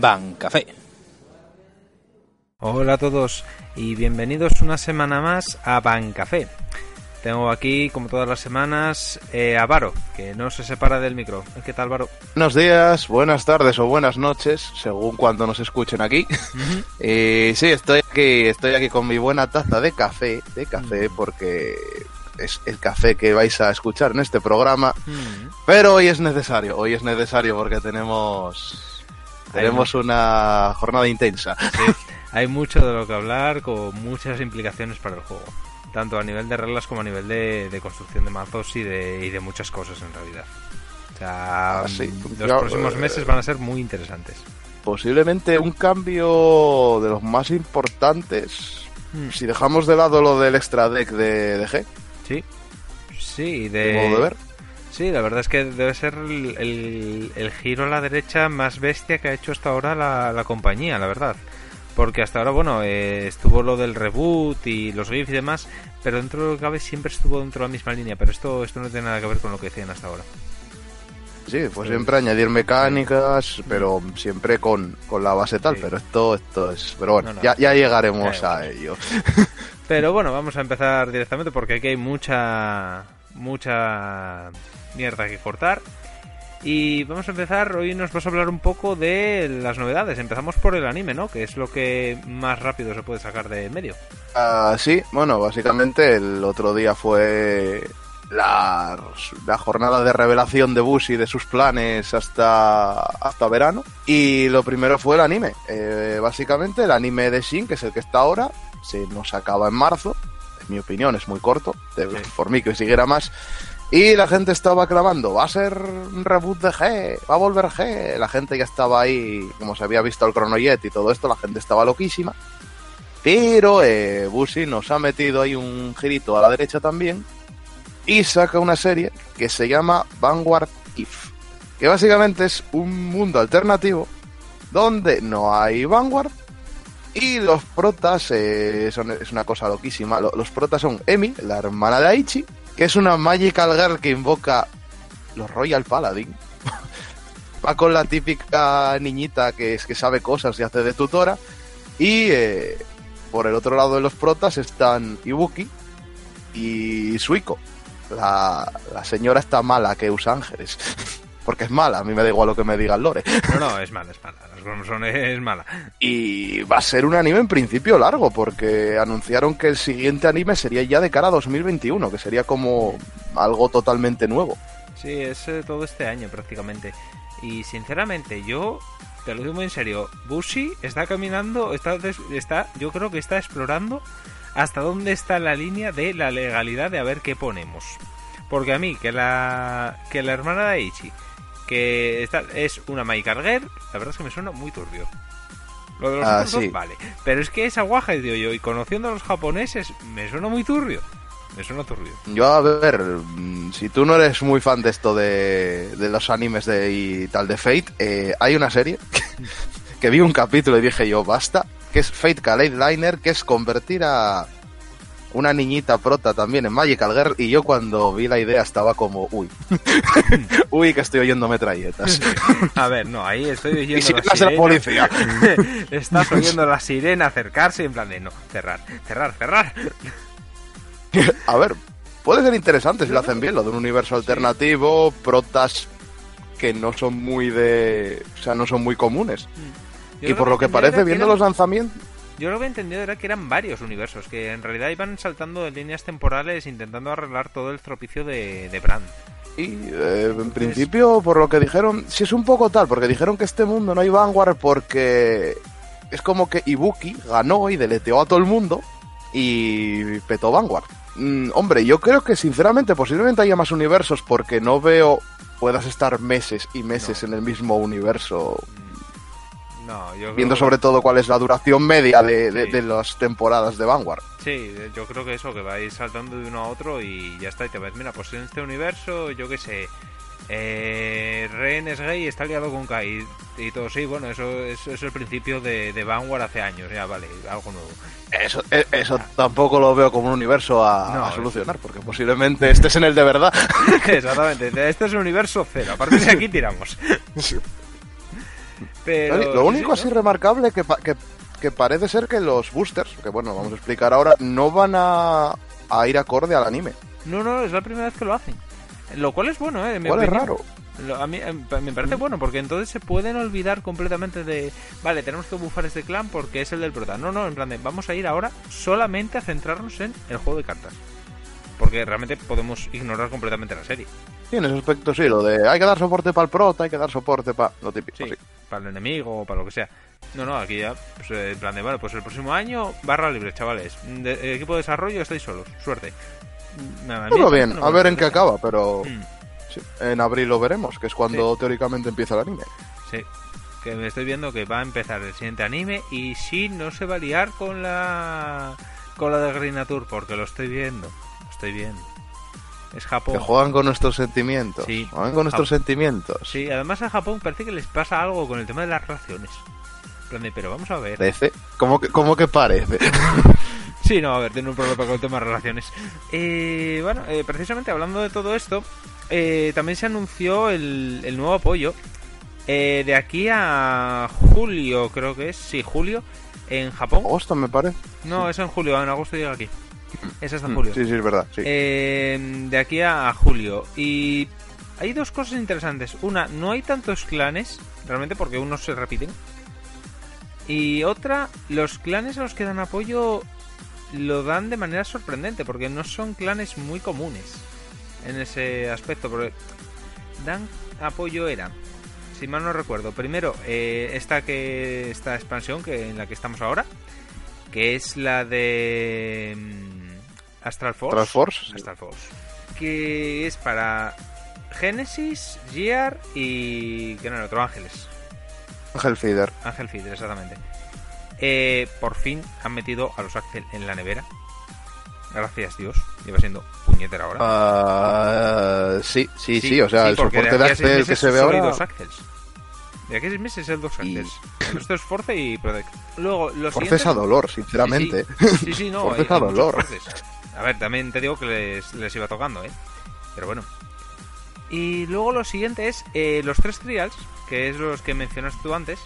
Ban Café. Hola a todos y bienvenidos una semana más a Ban Café. Tengo aquí, como todas las semanas, eh, a Varo, que no se separa del micro. ¿Qué tal, Varo? Buenos días, buenas tardes o buenas noches, según cuando nos escuchen aquí. y sí, estoy aquí, estoy aquí con mi buena taza de café, de café, porque es el café que vais a escuchar en este programa. Pero hoy es necesario, hoy es necesario porque tenemos tenemos una jornada intensa. Hay mucho de lo que hablar, con muchas implicaciones para el juego tanto a nivel de reglas como a nivel de, construcción de mazos y de, y de muchas cosas en realidad. O sea, ah, los próximos meses van a ser muy interesantes. Posiblemente un cambio de los más importantes. Hmm. Si dejamos de lado lo del extra deck de, G. Sí, sí, de. ver? Sí, la verdad es que debe ser el, el, giro a la derecha más bestia que ha hecho hasta ahora la, la compañía, la verdad. Porque hasta ahora, bueno, eh, estuvo lo del reboot y los GIFs y demás, pero dentro de lo que cabe siempre estuvo dentro de la misma línea, pero esto, esto no tiene nada que ver con lo que decían hasta ahora. Sí, pues siempre añadir mecánicas, pero siempre con, la base tal, pero esto, esto es... Pero bueno, Ya, ya, llegaremos a ello. Pero bueno, vamos a empezar directamente porque aquí hay mucha, mucha mierda que cortar. Y vamos a empezar, hoy nos vas a hablar un poco de las novedades. Empezamos por el anime, ¿no? Que es lo que más rápido se puede sacar de medio. Ah, sí, bueno, básicamente el otro día fue la, jornada de revelación de Bushi de sus planes hasta, hasta verano. Y lo primero fue el anime. Eh, básicamente el anime de Shin, que es el que está ahora, se nos acaba en marzo. Mi opinión es muy corto, por mí que siguiera más. Y la gente estaba clamando, va a ser un reboot de G, va a volver G. La gente ya estaba ahí, como se había visto el Chronojet y todo esto, la gente estaba loquísima. Pero eh, Bushi nos ha metido ahí un girito a la derecha también y saca una serie que se llama Vanguard If, que básicamente es un mundo alternativo donde no hay Vanguard y los protas eh, son, es una cosa loquísima. Los protas son Emi, la hermana de Aichi, que es una Magical Girl que invoca los Royal Paladin. Va con la típica niñita que, es, que sabe cosas y hace de tutora. Y eh, por el otro lado de los protas están Ibuki y Suiko. La, la señora está mala que usa ángeles. porque es mala, a mí me da igual lo que me diga el Lore. No, no, es mala, es mala, son, es mala. Y va a ser un anime en principio largo, porque anunciaron que el siguiente anime sería ya de cara a 2021, que sería como algo totalmente nuevo. Sí, es eh, todo este año prácticamente. Y sinceramente, yo te lo digo muy en serio, Bushi está caminando, está, está, yo creo que está explorando hasta dónde está la línea de la legalidad de a ver qué ponemos. Porque a mí, que la, que la hermana de Aichi que esta es una Maikarger, la verdad es que me suena muy turbio. Lo de los ah, vale. Pero es que esa guaja, digo yo, y conociendo a los japoneses, me suena muy turbio. Me suena turbio. Yo, a ver, mm, si tú no eres muy fan de esto de, de los animes de, y tal de Fate, eh, hay una serie que, vi un capítulo y dije yo, basta, que es Fate Liner, que es convertir a una niñita prota también en Magical Girl y yo cuando vi la idea estaba como, uy, uy que estoy oyendo metralletas. A ver, no, ahí estoy oyendo la sirena. policía. Estás oyendo la sirena acercarse en plan de, no, cerrar, cerrar, cerrar. A ver, puede ser interesante si lo hacen bien, lo de un universo alternativo, protas que no son muy de, o sea, no son muy comunes. Mm. y por lo que parece, viendo los lanzamientos yo lo que he entendido era que eran varios universos, que en realidad iban saltando de líneas temporales intentando arreglar todo el tropicio de, de Brand. Y eh, en principio, por lo que dijeron, sí es un poco tal, porque dijeron que este mundo no hay Vanguard porque es como que Ibuki ganó y deleteó a todo el mundo y petó Vanguard. Mm, hombre, yo creo que sinceramente posiblemente haya más universos porque no veo puedas estar meses y meses en el mismo universo Viendo sobre todo cuál es la duración media de, las temporadas de Vanguard. Sí, yo creo que eso, que vais saltando de uno a otro y ya está. Y te ves, mira, pues en este universo, yo qué sé, eh, Ren es gay y está liado con Kai. Y todo, sí, bueno, eso, es el principio de, Vanguard hace años, ya vale, algo nuevo. Eso, eh, eso tampoco lo veo como un universo a, solucionar, porque posiblemente este es en el de verdad. Exactamente, este es el universo cero. A partir de aquí tiramos. Pero, Lo único sí, así remarcable que, pa- que, que parece ser que los boosters, que bueno, vamos a explicar ahora, no van a, a ir acorde al anime. No, no, es la primera vez que lo hacen. Lo cual es bueno, ¿eh? ¿Cuál es raro? A mí eh, me parece bueno porque entonces se pueden olvidar completamente de vale tenemos que bufar este clan porque es el del prota no no en plan de vamos a ir ahora solamente a centrarnos en el juego de cartas porque realmente podemos ignorar completamente la serie Sí, en ese aspecto sí, lo de hay que dar soporte para el prota, hay que dar soporte para lo típico. sí, sí. para el enemigo o para lo que sea no no aquí ya pues, eh, en plan de bueno pues el próximo año barra libre chavales De- eh, equipo de desarrollo estáis solos suerte a mí Todo bien, a ver en qué acaba, pero Mm. sí, en abril lo veremos, que es cuando teóricamente empieza el anime. Sí, que me estoy viendo que va a empezar el siguiente anime y sí, no se va a liar con la con la de Green Tour porque lo estoy viendo, estoy viendo. Es Japón. Que juegan con nuestros sentimientos. Sí. Juegan con nuestros Jap- sentimientos. Sí, además a Japón parece que les pasa algo con el tema de las de, Pero vamos a ver. Parece. ¿Cómo que, cómo que parece? Sí, no, a ver, tiene un problema con el tema de relaciones. Eh, bueno, eh, precisamente hablando de todo esto, eh, también se anunció el, el nuevo apoyo. eh, de aquí a julio, creo que es, sí, julio, en Japón. Agosto me parece. No, es en julio, en agosto llega aquí. Es hasta Mm, julio. Sí, sí, es verdad. Sí. Eh, de aquí a julio. Y hay dos cosas interesantes. Una, no hay tantos clanes, realmente, porque unos se repiten. Y otra, los clanes a los que dan apoyo lo dan de manera sorprendente, porque no son clanes muy comunes en ese aspecto. Porque dan apoyo era, si mal no recuerdo, primero eh, esta que esta expansión que en la que estamos ahora, que es la de mm, Astral Force. Astral Force. Astral Force. Que es para Genesis, Gear y. ¿Qué no era otro? Ángeles. Ángel Feeder. Ángel Feeder, exactamente. Eh, por fin han metido a los Axel en la nevera. Gracias Dios. Lleva siendo puñetera ahora. Ah, sí, sí, sí, o sea, el soporte de Axel que se ve ahora. dos Axels. De aquí a seis meses es dos Y- Axels. Esto es Force y Protect. Luego, los Forces a dolor, sinceramente. Sí, sí, no. Forces hay- a dolor. A ver, también te digo que les, les iba tocando, ¿eh? Pero bueno. Y luego lo siguiente es eh, los tres trials, que es los que mencionaste tú antes,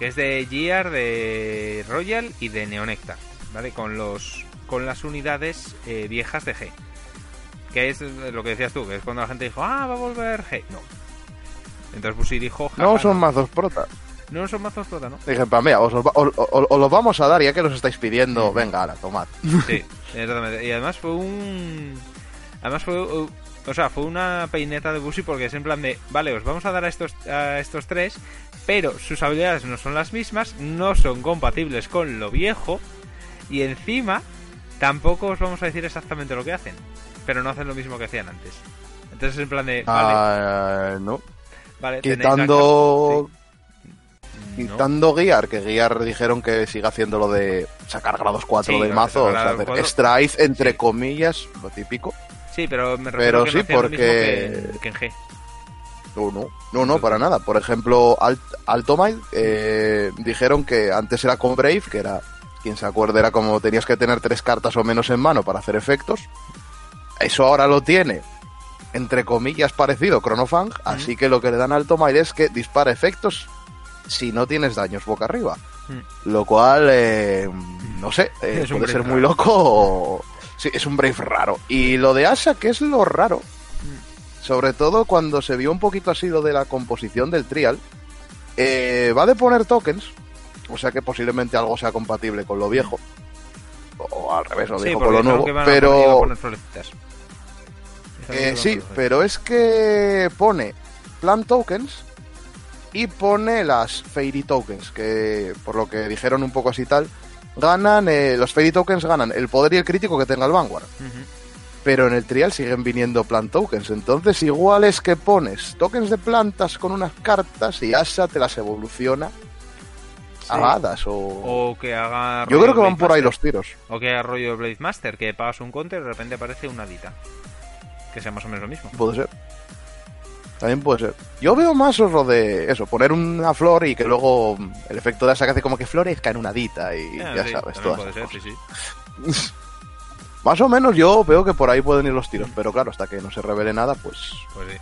que es de Gear, de Royal y de Neonectar, ¿vale? Con los con las unidades eh, viejas de G. Que es lo que decías tú, que es cuando la gente dijo, ah, va a volver G. No. Entonces Busi dijo, "Jaja, No son mazos protas. No son mazos prota, ¿no? Dije, pues mira, os, os, os- os- os lo vamos a dar ya que los estáis pidiendo. Venga, ahora, tomad. Sí, exactamente. Y además fue un. Además fue. uh, O sea, fue una peineta de Busi porque es en plan de. Vale, os vamos a dar a estos, a estos tres, pero sus habilidades no son las mismas, no son compatibles con lo viejo, y encima tampoco os vamos a decir exactamente lo que hacen, pero no hacen lo mismo que hacían antes. Entonces, en plan de. Vale, Ah, no. vale, Quitando. sí. No. Quitando Guiar, que Guiar dijeron que siga haciendo lo de sacar grados 4 Sí, del lo de mazo, o sea, hacer. Strife, entre Sí. comillas, lo típico. Sí, pero me refiero Pero que sí, no lo porque- mismo que en- que en G. No, no, no, no, para nada. Por ejemplo, Alt Altomile eh, dijeron que antes era con Brave, que era, quien se acuerde, era como tenías que tener tres cartas o menos en mano para hacer efectos. Eso ahora lo tiene, entre comillas, parecido Chronofang, así que lo que le dan a Altomile es que dispara efectos si no tienes daños boca arriba. Lo cual, eh, no sé, eh, puede ser muy loco o... Sí, es un Brave raro. Y lo de Asha, que es lo raro, sobre todo cuando se vio un poquito así lo de la composición del trial, eh, va de poner tokens, o sea que posiblemente algo sea compatible con lo viejo, o al revés, lo viejo con lo nuevo, pero eh, sí, pero es que pone plant tokens y pone las fairy tokens, que por lo que dijeron un poco así tal, ganan, eh, los fairy tokens ganan el poder y el crítico que tenga el Vanguard. Pero en el trial siguen viniendo plant tokens. Entonces, igual es que pones tokens de plantas con unas cartas y Asa te las evoluciona a hadas o. O que haga. Yo creo que van Blade por ahí los tiros. O que haga rollo Blade Master, que pagas un counter y de repente aparece una dita. Que sea más o menos lo mismo. Puede ser. También puede ser. Yo veo más lo de eso, poner una flor y que luego el efecto de Asa que hace como que florezca en una dita y Ah, ya sí, sabes, todas puede esas ser, sí, sí. Más o menos yo veo que por ahí pueden ir los tiros, pero claro, hasta que no se revele nada, pues Pues sí.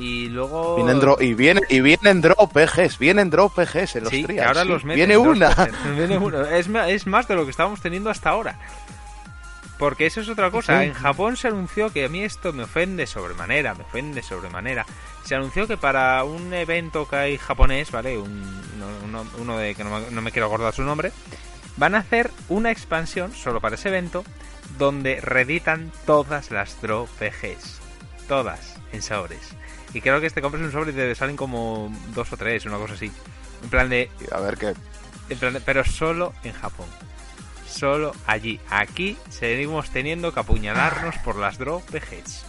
Y luego. Vienen dro- y, viene, y vienen drop EGs, vienen drop EGs en los sí, trials. ahora sí. los meten, Viene una. Viene uno. Es más de lo que estábamos teniendo hasta ahora. Porque eso es otra cosa. En Japón se anunció que a mí esto me ofende sobremanera, me ofende sobremanera. Se anunció que para un evento que hay japonés, ¿vale? Un, uno, uno- de que no me, no me quiero acordar su nombre, van a hacer una expansión solo para ese evento donde reeditan todas las PGs. Todas en sabores. Y creo que este compras un sobre y te salen como dos o tres, una cosa así. En plan de, A ver qué. en plan de- pero solo en Japón. Solo allí. Aquí seguimos teniendo que apuñalarnos por las PGs.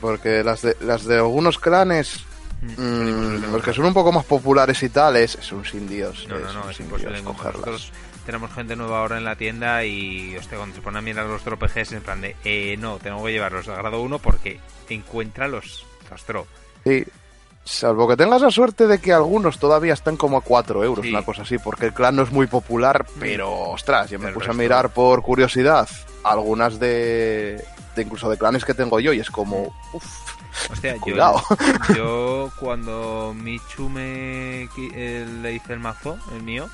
Porque las de, las de algunos clanes, Mm, mm, los que son un poco más populares y tal, es, es un sin Dios. No, no, no, es sin imposible. Nosotros tenemos gente nueva ahora en la tienda y, hostia, cuando se pone a mirar los PGs, en plan de, eh, no, tengo que llevarlos de grado 1 porque encuentra los, los. Sí. Salvo que tengas la suerte de que algunos todavía están como a 4 euros, Sí. una cosa así, porque el clan no es muy popular, pero ostras, yo me El puse resto- a mirar por curiosidad algunas de, de incluso de clanes que tengo yo y es como, uff, Hostia, Cuidado. yo cuando Michu me eh, le hice el mazo, el mío,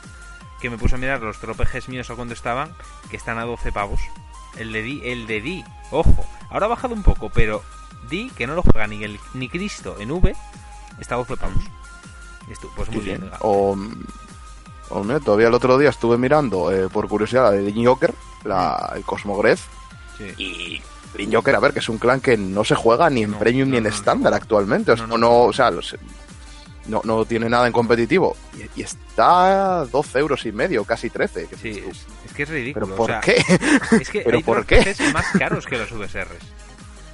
que me puse a mirar los tropejes míos a cuando estaban, que están a 12 pavos. El de Di, el de Di, ojo, ahora ha bajado un poco, pero Di, que no lo juega ni el ni Cristo en V, 12 pavos. Y esto, pues muy bien. O, o, mira, todavía el otro día estuve mirando eh, por curiosidad la de Joker, la, el Cosmogrez, Sí. y Green Joker, a ver, que es un clan que no se juega ni en No, Premium no, ni en estándar no. actualmente. O sea, No, no, no. o sea, los- no, no tiene nada en competitivo. Y, y está a 12 euros y medio, casi 13. que Sí, es, es que es ridículo. ¿Pero o por sea, qué? Es que ¿Pero hay por qué? Más caros que los VSRs.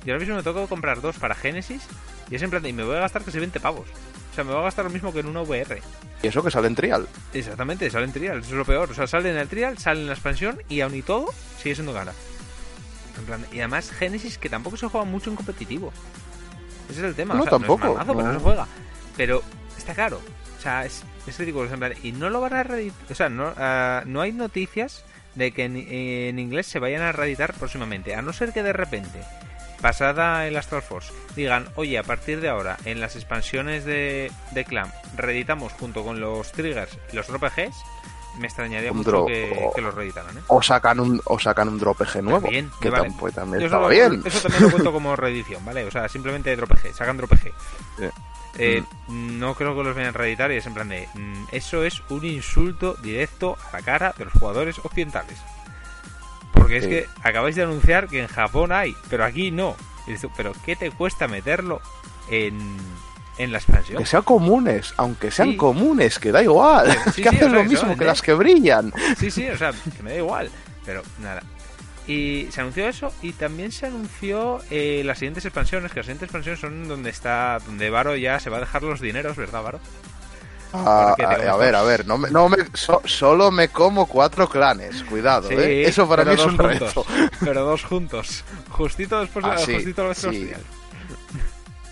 Yo ahora mismo me que comprar dos para Genesis y es en plan de, y me voy a gastar casi 20 pavos. O sea, me voy a gastar lo mismo que en una VR. Y eso que sale en trial. Exactamente, sale en trial, eso es lo peor. O sea, sale en el trial, sale en la expansión y aún y todo sigue siendo cara. En plan, y además Genesis que tampoco se juega mucho en competitivo. Ese es el tema. No, o sea, tampoco, No es malazo, pero no. no se juega. Pero está caro. O sea, es, es ridículo. en plan, y no lo van a reeditar. O sea, no, ah, no hay noticias de que en, en inglés se vayan a reeditar próximamente. A no ser que de repente, pasada el Astral Force, digan, oye, a partir de ahora, en las expansiones de, de Clan, reeditamos junto con los triggers y los RPGs, me extrañaría Un mucho que, que los reeditaran. ¿eh? O sacan un, o sacan un drop EG nuevo. También, que vale. también Yo estaba eso, bien. eso también lo cuento como reedición, ¿vale? O sea, simplemente DropG, sacan DropG. Sí. Eh, No creo que los vayan a reeditar y es en plan de... mm, Eso es un insulto directo a la cara de los jugadores occidentales. Porque es que acabáis de anunciar que en Japón hay, pero aquí no. Pero ¿qué te cuesta meterlo en, en la expansión? Que sean comunes, aunque sean Sí. comunes, que da igual. Sí, que hacen lo mismo que las que brillan. Sí, sí, o sea, que me da igual. Pero nada. Y se anunció eso y también se anunció eh, las siguientes expansiones, que las siguientes expansiones son donde está, donde Varo ya se va a dejar los dineros, ¿verdad, Varo? Ah, Porque a, a ver, a ver, no me, no me, so- solo me como cuatro clanes, cuidado, Sí, ¿eh? Eso para mí es un juntos, reto. Pero dos juntos. Justito después de Ah, sí, justito lo sí.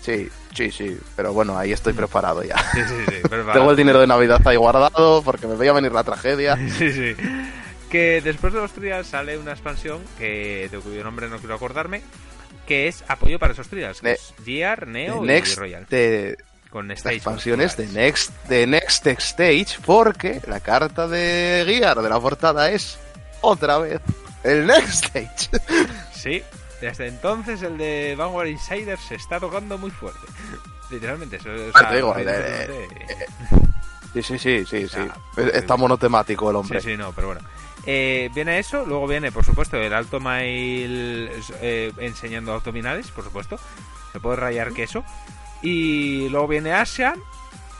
Sí, sí, sí, pero bueno, ahí estoy preparado ya. Sí, sí, sí. pero Tengo el dinero de Navidad ahí guardado porque me veía venir la tragedia. Sí, sí. Que después de los trials sale una expansión que de cuyo nombre no quiero acordarme, que es apoyo para esos trials, que Ne- es GR, Neo y Royal. Con stage expansiones de multipulares. Next, de Next Stage, porque la carta de Gear de la portada es otra vez el Next Stage. Sí, desde entonces el de Vanguard Insider se está tocando muy fuerte. Literalmente, eso, Ah, literalmente- Sí, sí, sí, sí, sí. Ah, Está monotemático el hombre. Sí, sí, no, pero bueno. Eh, viene eso, luego viene, por supuesto, el alto mail eh, enseñando abdominales, por supuesto. Se puede rayar queso. Y luego viene Asian,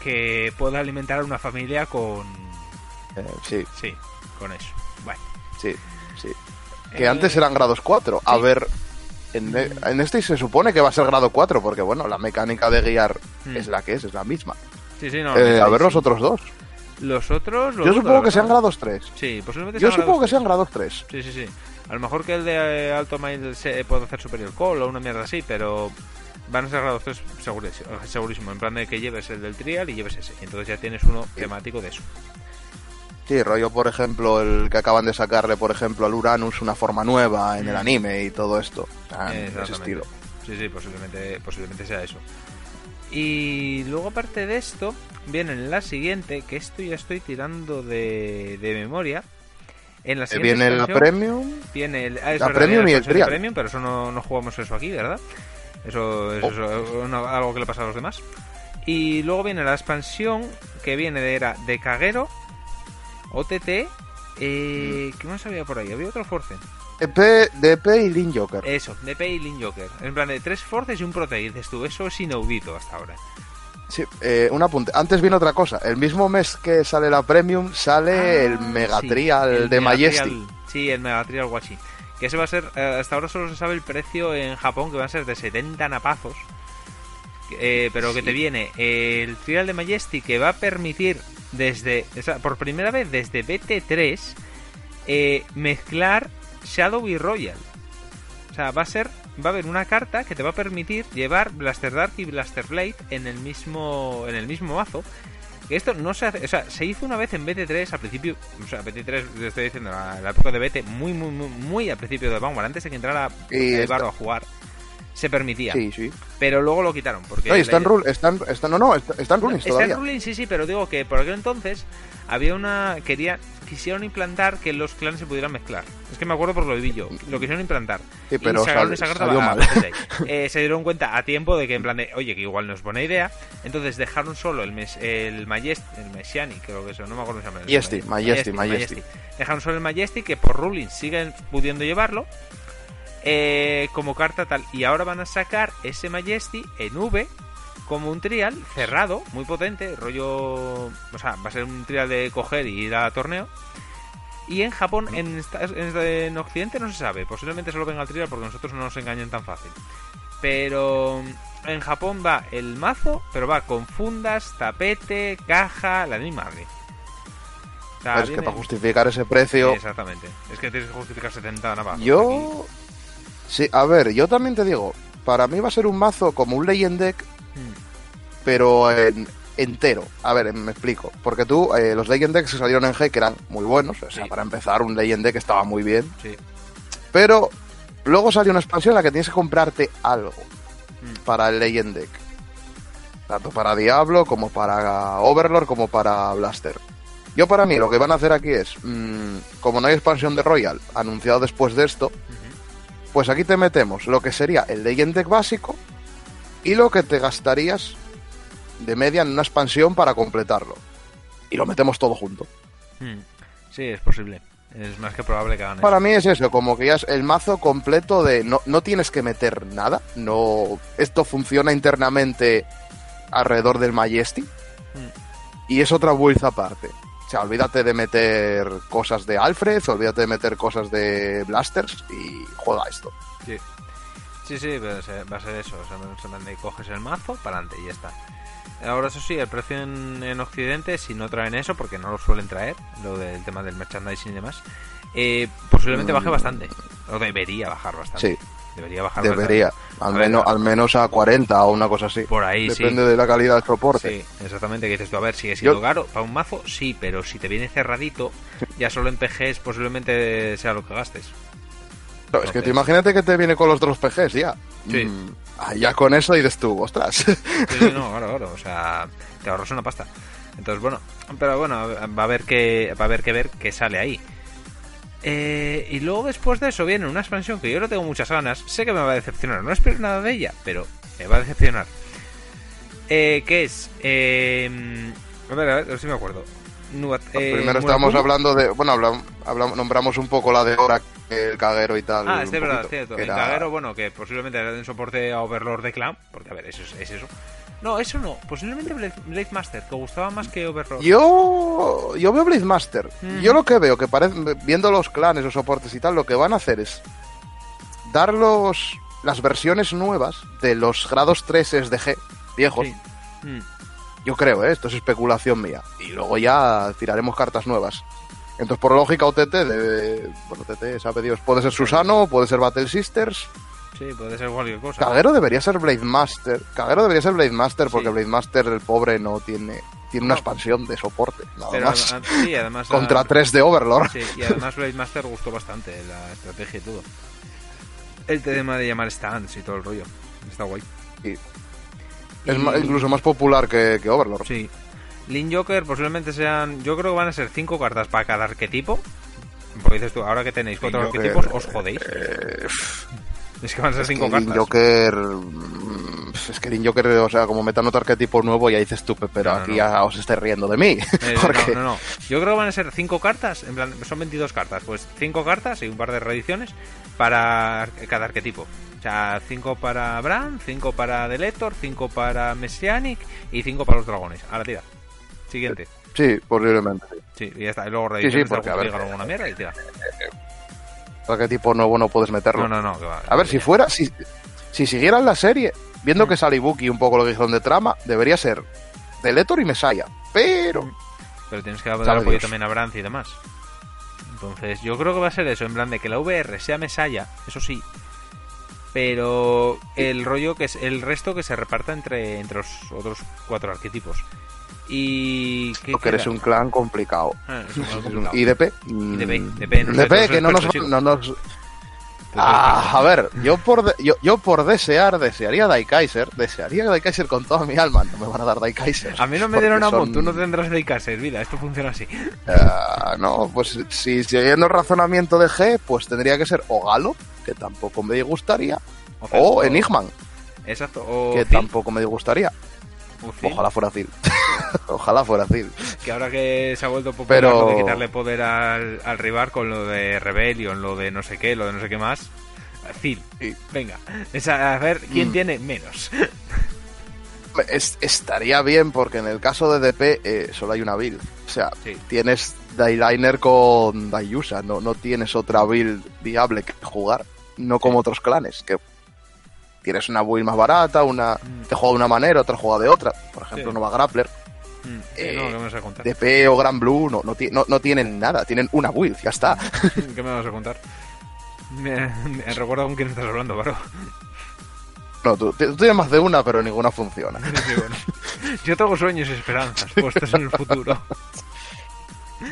que puede alimentar a una familia con... Eh, sí, Sí, con eso. Bueno. sí, sí. Que Eh, antes eran grados 4. A sí. ver, en, en este se supone que va a ser grado 4, porque bueno, la mecánica de guiar Mm. es la que es, es la misma. Sí, sí, no. Eh, a ver los otros dos. Los otros... lo Yo supongo que sean grados 3. Sí, posiblemente Yo supongo que sean grados 3. Sí, sí, sí. A lo mejor que el de eh, alto mail se puede hacer superior call o una mierda así, pero van a ser grados 3 segurísimo, segurísimo. En plan de que lleves el del trial y lleves ese. Y entonces ya tienes uno temático de eso. Sí, rollo, por ejemplo, el que acaban de sacarle, por ejemplo, al Uranus una forma nueva en el Mm. anime y todo esto. Ah, ese estilo. Sí, sí, posiblemente, posiblemente sea eso. Y luego aparte de esto, viene en la siguiente, que esto ya estoy tirando de, de memoria. En la siguiente Viene la Premium. Viene el, ah, la verdad, Premium y el Trial. Premium, pero eso no, no jugamos eso aquí, ¿verdad? Eso, eso Oh. es una- algo que le pasa a los demás. Y luego viene la expansión que viene de, era de Kagero, OTT. Eh, Mm. ¿Qué más había por ahí? Había otro Force. DP, DP y Lin Joker. Eso, DP y Lin Joker. En plan de tres Forces y un Prote. Dices tú, eso es inaudito hasta ahora. Sí, eh, un apunte. Antes viene otra cosa. El mismo mes que sale la Premium, sale el Ah, Megatrial sí, el de Megatrial. Sí, el Megatrial Washi. Que ese va a ser, eh, hasta ahora solo se sabe el precio en Japón, que va a ser de 70 napazos. Eh, pero que te viene el Trial de Majesty que va a permitir desde, o sea, por primera vez desde BT3, eh, mezclar Shadow y Royal. O sea, va a ser, va a haber una carta que te va a permitir llevar Blaster Dark y Blaster Blade en el mismo, en el mismo mazo. Esto no se hace, o sea, se hizo una vez en BT3 al principio, o sea, BT3, le estoy diciendo, la, la época de BT, muy, muy, muy, muy al principio de Vanguard, antes de que entrara el barro a jugar, se permitía. Sí, sí. Pero luego lo quitaron, porque... No, y está en la- rule, está en- está- no, no, está, está en rulings Está todavía. en ruling, sí, sí, pero digo que por aquel entonces había una... quería Quisieron implantar que los clanes se pudieran mezclar. Es que me acuerdo por lo vi yo. Lo quisieron implantar. Sí, pero y sacaron sal- esa carta mal. Eh, se dieron cuenta a tiempo de que en plan de, oye, que igual no es buena idea. Entonces dejaron solo el mes, el Majest, el Messianic, creo que eso, no me acuerdo cómo se llama. Majesty, Majesty, Majesty. Dejaron solo el Majesty, que por ruling siguen pudiendo llevarlo. eh, como carta tal. Y ahora van a sacar ese Majesty en V como un trial cerrado, muy potente, rollo... O sea, va a ser un trial de coger y ir a torneo. Y en Japón, en, en, en Occidente no se sabe. Posiblemente solo venga el trial porque nosotros no nos engañan tan fácil. Pero en Japón va el mazo, pero va con fundas, tapete, caja, la misma madre. O sea, es que para justificar ese precio, Exactamente. Es que tienes que justificar 70 navajos. yo... Sí, a ver, yo también te digo, para mí va a ser un mazo como un Legend Deck. Pero en- entero. A ver, me explico. Porque tú, eh, los Legend Decks que salieron en G, que eran muy buenos, o sea, Sí. para empezar, un Legend Deck estaba muy bien, Sí. pero luego salió una expansión en la que tienes que comprarte algo Mm. para el Legend Deck. Tanto para Diablo, como para Overlord, como para Blaster. Yo para mí lo que van a hacer aquí es, mm, como no hay expansión de Royal anunciado después de esto, pues aquí te metemos lo que sería el Legend Deck básico y lo que te gastarías de media en una expansión para completarlo. Y lo metemos todo junto. Mm. Sí, es posible. Es más que probable que hagan eso. Para mí es eso, como que ya es el mazo completo de no, no tienes que meter nada, no esto funciona internamente alrededor del Majesty Mm. y es otra build aparte. O sea, olvídate de meter cosas de Alfred, olvídate de meter cosas de Blasters y juega esto. Sí. Sí, sí, pero se- va a ser eso. O sea, coges el mazo para adelante y ya está. Ahora, eso sí, el precio en, en Occidente, si no traen eso, porque no lo suelen traer, lo del tema del merchandising y demás, eh, posiblemente baje Mm. bastante. O debería bajar bastante. Sí, Debería bajar debería. Al, A ver, menos, a- al menos a 40 o una cosa así. Por ahí, Depende sí. de la calidad del soporte. Sí, exactamente. Que dices tú, a ver, sigue siendo Yo- caro. Para un mazo, sí, pero si te viene cerradito, ya solo en PGs posiblemente sea lo que gastes. No, es que te imagínate que te viene con los dos PGs ya. Sí. Mm, ya con eso dices tú, ostras. Sí, no, claro, claro. O sea, te ahorras una pasta. Entonces, bueno, pero bueno, va a haber que, va a haber que ver qué sale ahí. Eh, y luego después de eso viene una expansión que yo no tengo muchas ganas. Sé que me va a decepcionar. No espero nada de ella, pero me va a decepcionar. Eh, ¿Qué es? Eh, a ver, a ver, a ver si me acuerdo. Nuat- eh, Primero estábamos hablando de. Bueno, hablam- hablam- nombramos un poco la de Hora, el caguero y tal. Ah, es de verdad, cierto. El era- caguero, bueno, que posiblemente le den soporte a Overlord de Clan, porque a ver, eso es, es eso. No, eso no. Posiblemente Blade, Blade Master, que gustaba más que Overlord. Yo, yo veo Blade Master. Mm. Yo lo que veo, que parece, viendo los clanes, los soportes y tal, lo que van a hacer es dar los, las versiones nuevas de los grados 3 de G viejos. Sí. Mm. Yo creo, ¿eh? esto es especulación mía. Y luego ya tiraremos cartas nuevas. Entonces, por lógica, OTT, de, bueno, OTT, sabe Dios, puede ser Susano, puede ser Battle Sisters. Sí, puede ser cualquier cosa. Caguero debería ser Blade Master. Caguero debería ser Blade Master porque Sí. Blade Master, el pobre, no tiene, tiene una No. expansión de soporte. Nada Pero más. sí, además. Contra ah, 3 de Overlord. Sí, y además Blade Master gustó bastante la estrategia y todo. El tema de llamar stands y todo el rollo. Está guay. Sí. Es ma- incluso más popular que, que Overlord. Sí. Link Joker posiblemente sean. Yo creo que van a ser cinco cartas para cada arquetipo. Porque dices tú, ahora que tenéis cuatro Link Joker, arquetipos, os jodéis. Eh, Es que van a ser es cinco cartas. Joker. mm, Es que Link Joker, o sea, como metan otro arquetipo nuevo, ya dices tú, pero No, no, aquí no. ya os estáis riendo de mí. Eh, porque no, no, no. Yo creo que van a ser cinco cartas. En plan, son 22 cartas. Pues cinco cartas y un par de reediciones para cada arquetipo. O sea, cinco para Bran, cinco para Deletor, cinco para Messianic y cinco para los dragones. Ahora tira. Siguiente. sí, posiblemente. sí. Sí, y ya está. Y luego sí, reediciones porque, a ver, o alguna mierda y tira. Arquetipo nuevo no puedes meterlo. No, no, no. que va. A ver, si fuera, si, si siguieran la serie, viendo que sale Ibuki un poco lo que dijeron de trama, debería ser Deletor y Messiah. Pero, Pero tienes que dar apoyo también a Brandt y demás. Entonces, yo creo que va a ser eso, en plan de que la VR sea Mesaya, eso sí. Pero el rollo que es el resto que se reparta entre, entre los otros cuatro arquetipos. Y. ¿qué lo que eres un clan complicado. Ah, es un complicado. IDP. IDP, DP, no DP, que no nos, no nos- Ah, a ver, yo por, de- yo, yo por desear, desearía Daikaiser, desearía Daikaiser con toda mi alma, no me van a dar Daikaiser. A mí no me dieron amor, son- tú no tendrás de Caser, vida, esto funciona así. Ah, no, pues si siguiendo el razonamiento de G, pues tendría que ser o Galo, que tampoco me disgustaría, sea, o Enigman, Exacto, o que tampoco me disgustaría. o Ojalá fuera Zil. Ojalá fuera Zil. Que ahora que se ha vuelto popular Pero- lo de quitarle poder al, al rival con lo de Rebellion, lo de no sé qué, lo de no sé qué más. Phil, Sí. venga, es a, a ver quién Mm. tiene menos. Es- estaría bien porque en el caso de DP eh, solo hay una build. O sea, Sí. tienes Dailiner con Dayusa, no, no tienes otra build viable que jugar. No como otros clanes, que tienes una build más barata, una Mm. te juega de una manera, otra juega de otra. Por ejemplo. Nova Grappler. Mm, Eh, no, ¿qué me vas a contar? DP o Gran Blue no, no, no, no tienen nada, tienen una build, ya está. ¿Qué me vas a contar? Me, me recuerda con quién estás hablando, bro. No, tú, tú tienes más de una, pero ninguna funciona. Sí, bueno. Yo tengo sueños y esperanzas puestos en el futuro.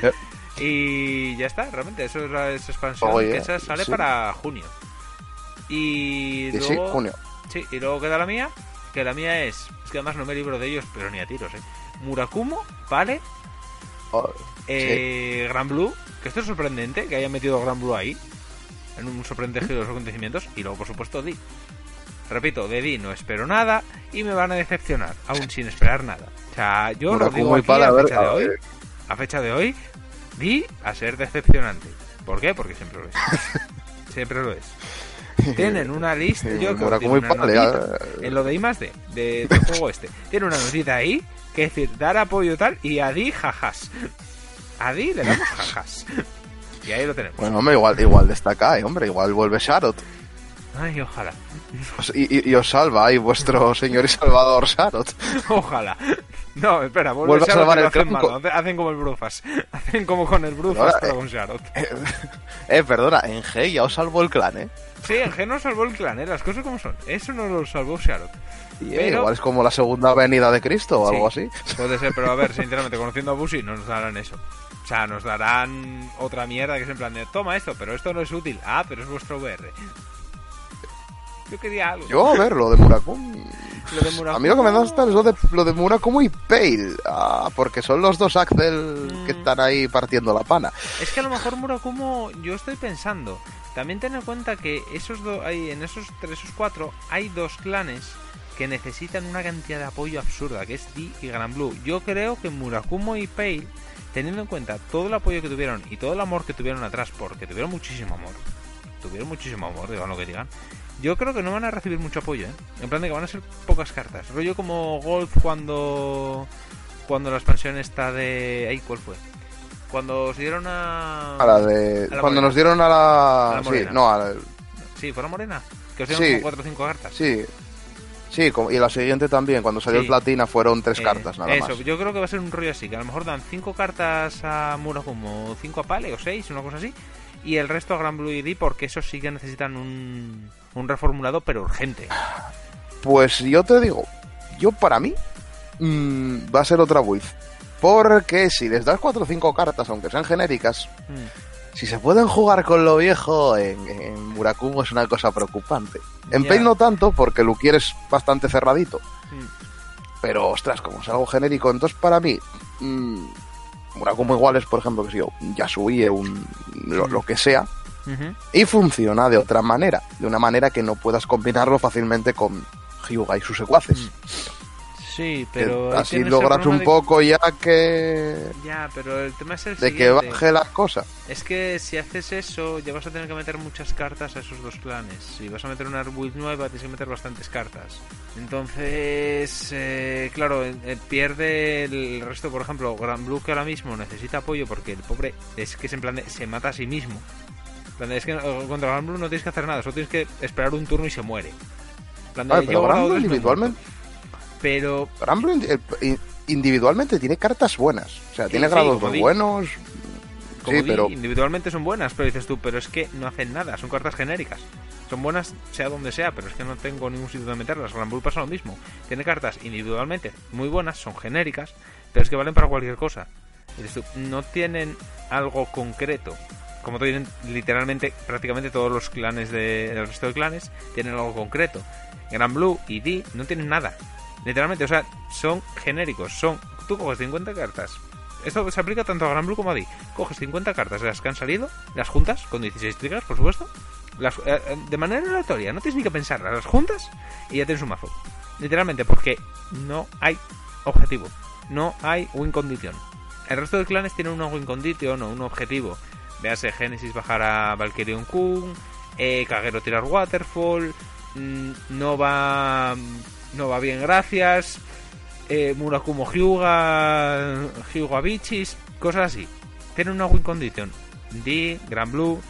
Eh. Y ya está, realmente, eso es la esa expansión Oye, que esa sale sí. para junio. Y sí, luego, junio. sí, y luego queda la mía, que la mía es, es que además no me libro de ellos, pero ni a tiros, eh. Murakumo, vale, Oh, eh, Gran Blue, que esto es sorprendente, que hayan metido Gran Blue ahí, en un sorprendente de los acontecimientos, y luego por supuesto Di. Repito, de Di no espero nada y me van a decepcionar, aún sin esperar nada. O sea, yo lo digo aquí Pala, a ver, fecha de hoy, a fecha de hoy, Di a ser decepcionante. ¿Por qué? Porque siempre lo es. siempre lo es. Tienen una lista, Sí, yo creo que tienen una notita en lo de I más D, de, del juego este. Tiene una notita ahí que es decir, dar apoyo tal y a Di jajas. A Di le damos jajas. Y ahí lo tenemos. Bueno, hombre, igual, igual destaca, eh, hombre, igual vuelve Sharot. Ay, ojalá. Os- Y, y- y os salva ahí vuestro señor y salvador Sharot. Ojalá. No, espera, vuelve Vuelve a salvar y el hacen malo. Hacen como el Brufas. Hacen como con el Brufas, pero eh, con Sharot. Eh, perdona, en G ya os salvó el clan, ¿eh? Sí, en G no salvó el clan, ¿eh? Las cosas como son. Eso no lo salvó Sharot. Pero- Igual es como la segunda venida de Cristo o algo Sí. así. Puede ser, pero a ver, sinceramente, conociendo a Bushi, no nos darán eso. O sea, nos darán otra mierda que es en plan de, toma esto, pero esto no es útil. Ah, pero es vuestro VR. Yo quería algo. Yo, a ver, lo de Murakumo... Lo de Murakumo- A mí lo que me gusta es lo de, lo de Murakumo y Pale. Ah, porque son los dos Axel que Mm. están ahí partiendo la pana. Es que a lo mejor Murakumo, yo estoy pensando, también ten en cuenta que esos do- hay, en esos tres, esos cuatro, hay dos clanes que necesitan una cantidad de apoyo absurda, que es Di y Gran Blue. Yo creo que Murakumo y Pale, teniendo en cuenta todo el apoyo que tuvieron y todo el amor que tuvieron atrás, porque tuvieron muchísimo amor, tuvieron muchísimo amor, digan lo que digan, yo creo que no van a recibir mucho apoyo, ¿eh? En plan de que van a ser pocas cartas. Rollo como Golf cuando cuando la expansión está de... Ay, ¿cuál fue? Cuando se dieron a... A la de... a la cuando morena. nos dieron a la... A la sí, no, a la- Sí, fue la morena. Que os dieron Sí. como 4 o 5 cartas. Sí. Sí, y la siguiente también, cuando salió Sí. el Platina fueron tres Eh, cartas nada eso, más. yo creo que va a ser un rollo así, que a lo mejor dan 5 cartas a Murakumo, 5 a Pale o 6, una cosa así, y el resto a Gran Blue y D porque esos sí que necesitan un, un reformulado, pero urgente. Pues yo te digo, yo para mí mm, va a ser otra build. Porque si les das cuatro o cinco cartas, aunque sean genéricas, Mm. si se pueden jugar con lo viejo en, en Murakumo es una cosa preocupante. En. Pain no tanto, porque Luquier es bastante cerradito. Mm. pero ostras, como es algo genérico, entonces para mí, mmm, Murakumo igual es, por ejemplo, que si yo, Yasuie, un, lo, lo que sea, y funciona de otra manera, de una manera que no puedas combinarlo fácilmente con Hyuga y sus secuaces. Sí, pero... así logras un de- poco ya que Ya, pero el tema es el de que baje la cosa. Es que si haces eso, ya vas a tener que meter muchas cartas a esos dos clanes. Si vas a meter una build nueva, tienes que meter bastantes cartas. Entonces, eh, claro, eh, eh, pierde el resto. Por ejemplo, Gran Blue que ahora mismo necesita apoyo porque el pobre es que es en plan de, se mata a sí mismo. En plan de, es que eh, contra Gran Blue no tienes que hacer nada, solo tienes que esperar un turno y se muere. Plan de, pero Gran Blue individualmente. Pero Gran Blue indi- eh, individualmente tiene cartas buenas. O sea, tiene sí, grados muy buenos. Como sí, di, pero individualmente son buenas, pero dices tú, pero es que no hacen nada, son cartas genéricas. Son buenas sea donde sea, pero es que no tengo ningún sitio donde meterlas. Gran Blue pasa lo mismo. Tiene cartas individualmente muy buenas, son genéricas, pero es que valen para cualquier cosa. Y dices tú, no tienen algo concreto. Como tienen literalmente prácticamente todos los clanes de- del resto de clanes, tienen algo concreto. Gran Blue y D no tienen nada. Literalmente, o sea, son genéricos. Son. Tú coges 50 cartas. Esto se aplica tanto a Gran Blue como a D. Coges 50 cartas de las que han salido, las juntas, con 16 triggers, por supuesto. Eh, eh, de manera aleatoria, no tienes ni que pensarlas, las juntas y ya tienes un mazo. Literalmente, porque no hay objetivo. No hay win condition. El resto de clanes tienen una win condition o un objetivo. Véase Genesis bajar a Valkyrion Kun, eh, Kagero tirar Waterfall, mm, no va no va bien gracias, eh, Murakumo Hyuga, Hyuga Bichis, cosas así. Tienen una win condition. D, Gran Blue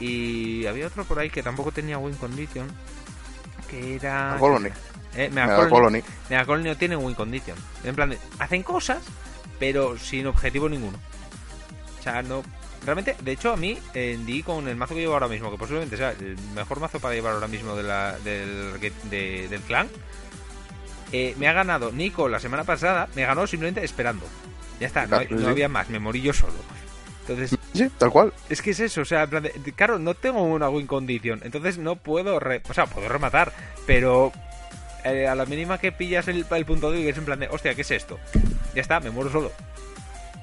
y había otro por ahí que tampoco tenía win condition, que era... Colony. Eh, Colony no tiene win condition. En plan, de, hacen cosas, pero sin objetivo ninguno. O sea, no. Realmente, de hecho, a mí, en D con el mazo que llevo ahora mismo, que posiblemente sea el mejor mazo para llevar ahora mismo de la, del, de- del clan, eh, me ha ganado Nico la semana pasada, me ganó simplemente esperando. Ya está, no, había más, me morí yo solo. Entonces, Sí, tal cual. es que es eso, o sea, en plan de- claro, no tengo una win condition, entonces no puedo, re- o sea, puedo rematar, pero eh, a la mínima que pillas el, el punto de y es en plan de, hostia, ¿qué es esto? Ya está, me muero solo.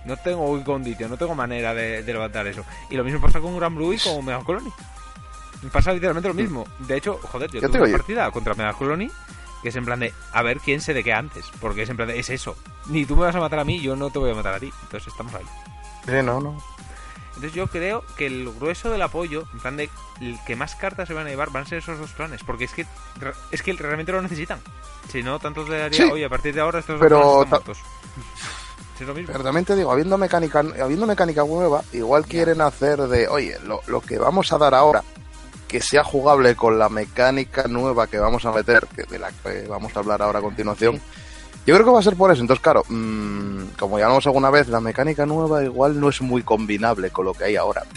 No tengo win condition, no tengo manera de, de levantar eso. Y lo mismo pasa con Gran Blue y con Mega Colony. Me pasa literalmente lo mismo. De hecho, joder, yo Ya tuve una partida contra Mega Colony que es en plan de, a ver quién se de qué antes, porque es en plan de, es eso. Ni tú me vas a matar a mí, yo no te voy a matar a ti. Entonces estamos ahí. Sí, no, no. Entonces yo creo que el grueso del apoyo, en plan de el que más cartas se van a llevar, van a ser esos dos planes, porque es que es que realmente lo necesitan. Si no, tanto te daría, Sí. oye, a partir de ahora estos Pero dos planes están es lo mismo. Pero también te digo, habiendo mecánica, habiendo mecánica nueva, igual quieren hacer de, oye, lo, lo que vamos a dar ahora, que sea jugable con la mecánica nueva que vamos a meter, que de la que vamos a hablar ahora a continuación. Yo creo que va a ser por eso. Entonces, claro, mm, como ya hablamos alguna vez, la mecánica nueva igual no es muy combinable con lo que hay ahora.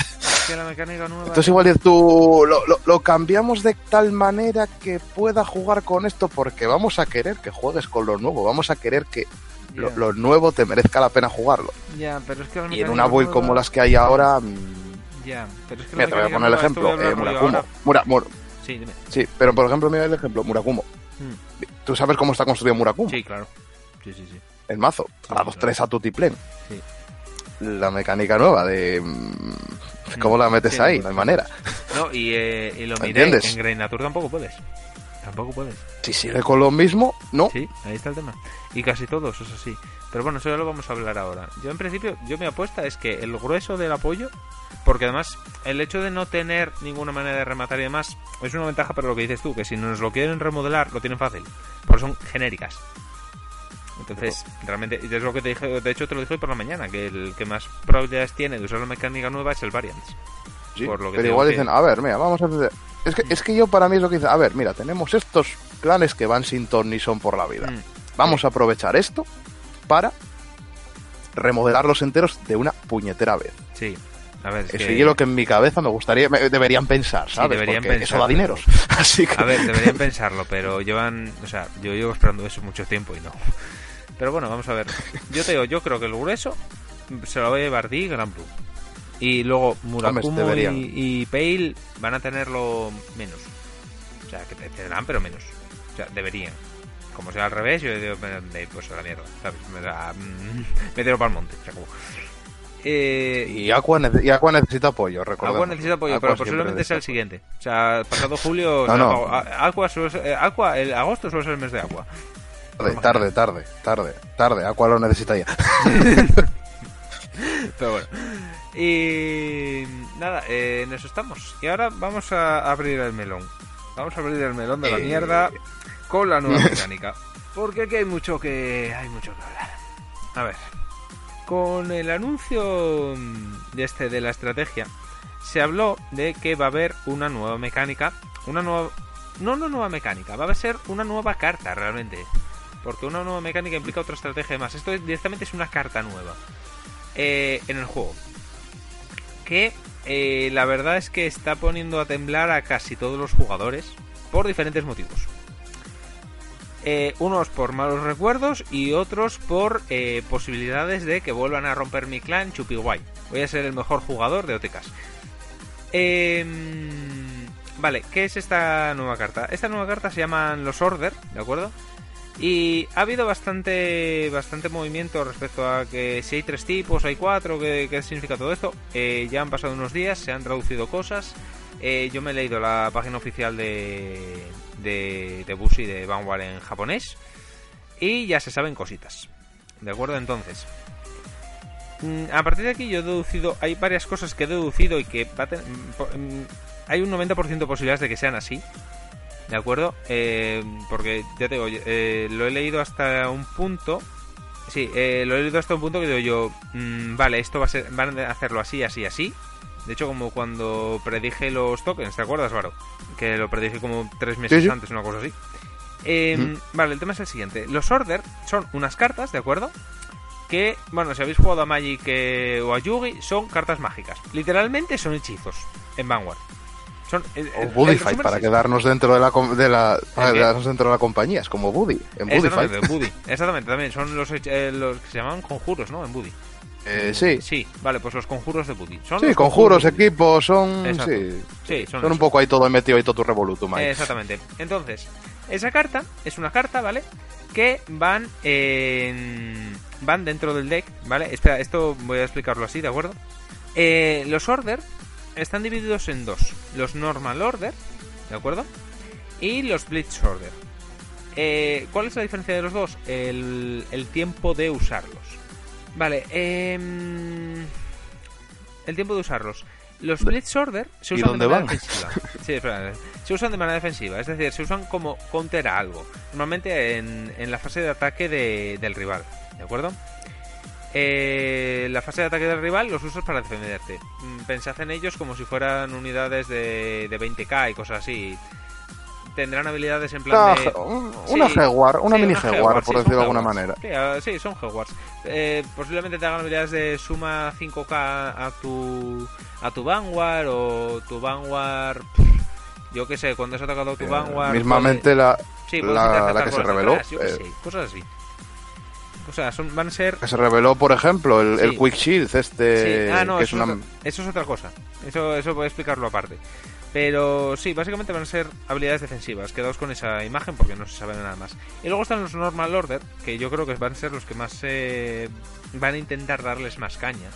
Que la mecánica nueva... Entonces igual tú, lo, lo- lo cambiamos de tal manera que pueda jugar con esto porque vamos a querer que juegues con lo nuevo, vamos a querer que lo, Ya, lo nuevo te merezca la pena jugarlo. ya, pero es que la Y en una build nueva- como las que hay ahora, mm, Ya, pero es que mira, te voy a poner el a ejemplo, eh, Murakumo. Mura- Mur- Sí, dime. sí, pero por ejemplo, mira el ejemplo, Murakumo. Mm, ¿Tú sabes cómo está construido Murakumo? Sí, claro. Sí, sí, sí. El mazo, Sí, grados claro. 3 a tutiplén. Sí. La mecánica nueva de... mm, ¿Cómo la metes Sí, ahí? no, hay manera. No, y, eh, y lo ¿Me miré, entiendes? en Grey Nature tampoco puedes. Tampoco puedes. Si sigue con lo mismo, no. Sí, ahí está el tema. Y casi todos, eso sí. Pero bueno, eso ya lo vamos a hablar ahora. Yo en principio, yo mi apuesta es que el grueso del apoyo, porque además el hecho de no tener ninguna manera de rematar y demás, es una ventaja para lo que dices tú, que si nos lo quieren remodelar, lo tienen fácil. Porque son genéricas. Entonces, realmente, es lo que te dije, de hecho te lo dije hoy por la mañana, que el que más probabilidades tiene de usar la mecánica nueva es el Variants. Sí, Por lo que pero igual que- dicen, a ver, mira, vamos a hacer... Es que, es que yo para mí es lo que dice, a ver, mira, tenemos estos clanes que van sin ton ni son por la vida. Mm, Vamos a aprovechar esto para remodelarlos enteros de una puñetera vez. sí. A ver, es Eso que- es lo que en mi cabeza me gustaría, me- deberían pensar, Sí, ¿sabes? deberían Porque pensar, eso da pero- dineros. Así que... A ver, deberían pensarlo, pero llevan. O sea, yo llevo esperando eso mucho tiempo y no. Pero bueno, vamos a ver. Yo te digo, yo creo que el grueso se lo va a llevar Di y Gran Blue. Y luego Murakumo y, y Pale van a tenerlo menos. O sea, que te tendrán, pero menos. O sea, deberían. Como sea al revés, yo digo, pues a la mierda, ¿sabes? Me, da, me tiro para el monte, se acabó. Eh, y, Aqua y Aqua necesita apoyo, recordemos. Aqua necesita apoyo, pero posiblemente sea el siguiente. O sea, pasado julio. no, no. Aqua, suele, Aqua, el agosto suele ser el mes de Aqua. Tarde, tarde, tarde, tarde, tarde. Aqua lo necesita ya. pero bueno. Y nada, eh, en eso estamos. Y ahora vamos a abrir el melón. Vamos a abrir el melón de la eh, mierda con la nueva mecánica. Porque aquí hay mucho que hay mucho que hablar. A ver, con el anuncio de este de la estrategia se habló de que va a haber una nueva mecánica, una nueva no una nueva mecánica, va a ser una nueva carta realmente. Porque una nueva mecánica implica otra estrategia más. Esto directamente es una carta nueva eh, en el juego. Que eh, la verdad es que está poniendo a temblar a casi todos los jugadores por diferentes motivos. Eh, unos por malos recuerdos y otros por eh, posibilidades de que vuelvan a romper mi clan chupi guay. Voy a ser el mejor jugador de OTKs. Em, vale, ¿qué es esta nueva carta? Esta nueva carta se llaman los Order, ¿de acuerdo? Y ha habido bastante bastante movimiento respecto a que si hay tres tipos, hay cuatro, ¿qué, qué significa todo esto? Eh, ya han pasado unos días, se han traducido cosas. yo me he leído la página oficial de, de, de Bushi de Vanguard en japonés. Y ya se saben cositas. ¿De acuerdo? Entonces, mm, a partir de aquí yo he deducido, hay varias cosas que he deducido y que mm, mm, hay un 90% de posibilidades de que sean así. ¿De acuerdo? Eh, porque ya te eh, lo he leído hasta un punto. Sí, eh, lo he leído hasta un punto que digo yo, vale, esto va a ser, van a hacerlo así, así, así. De hecho, como cuando predije los tokens, ¿te acuerdas, Varo? Que lo predije como tres meses antes, una cosa así. Em, vale, el tema es el siguiente. Los Order son unas cartas, ¿de acuerdo? Que, bueno, si habéis jugado a Magic eh, o a Yugi, son cartas mágicas. Literalmente son hechizos en Vanguard. Son, eh, o para quedarnos dentro de la, de la para quedarnos dentro de la compañía. Es como Buddy, en Buddy Fight. Exactamente, también. Son los, eh, los que se llaman conjuros, ¿no? En Buddy. Eh, sí. Sí, vale, pues los conjuros de Buddy. ¿Son sí, conjuros, equipos, son. Sí, son, un poco ahí todo metido ahí todo tu revolutum Exactamente. Entonces, esa carta es una carta, ¿vale? Que van en... van dentro del deck, ¿vale? Espera, esto voy a explicarlo así, ¿de acuerdo? Eh, los order están divididos en dos: los normal order, ¿de acuerdo? Y los blitz order. Eh, ¿Cuál es la diferencia de los dos? El, el tiempo de usarlos. Vale, eh, el tiempo de usarlos. Los Blitz Order se usan de manera defensiva. Sí, se usan de manera defensiva, es decir, se usan como counter a algo. Normalmente en, en la fase de ataque de, del rival, ¿de acuerdo? Eh, la fase de ataque del rival los usas para defenderte. Mm, pensad en ellos como si fueran unidades de, de 20k y cosas así tendrán habilidades en plan de... Una sí, una mini Hewar, por decirlo de alguna manera. Ah, sí, son Hewards. Eh, posiblemente te hagan habilidades de suma 5k a tu a tu Vanguard o tu Vanguard... yo qué sé, cuando has atacado tu Vanguard... Mismamente la, la, que se reveló. Eh, cosas así. O sea, son, van a ser... Que se reveló, por ejemplo, el, Quick Shield, este... Ah, no, eso, es eso es otra cosa. Eso, eso voy a explicarlo aparte. Pero sí, básicamente van a ser habilidades defensivas. Quedaos con esa imagen porque no se sabe nada más. Y luego están los Normal Order, que yo creo que van a ser los que más eh, van a intentar darles más caña.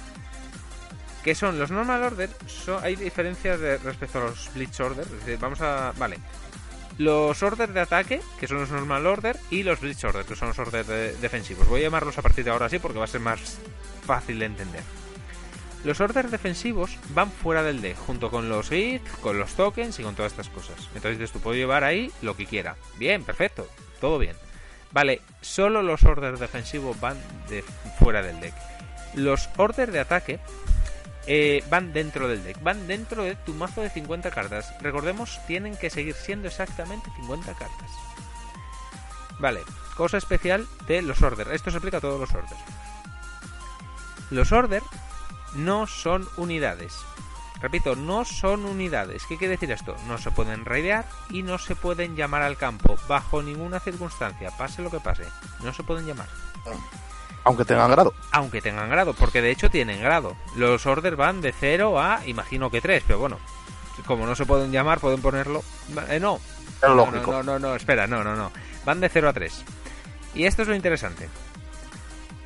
Que son los Normal Order, hay diferencias respecto a los Blitz Order. vamos a. Vale. Los Order de ataque, que son los Normal Order, y los Blitz Order, que son los Order defensivos. Voy a llamarlos a partir de ahora así porque va a ser más fácil de entender. Los orders defensivos van fuera del deck, junto con los hits, con los tokens y con todas estas cosas. Entonces tú puedes llevar ahí lo que quiera. Bien, perfecto, todo bien. Vale, solo los orders defensivos van de fuera del deck. Los orders de ataque eh, van dentro del deck, van dentro de tu mazo de 50 cartas. Recordemos, tienen que seguir siendo exactamente 50 cartas. Vale, cosa especial de los orders. Esto se aplica a todos los orders. Los orders no son unidades. Repito, no son unidades. ¿Qué quiere decir esto? No se pueden raidear y no se pueden llamar al campo bajo ninguna circunstancia, pase lo que pase. No se pueden llamar. Aunque tengan grado. Aunque tengan grado, porque de hecho tienen grado. Los orders van de 0 a, imagino que 3, pero bueno, como no se pueden llamar, pueden ponerlo. Eh, no, Es No, lógico. No, no, no, no, espera, no, no, no. Van de 0 a 3. Y esto es lo interesante.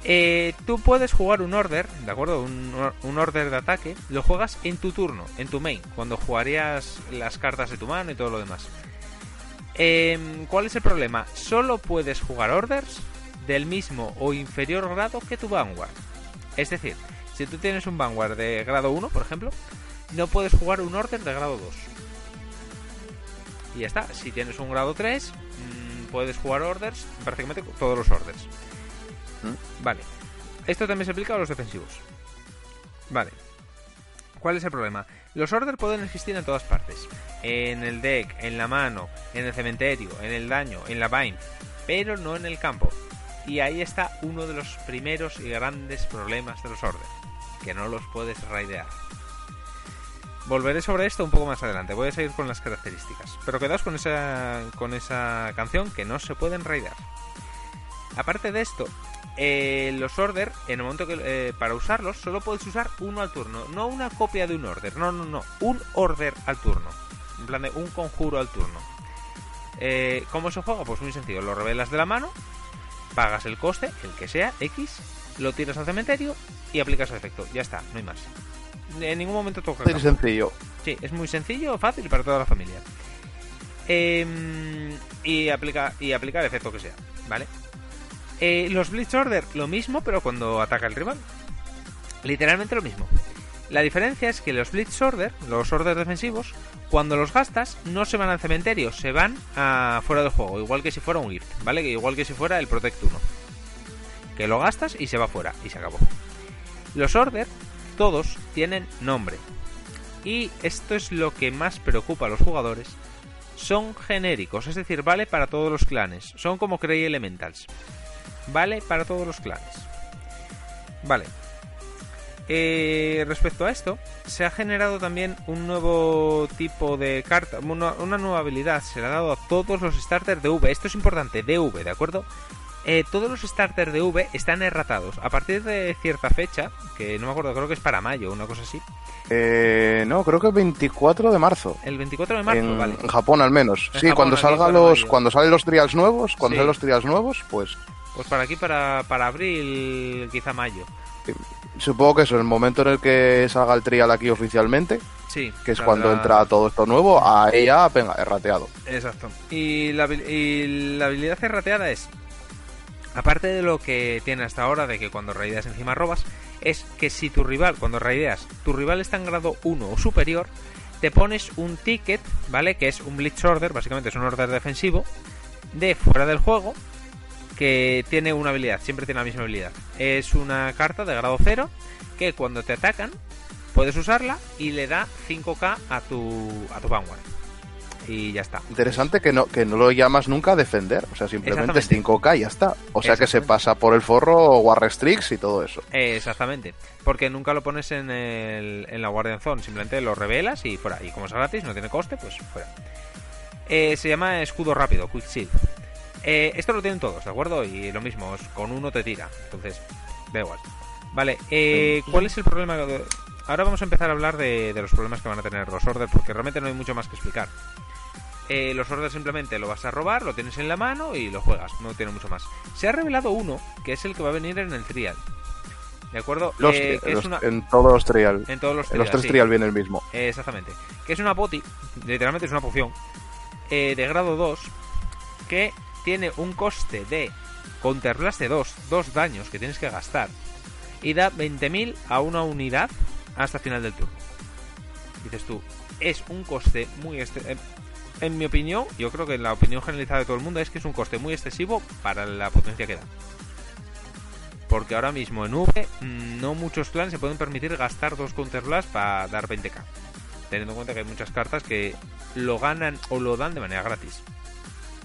Eh, tú puedes jugar un order, ¿de acuerdo? Un, un order de ataque, lo juegas en tu turno, en tu main, cuando jugarías las cartas de tu mano y todo lo demás. Em, ¿Cuál es el problema? Solo puedes jugar orders del mismo o inferior grado que tu Vanguard. Es decir, si tú tienes un Vanguard de grado 1, por ejemplo, no puedes jugar un order de grado 2. Y ya está. Si tienes un grado 3, mmm, puedes jugar orders, prácticamente todos los orders. Vale. Esto también se aplica a los defensivos. Vale. ¿Cuál es el problema? Los orders pueden existir en todas partes. En el deck, en la mano, en el cementerio, en el daño, en la bind. Pero no en el campo. Y ahí está uno de los primeros y grandes problemas de los orders. Que no los puedes raidear. Volveré sobre esto un poco más adelante. Voy a seguir con las características. Pero quedaos con esa, con esa canción que no se pueden raidear. Aparte de esto, eh, los order, en el momento que eh, para usarlos, solo puedes usar uno al turno. No una copia de un order. No, no, no. Un order al turno. En plan de un conjuro al turno. Eh, ¿Cómo se juega? Pues muy sencillo. Lo revelas de la mano, pagas el coste, el que sea, X, lo tiras al cementerio y aplicas el efecto. Ya está, no hay más. En ningún momento toca. Muy sencillo. Sí, es muy sencillo, fácil para toda la familia. Eh, y, aplica, y aplica el efecto que sea, ¿vale? Eh, los Blitz Order, lo mismo, pero cuando ataca el rival. Literalmente lo mismo. La diferencia es que los Blitz Order, los orders defensivos, cuando los gastas, no se van al cementerio, se van a fuera del juego, igual que si fuera un Gift, ¿vale? Igual que si fuera el Protect 1. Que lo gastas y se va fuera, y se acabó. Los Order, todos tienen nombre. Y esto es lo que más preocupa a los jugadores. Son genéricos, es decir, vale para todos los clanes. Son como Crey Elementals. Vale para todos los clanes. Vale. Eh, respecto a esto, se ha generado también un nuevo tipo de carta, una, una, nueva habilidad, se le ha dado a todos los starters de V. Esto es importante, de V, ¿de acuerdo? Eh, todos los starters de V están erratados. A partir de cierta fecha, que no me acuerdo, creo que es para mayo, una cosa así. Eh, no, creo que el 24 de marzo. El 24 de marzo, en, vale. En Japón al menos. En sí, Japón, cuando salga los, mayo. cuando salen los trials nuevos, cuando Sí. salen los trials nuevos, pues Pues para aquí, para, para abril, quizá mayo. supongo que eso, el momento en el que salga el trial aquí oficialmente, Sí. que es saldrá- cuando entra todo esto nuevo, ahí ya, venga, errateado. Exacto. Y la, y la habilidad errateada es, aparte de lo que tiene hasta ahora, de que cuando raideas encima robas, es que si tu rival, cuando raideas, tu rival está en grado 1 o superior, te pones un ticket, ¿vale? Que es un Blitz Order, básicamente es un order defensivo, de fuera del juego, que tiene una habilidad, siempre tiene la misma habilidad. Es una carta de grado 0, que cuando te atacan, puedes usarla y le da 5k a tu, a tu Vanguard. Y ya está. Interesante que no, que no lo llamas nunca a defender, o sea, simplemente es Exactamente. 5K y ya está. O sea que se pasa por el forro War Restricts y todo eso. Eh, exactamente. Porque nunca lo pones en, el, en la Guardian Zone. Simplemente lo revelas y fuera. Y como es gratis, no tiene coste, pues fuera. Eh, se llama escudo rápido, Quick Shield. Eh, esto lo tienen todos, ¿de acuerdo? Y lo mismo, es- con uno te tira. Entonces, da igual. Vale, eh, ¿cuál es el problema? de- Ahora vamos a empezar a hablar de, de los problemas que van a tener los orders, porque realmente no hay mucho más que explicar. Eh, los orders simplemente lo vas a robar, lo tienes en la mano y lo juegas, no tiene mucho más. Se ha revelado uno, que es el que va a venir en el trial. ¿De acuerdo? Los- Eh, que es los- una- En todos los trial. en todos los En los tres sí. trial viene el mismo. Eh, exactamente. Que es una poti, literalmente es una poción, eh, de grado 2, que tiene un coste de Counterblast de 2, 2 daños que tienes que gastar, y da 20.000 a una unidad hasta final del turno. Dices tú, es un coste muy... este- en mi opinión, yo creo que la opinión generalizada de todo el mundo es que es un coste muy excesivo para la potencia que da. Porque ahora mismo en V mm, no muchos clans se pueden permitir gastar dos Counterblast para dar 20k. Teniendo en cuenta que hay muchas cartas que lo ganan o lo dan de manera gratis.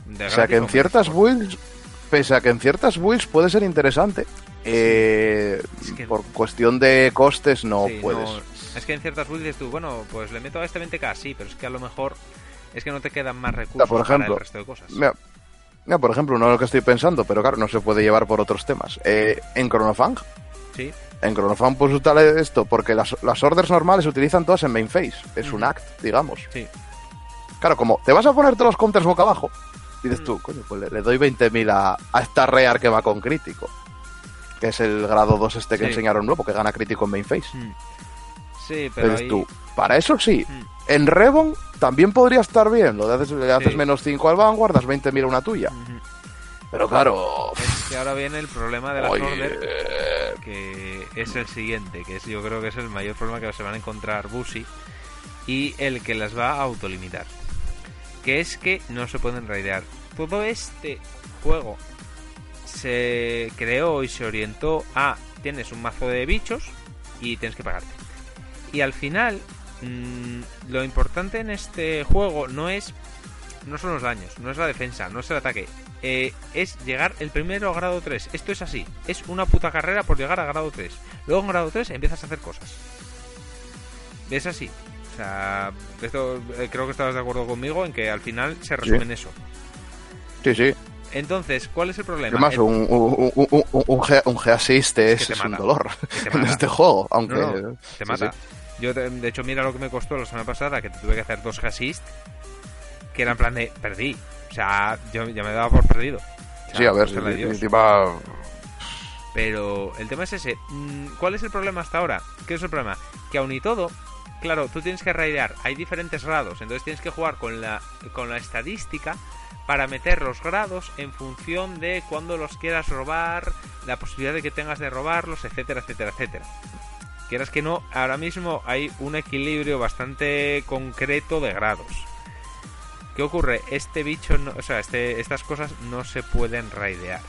De O sea que en ciertas builds, pese a que en ciertas builds puede ser interesante, eh, Es que- por cuestión de costes no Sí, puedes. no, es que en ciertas builds dices tú, bueno, pues le meto a este 20k, sí, pero es que a lo mejor es que no te quedan más recursos por para ejemplo, el resto de cosas. Mira, mira, por ejemplo, no es lo que estoy pensando, pero claro, no se puede llevar por otros temas. Eh, en Chronofang, Sí, en Chronofang puedes usar esto porque las, las orders normales se utilizan todas en main phase. Es un act, digamos. sí. Claro, como te vas a ponerte los counters boca abajo, dices tú, coño, pues le, le doy 20.000 a, a esta Rear que va con crítico. Que es el grado 2 este que Sí. enseñaron nuevo, que gana crítico en main phase. Mm. Sí, pero Dices ahí... tú, para eso sí. Mm. En Revon también podría estar bien. Lo de haces, le haces Sí. menos 5 al Vanguard, das 20.000 a una tuya. Pero claro. Es que ahora viene el problema de la oye, Order, que es el siguiente, que es yo creo que es el mayor problema que se van a encontrar Busi y el que las va a autolimitar. Que es que no se pueden raidear. Todo este juego se creó y se orientó a tienes un mazo de bichos y tienes que pagarte. Y al final, mm, lo importante en este juego no es no son los daños, no es la defensa, no es el ataque. eh, es llegar el primero a grado 3. Esto es así. Es una puta carrera por llegar a grado 3. Luego en grado 3 empiezas a hacer cosas. Es así. O sea, esto, eh, creo que estabas de acuerdo conmigo en que al final se resume en eso. Sí, sí. Entonces, ¿cuál es el problema? Además, El- un, un, un, un, un, G- un G-Assist es, un dolor en este juego. Aunque. No, no, te sí, mata. sí. Yo, de hecho, mira lo que me costó la semana pasada, que te tuve que hacer dos assist, que era en plan de, perdí. O sea, yo ya me daba por perdido. O sea, Sí, a ver, encima. Pero el tema es ese. Mm, ¿Cuál es el problema hasta ahora? ¿Qué es el problema? Que aun y todo, claro, tú tienes que raidear. Hay diferentes grados, entonces tienes que jugar con la, con la estadística para meter los grados en función de cuándo los quieras robar, la posibilidad de que tengas de robarlos, etcétera, etcétera, etcétera. Quieras que no, ahora mismo hay un equilibrio bastante concreto de grados. ¿Qué ocurre? Este bicho, o sea, este, estas cosas no se pueden raidear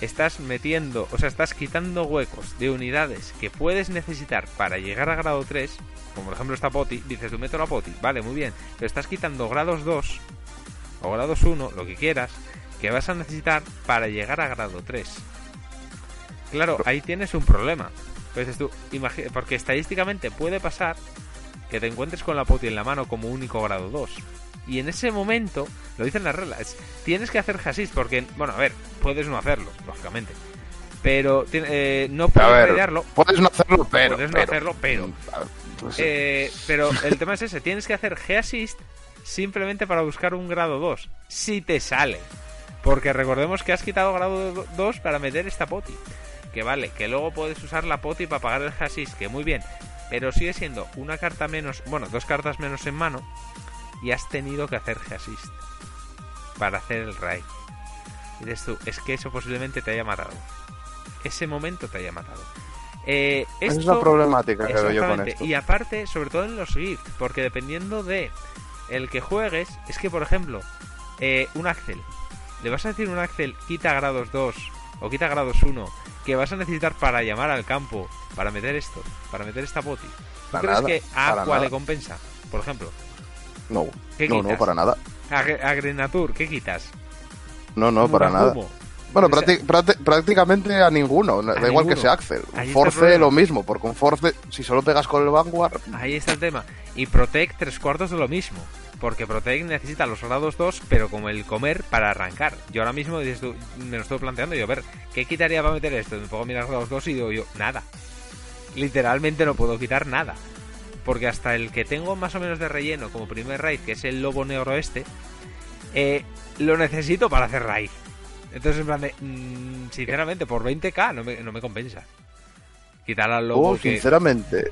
estás metiendo, o sea, estás quitando huecos de unidades que puedes necesitar para llegar a grado 3, como por ejemplo esta poti, dices, tú meto la poti, vale, muy bien, pero estás quitando grados 2 o grados 1, lo que quieras, que vas a necesitar para llegar a grado 3. Claro, ahí tienes un problema. Pues tú, porque estadísticamente puede pasar que te encuentres con la poti en la mano como único grado 2. Y en ese momento, lo dicen las reglas, tienes que hacer hasís porque, bueno, a ver, puedes no hacerlo, lógicamente. Pero eh, no puedes ver, raidearlo, puedes no hacerlo, pero. puedes no pero- hacerlo, pero... Ver, pues, Eh, pero el tema es ese, tienes que hacer G-Assist simplemente para buscar un grado 2. Si te sale. Porque recordemos que has quitado grado 2 para meter esta poti. Que vale, que luego puedes usar la poti para pagar el G-Assist, que muy bien. Pero sigue siendo una carta menos, bueno, dos cartas menos en mano. Y has tenido que hacer G-Assist. Para hacer el raid. Y dices tú, es que eso posiblemente te haya matado. Ese momento te haya matado. Eh, es la problemática que veo yo con esto. Y aparte, sobre todo en los gift, porque dependiendo de el que juegues, es que por ejemplo, eh, un Axel, le vas a decir un Axel quita grados 2 o quita grados 1 que vas a necesitar para llamar al campo, para meter esto, para meter esta poti. ¿Tú Para crees nada, que a Aqua nada. le compensa? Por ejemplo, No, ¿Qué no, no, para nada. a, Gre- a Grenatur, ¿qué quitas? No, no, para nada. Bueno, prácti- prácticamente a ninguno. Da igual ninguno. que sea Axel. Ahí Force lo mismo, porque un Force, si solo pegas con el Vanguard, Ahí está el tema. Y Protect tres cuartos de lo mismo. Porque Protect necesita los grados 2, pero como el comer para arrancar. Yo ahora mismo me lo estoy planteando y yo, a ver, ¿qué quitaría para meter esto? Me pongo mirar grados 2 y digo yo, nada. Literalmente no puedo quitar nada. Porque hasta el que tengo más o menos de relleno como primer raid, que es el lobo negro este, eh, lo necesito para hacer raid. Entonces, en plan de, mm, sinceramente, por 20k no me, no me compensa. Quitar al lobo oh, que... sinceramente,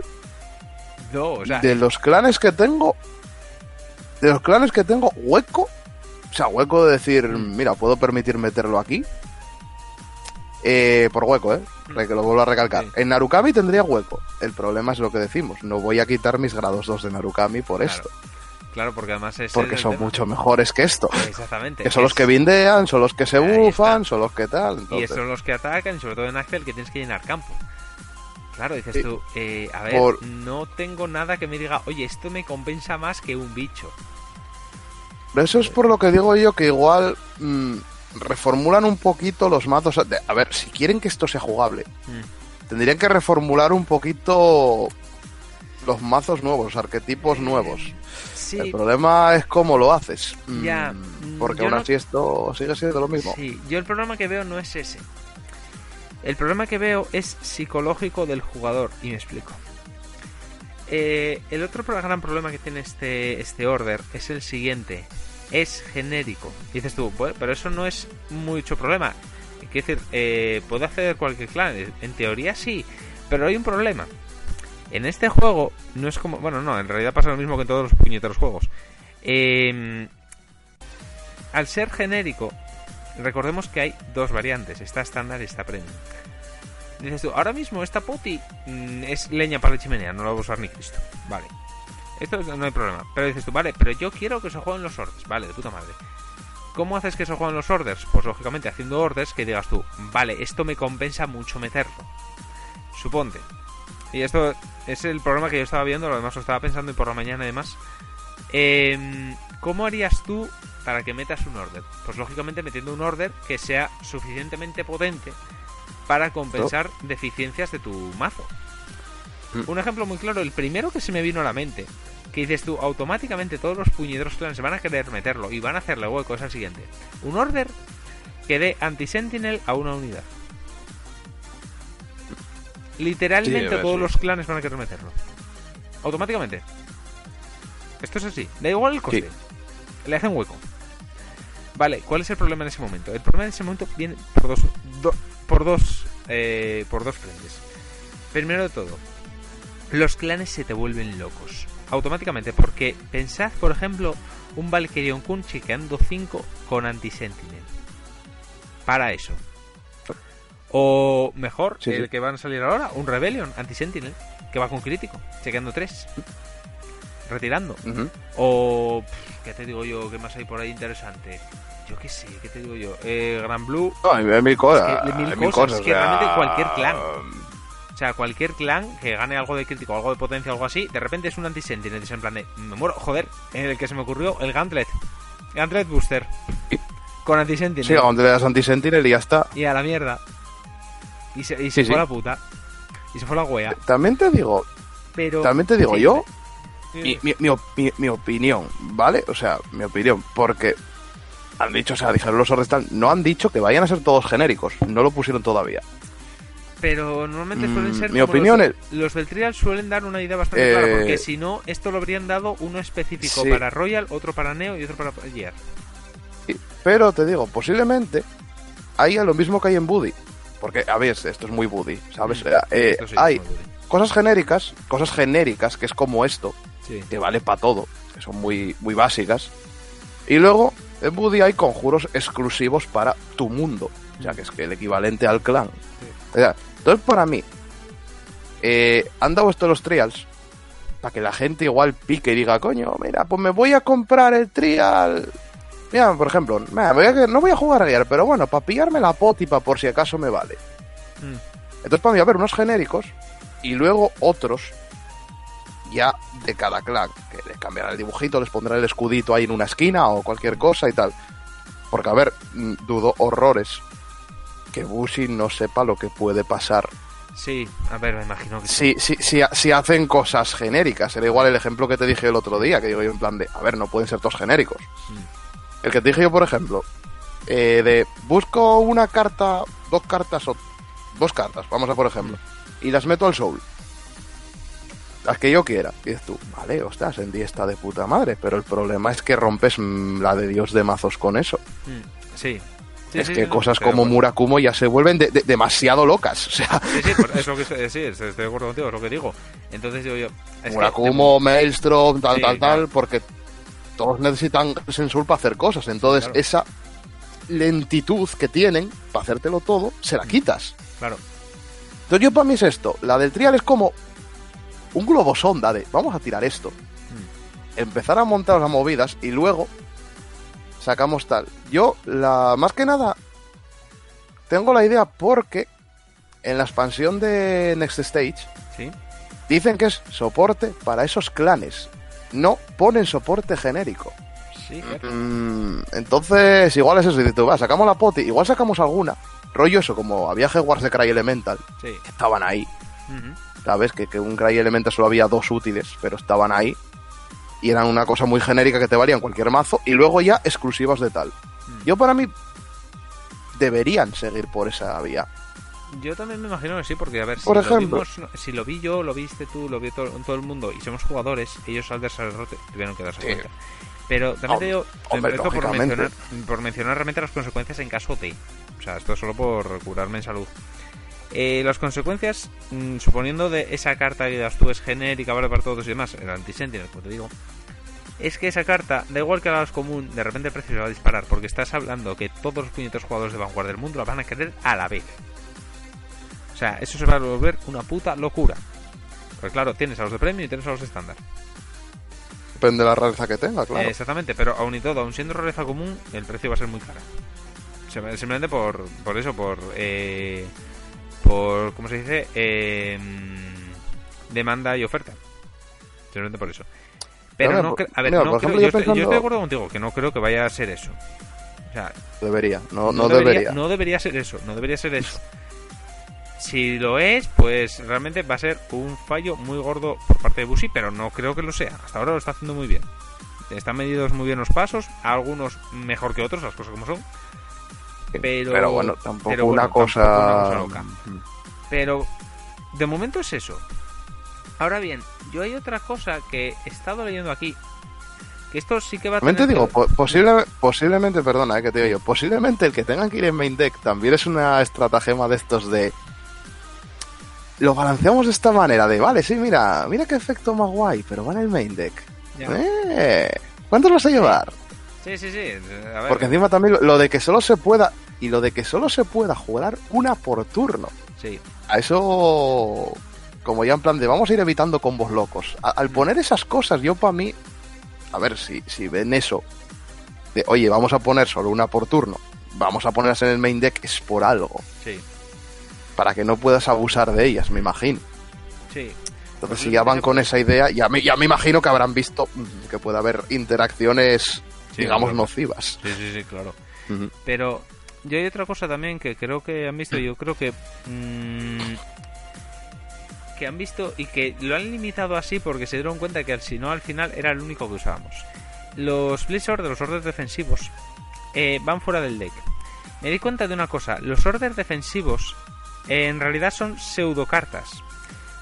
No, o sea, de los clanes que tengo, de los clanes que tengo, hueco, o sea, hueco de decir, mira, puedo permitir meterlo aquí. Eh, por hueco, ¿eh? Que lo vuelvo a recalcar. Sí. En Narukami tendría hueco. El problema es lo que decimos. No voy a quitar mis grados 2 de Narukami por Claro, esto. Claro, porque además es Porque son tema. mucho mejores que esto. Exactamente. Que son los Es- que bindean, son los que se Ahí bufan, está. son los que tal. Y entonces- son los que atacan, y sobre todo en Axel, que tienes que llenar campo. Claro, dices tú, eh, a ver, Por- no tengo nada que me diga, oye, esto me compensa más que un bicho. Eso es por lo que digo yo que igual mm, reformulan un poquito los mazos. de- a ver, si quieren que esto sea jugable, Mm. tendrían que reformular un poquito los mazos nuevos, los arquetipos nuevos. Sí, El problema es cómo lo haces. Mm, Ya, mm, Porque aún no- así esto sigue siendo lo mismo. sí, yo el problema que veo no es ese. El problema que veo es psicológico del jugador, y me explico. Eh, el otro gran problema que tiene este, este order es el siguiente. Es genérico. Dices tú, pero eso no es mucho problema. Quiero decir, eh, puede acceder cualquier clan. En teoría sí, pero hay un problema. En este juego no es como... Bueno, no, en realidad pasa lo mismo que en todos los puñeteros juegos. Em, al ser genérico, recordemos que hay dos variantes. Está estándar y está premium. Dices tú, ahora mismo esta poti mm, es leña para la chimenea, no la voy a usar ni Cristo. Vale. Esto no hay problema. Pero dices tú, vale, pero yo quiero que se jueguen los orders. Vale, de puta madre. ¿Cómo haces que se jueguen los orders? Pues lógicamente haciendo orders que digas tú, vale, esto me compensa mucho meterlo. Suponte. Y esto es el problema que yo estaba viendo, lo demás lo estaba pensando y por la mañana además. Eh, ¿Cómo harías tú para que metas un order? Pues lógicamente metiendo un order que sea suficientemente potente para compensar deficiencias de tu mazo. Un ejemplo muy claro, el primero que se me vino a la mente, que dices tú, automáticamente todos los puñeteros clanes van a querer meterlo y van a hacerle hueco, es el siguiente. Un order que dé anti-sentinel a una unidad. Literalmente todos los clanes van a querer meterlo. Automáticamente. Esto es así. Da igual el coste. Le hacen hueco. Vale, ¿cuál es el problema en ese momento? El problema en ese momento viene por dos, por dos, eh, por dos frentes. Primero de todo, los clanes se te vuelven locos. Automáticamente, porque pensad, por ejemplo, un Valkyrion Kun chequeando 5 con anti-sentinel. Para eso. O mejor, el que van a salir ahora, un Rebellion anti-sentinel, que va con crítico, chequeando 3. Retirando. O, ¿qué te digo yo? ¿Qué más hay por ahí interesante? yo qué sé, ¿qué te digo yo? Eh, Gran Blue. No, hay mil cosas. Es que, mil, cosas, que realmente cualquier clan. O sea, cualquier clan que gane algo de crítico, algo de potencia, algo así, de repente es un anti-sentinel. En plan de, me muero, joder, el que se me ocurrió, el Gauntlet. Gauntlet Booster. Con anti-sentinel. Sí, cuando le das anti-sentinel y ya está. Y a la mierda. Y se, y se fue la puta. Y se fue la wea. También te digo. Pero. También te digo yo. Mi, mi, mi, mi, opinión, ¿vale? O sea, mi opinión. Porque han dicho, o sea, dijeron los Ordestal, no han dicho que vayan a ser todos genéricos, no lo pusieron todavía. Pero normalmente suelen mm, ser. Mi opinión los, es. Los del Trial suelen dar una idea bastante clara, porque eh, si no, esto lo habrían dado uno específico para Royal, otro para Neo y otro para Gear. pero te digo, posiblemente haya lo mismo que hay en Buddy. Porque, a ver, esto es muy Buddy, ¿sabes? Mm, eh, hay cosas genéricas, cosas genéricas, que es como esto, que vale para todo, que son muy, muy básicas. Y luego en Buddy hay conjuros exclusivos para tu mundo. O sea, que es que el equivalente al clan. Entonces, para mí, eh, han dado esto los trials para que la gente igual pique y diga, coño, mira, pues me voy a comprar el trial. Mira, por ejemplo, no voy a jugar a Gear, pero bueno, para pillarme la potipa por si acaso me vale. Mm. Entonces, para mí, a ver, unos genéricos y luego otros ya de cada clan, que les cambiará el dibujito, les pondrá el escudito ahí en una esquina o cualquier cosa y tal. Porque, a ver, mm, dudo horrores que Bushi no sepa lo que puede pasar. Sí, a ver, me imagino que sí. Si, si, si, hacen cosas genéricas, era igual el ejemplo que te dije el otro día, que digo yo en plan de, a ver, no pueden ser todos genéricos. Mm. El que te dije yo, por ejemplo, eh, de busco una carta, dos cartas o dos cartas, vamos a por ejemplo, mm. y las meto al soul las que yo quiera. Y dices tú, vale, ostras, en día está de puta madre, pero el problema es que rompes mm, la de Dios de mazos con eso. Mm, sí. Es que cosas como Murakumo ya se vuelven demasiado locas. O sea. Sí, sí, es lo que estoy, sí, estoy de acuerdo contigo, es lo que digo. Entonces digo yo. Murakumo, Maelstrom, tal, tal, tal, porque todos necesitan Sensur para hacer cosas. Entonces, esa lentitud que tienen para hacértelo todo, se la mm. quitas. Claro. Entonces, yo para mí es esto: la del trial es como un globo sonda de vamos a tirar esto. Hmm. Empezar a montar las movidas y luego sacamos tal. Yo, la más que nada, tengo la idea porque en la expansión de Next Stage ¿Sí? dicen que es soporte para esos clanes. No ponen soporte genérico. Sí, mm, entonces, igual es eso. Y tú, va, sacamos la poti, igual sacamos alguna. Rollo eso, como había Wars de Cry Elemental. Sí. Que estaban ahí. ¿sabes? Que, que un Cry Elemental solo había dos útiles, pero estaban ahí. Y eran una cosa muy genérica que te valían cualquier mazo. Y luego ya exclusivas de tal. Hmm. Yo para mí deberían seguir por esa vía. Yo también me imagino que sí, porque a ver, si, Por lo, ejemplo. vimos- si lo vi yo, lo viste tú, lo vio todo, todo el mundo y somos jugadores, ellos al desarrollo tuvieron que darse Sí. cuenta. Pero también te digo, Hombre, empiezo por mencionar, por mencionar realmente las consecuencias en caso de. O sea, esto es solo por curarme en salud. Eh, las consecuencias, mm, suponiendo de esa carta que das tú es genérica, vale para todos y demás, el anti-sentinel, como te digo, es que esa carta, da igual que la hagas común, de repente el precio se va a disparar, porque estás hablando que todos los puñetos jugadores de vanguardia del mundo la van a querer a la vez. O sea, eso se va a volver una puta locura. Porque claro, tienes a los de premio y tienes a los de estándar. Depende de la rareza que tenga, claro. Eh, exactamente, pero aún y todo, aún siendo rareza común, el precio va a ser muy cara. Sim- Simplemente por, por eso, por... Eh, por, ¿cómo se dice? Eh, demanda y oferta. Simplemente por eso. Pero no por- cre- a ver, mira, no creo- ejemplo, yo, estoy, yo pensando- estoy de acuerdo contigo, que no creo que vaya a ser eso. O sea, Debería, no, no, debería. No debería ser eso, no debería ser eso. Si lo es, pues realmente va a ser un fallo muy gordo por parte de Bushi, pero no creo que lo sea. Hasta ahora lo está haciendo muy bien. Están medidos muy bien los pasos, algunos mejor que otros, las cosas como son. Pero, bueno, tampoco pero bueno, una tampoco cosa... una cosa loca. Pero de momento es eso. Ahora bien, yo hay otra cosa que he estado leyendo aquí. Que esto sí que va a te tener digo, que- po- posible, posiblemente, perdona, eh, que te digo yo, posiblemente el que tengan que ir en main deck también es una estratagema de estos de... Lo balanceamos de esta manera, de, vale, sí, mira, mira qué efecto más guay, pero va en el main deck. Ya. Eh, ¿Cuántos vas a llevar? Sí, sí, sí. A ver, Porque encima también lo, de que solo se pueda, y lo de que solo se pueda jugar una por turno. sí. A eso, como ya en plan de vamos a ir evitando combos locos. A- al poner esas cosas, yo para mí, a ver si, si ven eso, de oye, vamos a poner solo una por turno, vamos a ponerlas en el main deck, es por algo, Sí, para que no puedas abusar de ellas, me imagino. sí. Entonces, si ya van con esa idea, ya me, ya me imagino que habrán visto mm, que puede haber interacciones, Sí, digamos, claro. nocivas. Sí, sí, sí, claro. Pero yo hay otra cosa también que creo que han visto, yo creo que... mm, que han visto y que lo han limitado así porque se dieron cuenta que si no al final era el único que usábamos. Los Blizzard los orders defensivos eh, van fuera del deck. Me di cuenta de una cosa, los orders defensivos eh, en realidad son pseudo cartas.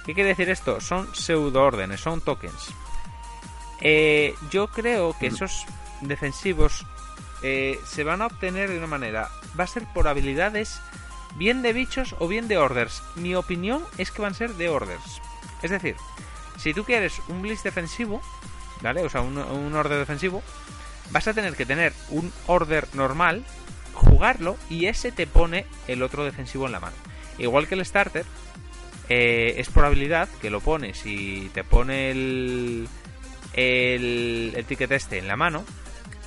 ¿Qué quiere decir esto? Son pseudo órdenes, son tokens. Eh, yo creo que esos defensivos eh, se van a obtener de una manera. Va a ser por habilidades bien de bichos o bien de orders. Mi opinión es que van a ser de orders. Es decir, si tú quieres un blitz defensivo, ¿vale? O sea, un, un order defensivo, vas a tener que tener un order normal, jugarlo y ese te pone el otro defensivo en la mano. Igual que el starter, eh, es por habilidad que lo pones y te pone el, el, el ticket este en la mano,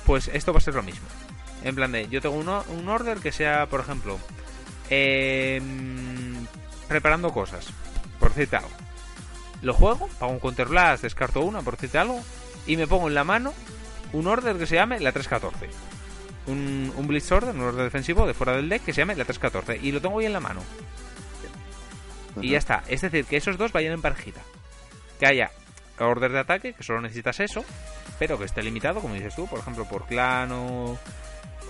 pues esto va a ser lo mismo. En plan de, yo tengo uno- un order que sea, por ejemplo, em, preparando cosas, por decirte algo. Lo juego, pago un counter blast, descarto una, por decirte algo, y me pongo en la mano un order que se llame la 314. Un, un Blitz Order, un order defensivo de fuera del deck que se llame la 314. Y lo tengo ahí en la mano. Y ya está. Es decir, que esos dos vayan en parejita. Que haya order de ataque, que solo necesitas eso, pero que esté limitado, como dices tú, por ejemplo, por clan o,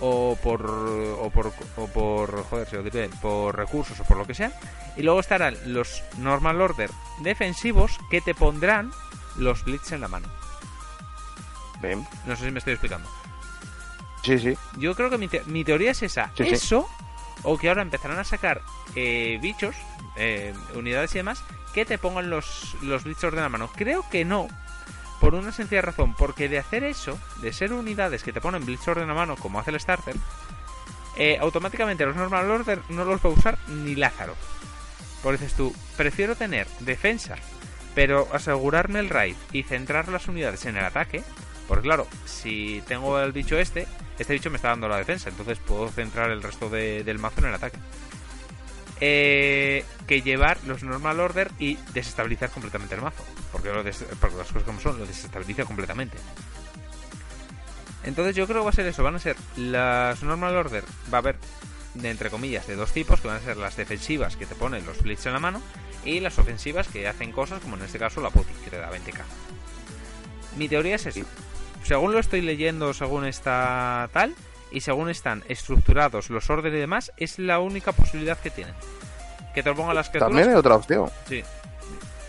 o por o por o por joder, se lo diré, por recursos o por lo que sea. Y luego estarán los normal order defensivos que te pondrán los blitz en la mano. Bien. No sé si me estoy explicando. Sí, sí. Yo creo que mi, te- mi teoría es esa. Sí, sí. Eso, o que ahora empezarán a sacar eh, bichos, eh, unidades y demás, que te pongan los, los bichos de la mano. Creo que no, por una sencilla razón, porque de hacer eso, de ser unidades que te ponen Blitzor de la mano, como hace el starter, eh, automáticamente los normal order no los va a usar ni Lázaro. Por dices tú, prefiero tener defensa, pero asegurarme el raid y centrar las unidades en el ataque. Porque claro, si tengo el bicho este, este bicho me está dando la defensa, entonces puedo centrar el resto de- del mazo en el ataque. Eh, que llevar los normal order y desestabilizar completamente el mazo. Porque, lo des- porque las cosas como son, lo desestabiliza completamente. Entonces yo creo que va a ser eso, van a ser las normal order, va a haber de entre comillas de dos tipos, que van a ser las defensivas que te ponen los blitz en la mano y las ofensivas que hacen cosas como en este caso la poti, que te da 20k. Mi teoría es eso. Según lo estoy leyendo, según está tal, y según están estructurados los órdenes y demás, es la única posibilidad que tienen. Que te lo pongan las criaturas. También hay otra opción. Sí.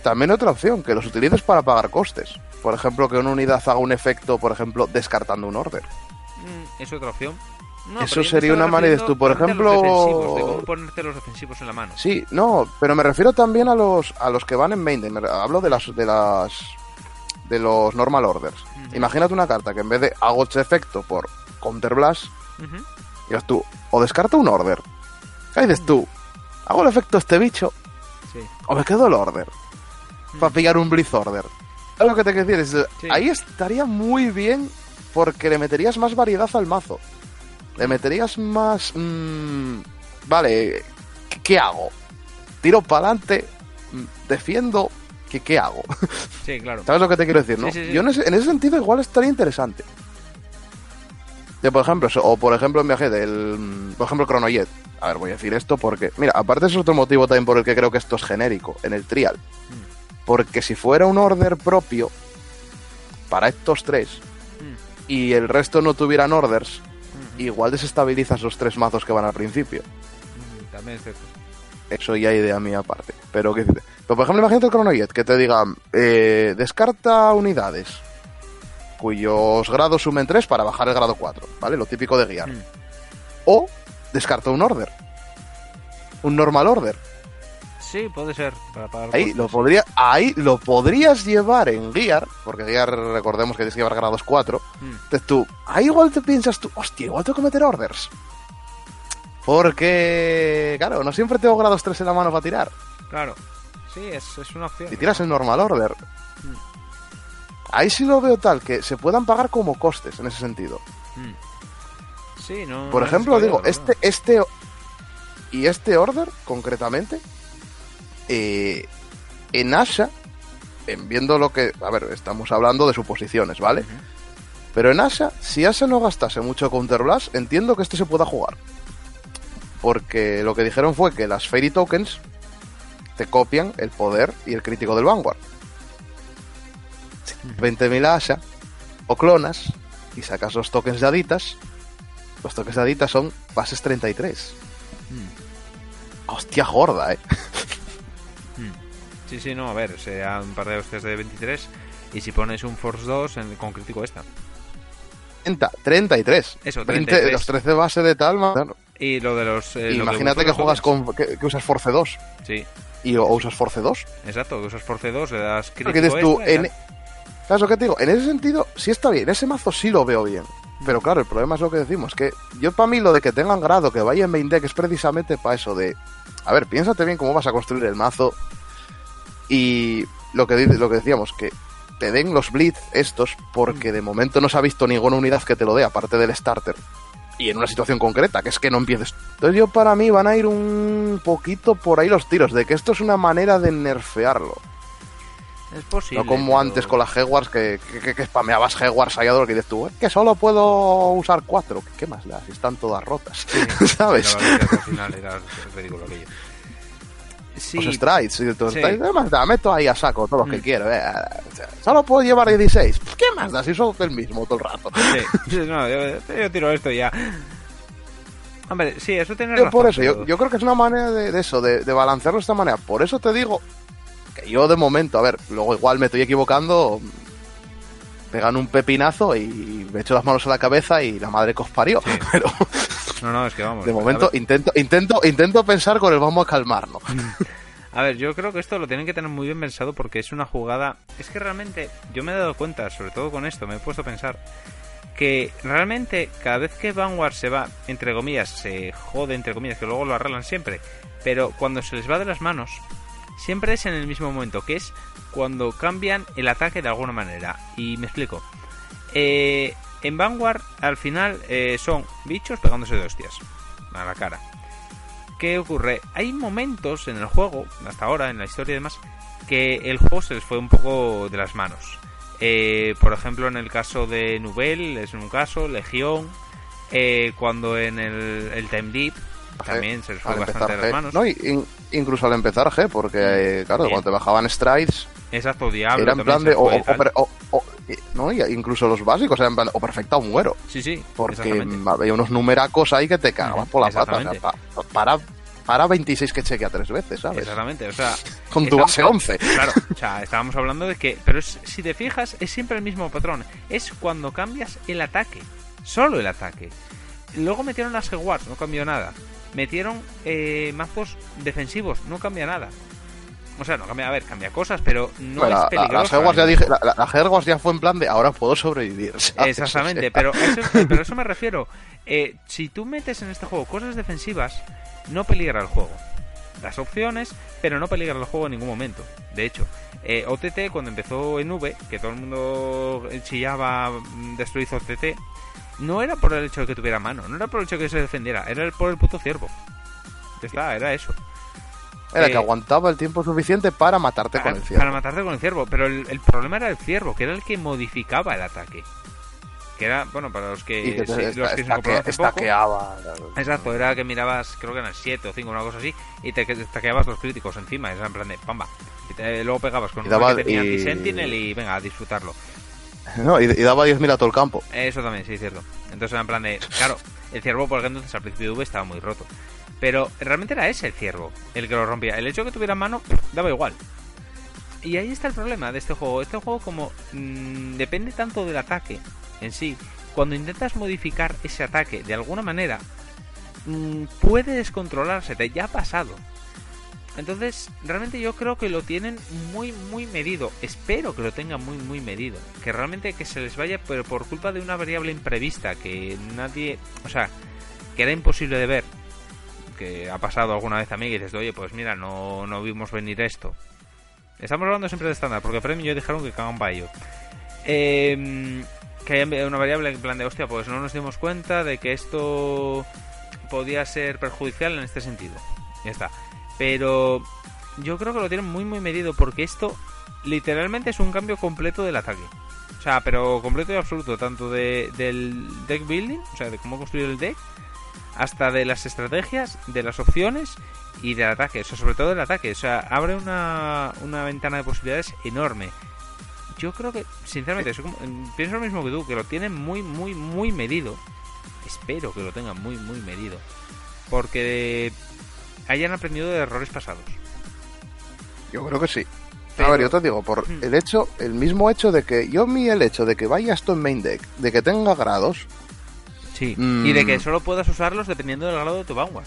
También hay otra opción, que los utilices para pagar costes. Por ejemplo, que una unidad haga un efecto, por ejemplo, descartando un order. Mm, es otra opción. No, Eso sería una manera de tú, por ejemplo- de cómo ponerte los defensivos en la mano. Sí, no, pero me refiero también a los a los que van en main. Hablo de las de las de los normal orders. Imagínate una carta que en vez de hago este efecto por counter blast, digas tú, o descarto un order. ¿Qué dices tú? Hago el efecto este bicho Sí. o me quedo el order para pillar un blitz order. ¿Sabes lo que te quiero decir? Es, Sí. Ahí estaría muy bien porque le meterías más variedad al mazo. Le meterías más... mm, vale, ¿qué, qué hago? Tiro para adelante, defiendo, ¿qué, ¿qué hago? Sí, claro. ¿Sabes lo que te quiero decir, no? Sí. Yo en ese, en ese sentido igual estaría interesante. De, por ejemplo, o por ejemplo en viaje del... mm, Por ejemplo, Chronojet. A ver, voy a decir esto porque... Mira, aparte es otro motivo también por el que creo que esto es genérico, en el trial. Mm. Porque si fuera un order propio para estos tres Mm. y el resto no tuvieran orders, Ujú. igual desestabilizas los tres mazos que van al principio. Mm, También es cierto. Eso ya idea mía aparte. Pero, ¿qué dice? Pero por ejemplo, imagínate el Chronojet que te diga, eh, descarta unidades cuyos grados sumen 3 para bajar el grado 4, ¿vale? Lo típico de guiar. Mm. O descarta un order. Un normal order. Sí, puede ser. Para Ahí lo, podría, ahí lo podrías llevar en guiar, porque guiar, recordemos que tienes que llevar grados 4. Mm. Entonces tú, ahí igual te piensas tú, hostia, igual tengo que meter orders. Porque, claro, no siempre tengo grados 3 en la mano para tirar. Claro. Sí, es, es una opción. Si tiras el normal order. Ahí sí lo veo tal, que se puedan pagar como costes en ese sentido. Mm. Sí, no. Por no es ejemplo, digo, este, este y este order, concretamente, eh, en Asha, en viendo lo que, a ver, estamos hablando de suposiciones, ¿vale? Pero en Asha, si Asha no gastase mucho Counter Blast, entiendo que este se pueda jugar. Porque lo que dijeron fue que las Fairy Tokens te copian el poder y el crítico del Vanguard. 20.000 a Asha, o clonas, y sacas los tokens de Aditas. Los tokens de Aditas son bases 33. Mm. Hostia gorda, eh. Mm. Sí, sí, no, a ver, sean un par de hostias de 23 y si pones un Force 2 en- con crítico esta. 30, 33. Eso, 20, 33. los 13 base de tal, man. Y lo de los... eh, lo Imagínate que juegas con. Que, que usas Force 2. Sí, Y, o usas Force 2. exacto, que usas Force 2, le das crítico Porque dices tú, en. ¿sabes lo que te digo? En ese sentido, sí está bien. Ese mazo sí lo veo bien. Pero claro, el problema es lo que decimos, que yo para mí lo de que tengan grado, que vaya en main deck, es precisamente para eso de... A ver, piénsate bien cómo vas a construir el mazo y lo que, lo que decíamos, que te den los blitz estos, porque de momento no se ha visto ninguna unidad que te lo dé, aparte del starter. Y en una situación concreta, que es que no empieces. Entonces yo para mí van a ir un poquito por ahí los tiros, de que esto es una manera de nerfearlo. Es posible. No como pero- antes con las Hegwars que, que, que, que spameabas Hegwars allá lo que dices tú, "Es que solo puedo usar cuatro. ¿Qué más da? Si están todas rotas. Sí, ¿Sabes? Al final era ridículo aquello. Sí, Los strides. Y los Sí. strides, ¿Qué más da? Meto ahí a saco todos los que Mm. quiero. eh, Solo puedo llevar 16. ¿Qué más da? Si son el mismo todo el rato. sí, sí, no, yo, yo tiro esto ya. Hombre, sí, eso tiene Yo razón. por eso, yo, creo que es una manera de, de eso, de, de balancearlo de esta manera. Por eso te digo que yo de momento, a ver, luego igual me estoy equivocando, pegan un pepinazo y me echo las manos a la cabeza y la madre que os parió. Sí. Pero No, no, es que vamos. de momento intento, intento, intento pensar con el vamos a calmarnos. A ver, yo creo que esto lo tienen que tener muy bien pensado porque es una jugada. Es que realmente yo me he dado cuenta, sobre todo con esto, me he puesto a pensar que realmente cada vez que Vanguard se va, entre comillas, se jode, entre comillas, que luego lo arreglan siempre, pero cuando se les va de las manos, siempre es en el mismo momento, que es cuando cambian el ataque de alguna manera. Y me explico. Eh, en Vanguard, al final, eh, son bichos pegándose de hostias a la cara. ¿Qué ocurre? Hay momentos en el juego, hasta ahora, en la historia y demás, que el juego se les fue un poco de las manos. Eh, por ejemplo, en el caso de Nubel, es un caso, Legión, eh, cuando en el, el Time Deep también se les fue Al bastante de las manos. No, in- incluso al empezar G, porque claro, Bien. cuando te bajaban strides, Exacto, Diablo. era en plan de. O, o- no, y incluso los básicos eran en plan, o perfecta o muero. Sí, sí, Porque había unos numeracos ahí que te cagabas Ujú, por la pata. O sea, exactamente. pa- para, para 26 que chequea tres veces, ¿sabes? Exactamente, o sea... Con tu base 11. Claro, o sea, estábamos hablando de que... Pero si te fijas, es siempre el mismo patrón. Es cuando cambias el ataque. Solo el ataque. Luego metieron las Hogwarts, no cambió nada. Metieron eh, mazos defensivos, no cambia nada. O sea, no cambia, a ver, cambia cosas, pero no es peligroso. La, dije, la, ya fue en plan de ahora puedo sobrevivir. Exactamente, pero, eso, pero eso me refiero. Eh, si tú metes en este juego cosas defensivas, no peligra el juego. Las opciones, pero no peligra el juego en ningún momento. De hecho, eh, OTT cuando empezó en V, que todo el mundo chillaba mm, destruir OTT, no era por el hecho de que tuviera mano, no era por el hecho de que se defendiera, era por el puto ciervo. Ya está, era eso. Era que eh, aguantaba el tiempo suficiente para matarte con el ciervo. Para matarte con el ciervo, pero el, problema era el ciervo, que era el que modificaba el ataque. Que era, bueno, para los que, los que se estaqueaba. Exacto, era que mirabas, creo que eran 7 o 5, una cosa así, y te estaqueabas los críticos encima, era en plan de pamba. Y luego pegabas con un que tenía y... sentinel y venga, a disfrutarlo. No, y, daba 10.000 a todo el campo. Eso también, sí, es cierto. Entonces era en plan de, claro, el ciervo, por ejemplo, entonces al principio de V estaba muy roto. Pero realmente era ese el ciervo el que lo rompía. El hecho de que tuviera mano daba igual. Y ahí está el problema de este juego. Este juego como mm, depende tanto del ataque en sí. Cuando intentas modificar ese ataque de alguna manera, mmm, puede descontrolarse. Te ya ha pasado. Entonces, realmente yo creo que lo tienen muy, muy medido. Espero que lo tengan muy, muy medido. Que realmente que se les vaya, pero por culpa de una variable imprevista que nadie... O sea, que era imposible de ver que ha pasado alguna vez a mí y dices, oye, pues mira, no, no vimos venir esto. Estamos hablando siempre de estándar, porque Premio y yo dijeron que cagan para. Eh, que hay una variable en plan de, hostia, pues no nos dimos cuenta de que esto podía ser perjudicial en este sentido. Ya está. Pero yo creo que lo tienen muy, muy medido, porque esto literalmente es un cambio completo del ataque. O sea, pero completo y absoluto, tanto de, del deck building, o sea, de cómo construir el deck, hasta de las estrategias, de las opciones y del ataque, o sea, sobre todo del ataque, o sea, abre una, una ventana de posibilidades enorme. Yo creo que, sinceramente, pienso lo mismo que tú, que lo tienen muy, muy, muy medido. Espero que lo tengan muy, muy medido. Porque hayan aprendido de errores pasados. Yo creo que sí. A ver, yo te digo, por hmm. el hecho, el mismo hecho de que yo mi el hecho de que vaya esto en main deck, de que tenga grados, y de que mm. solo puedas usarlos dependiendo del grado de tu Vanguard.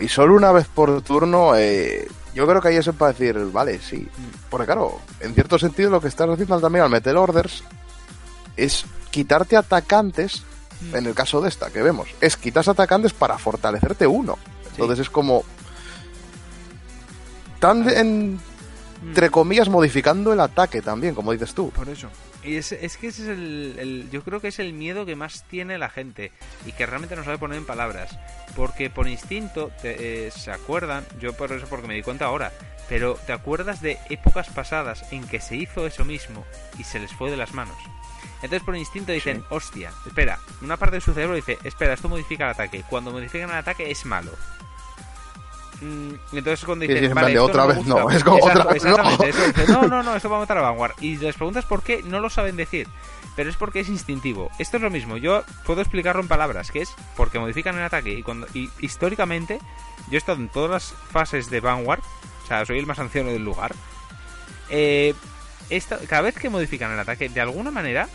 y solo una vez por turno, eh, yo creo que ahí es para decir, vale, sí. Mm. Porque claro, en cierto sentido lo que estás haciendo también al meter orders es quitarte atacantes, mm. en el caso de esta que vemos, es quitas atacantes para fortalecerte uno. Entonces es como... Tan entre comillas modificando el ataque también, como dices tú. Por eso. Y es, es que ese es el, Yo creo que es el miedo que más tiene la gente y que realmente no sabe poner en palabras. Porque por instinto te, eh, se acuerdan, yo por eso porque me di cuenta ahora, pero te acuerdas de épocas pasadas en que se hizo eso mismo y se les fue de las manos. Entonces por instinto dicen, hostia, espera, una parte de su cerebro dice, espera, esto modifica el ataque. Cuando modifican el ataque es malo. Mm, entonces cuando dicen, vale, otra vez no, es como otra vez no. no, no, no, esto va a matar a Vanguard. Y les preguntas por qué, no lo saben decir. Pero es porque es instintivo. Esto es lo mismo, yo puedo explicarlo en palabras, que es porque modifican el ataque y cuando y históricamente yo he estado en todas las fases de Vanguard, o sea, soy el más anciano del lugar. Eh, esta, cada vez que modifican el ataque, de alguna manera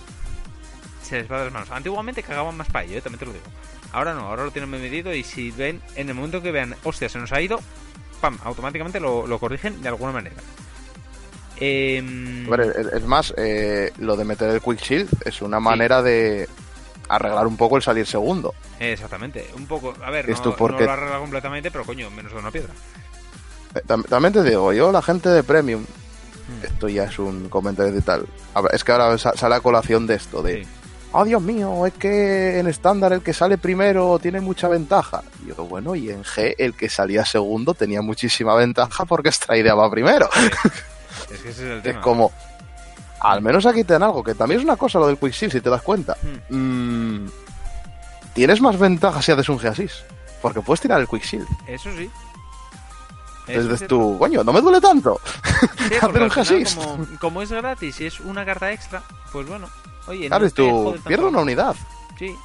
se les va de las manos. Antiguamente cagaban más para ello, eh, también te lo digo. Ahora no, ahora lo tienen medido y si ven, en el momento que vean, hostia, se nos ha ido, pam, automáticamente lo, corrigen de alguna manera. Eh... es más, eh, lo de meter el Quick Shield es una manera de arreglar un poco el salir segundo. Exactamente, un poco. A ver, no, porque... lo arregla completamente, pero coño, menos de una piedra. Eh, también te digo, yo, la gente de Premium, hmm. esto ya es un comentario de tal. es que ahora sale a colación de esto, de oh Dios mío, es que en estándar el que sale primero tiene mucha ventaja. Y yo, bueno, y en G el que salía segundo tenía muchísima ventaja porque va primero. Es que ese es el tema. Es como, al menos aquí te dan algo, que también es una cosa lo del Quicksilver, si te das cuenta. Hmm. Mm, tienes más ventaja si haces un G porque puedes tirar el Quicksilver. Eso sí. Desde tu, coño, no me duele tanto. hacer un G como, como es gratis y es una carta extra, pues bueno, Oye, claro, tú pierdes una unidad. Sí.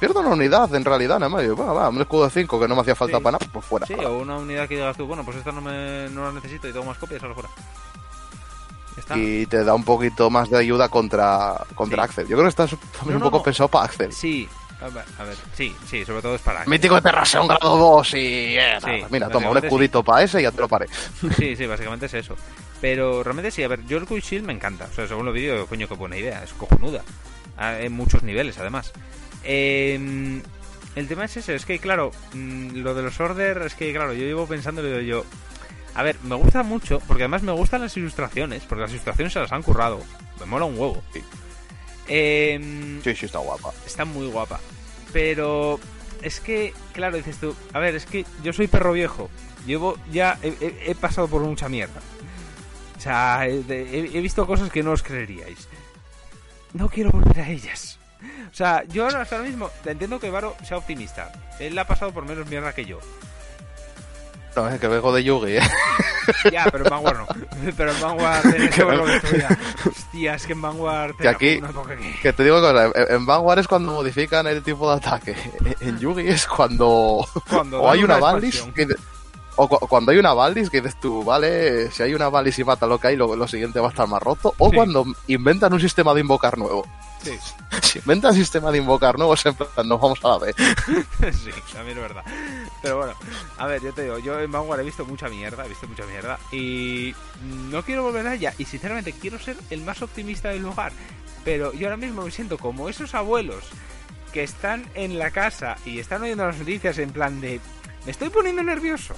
pierdo una unidad en realidad, nada más. Yo, va, va, un escudo de 5 que no me hacía falta Sí. para nada, pues fuera. Sí, o una unidad que digas tú, bueno, pues esta no, me, no la necesito y tengo más copias, solo fuera. Está. Y te da un poquito más de ayuda contra, contra Sí. Axel. Yo creo que está también No, un no, poco no. pensado para Axel. Sí, a ver, a ver, sí, sí, sobre todo es para... Mítico de Terraseo, grado 2 y... eh, Sí, mira, toma, un escudito para ese y ya te lo paré. Sí, sí, básicamente es eso. Pero realmente sí, a ver, yo el Quick Shield me encanta. O sea, según lo vídeo, coño, qué buena idea. Es cojonuda. Ah, En muchos niveles, además. Eh, el tema es ese, es que claro, mm, lo de los order, es que claro, yo llevo pensando y digo yo... A ver, me gusta mucho, porque además me gustan las ilustraciones, porque las ilustraciones se las han currado. Me mola un huevo. Sí. Eh, Sí, sí, está guapa. está muy guapa. Pero es que, claro, dices tú, a ver, es que yo soy perro viejo. Llevo ya, he, he- he pasado por mucha mierda. O sea, he, he- visto cosas que no os creeríais. No quiero volver a ellas. O sea, yo ahora hasta ahora mismo entiendo que Varo sea optimista. Él ha pasado por menos mierda que yo. No, es que vengo de Yugi, ¿eh? Ya, pero en Vanguard no. Pero en Vanguard tenés que ver lo que. Hostia, es que en Vanguard Que aquí- que- Que te digo que en, Vanguard es cuando modifican el tipo de ataque. En Yugi es cuando... Cuando o hay una, que... O cu- cuando hay una Valis que dices tú, vale, si hay una Valis y mata lo que hay, lo, lo siguiente va a estar más roto. O Sí. cuando inventan un sistema de invocar nuevo. Sí. Si inventan sistema de invocar nuevo, siempre nos vamos a la B. sí, también es verdad. Pero bueno, a ver, yo te digo, yo en Vanguard he visto mucha mierda, he visto mucha mierda y no quiero volver a ella y sinceramente quiero ser el más optimista del lugar. Pero yo ahora mismo me siento como esos abuelos que están en la casa y están oyendo las noticias en plan de me estoy poniendo nervioso.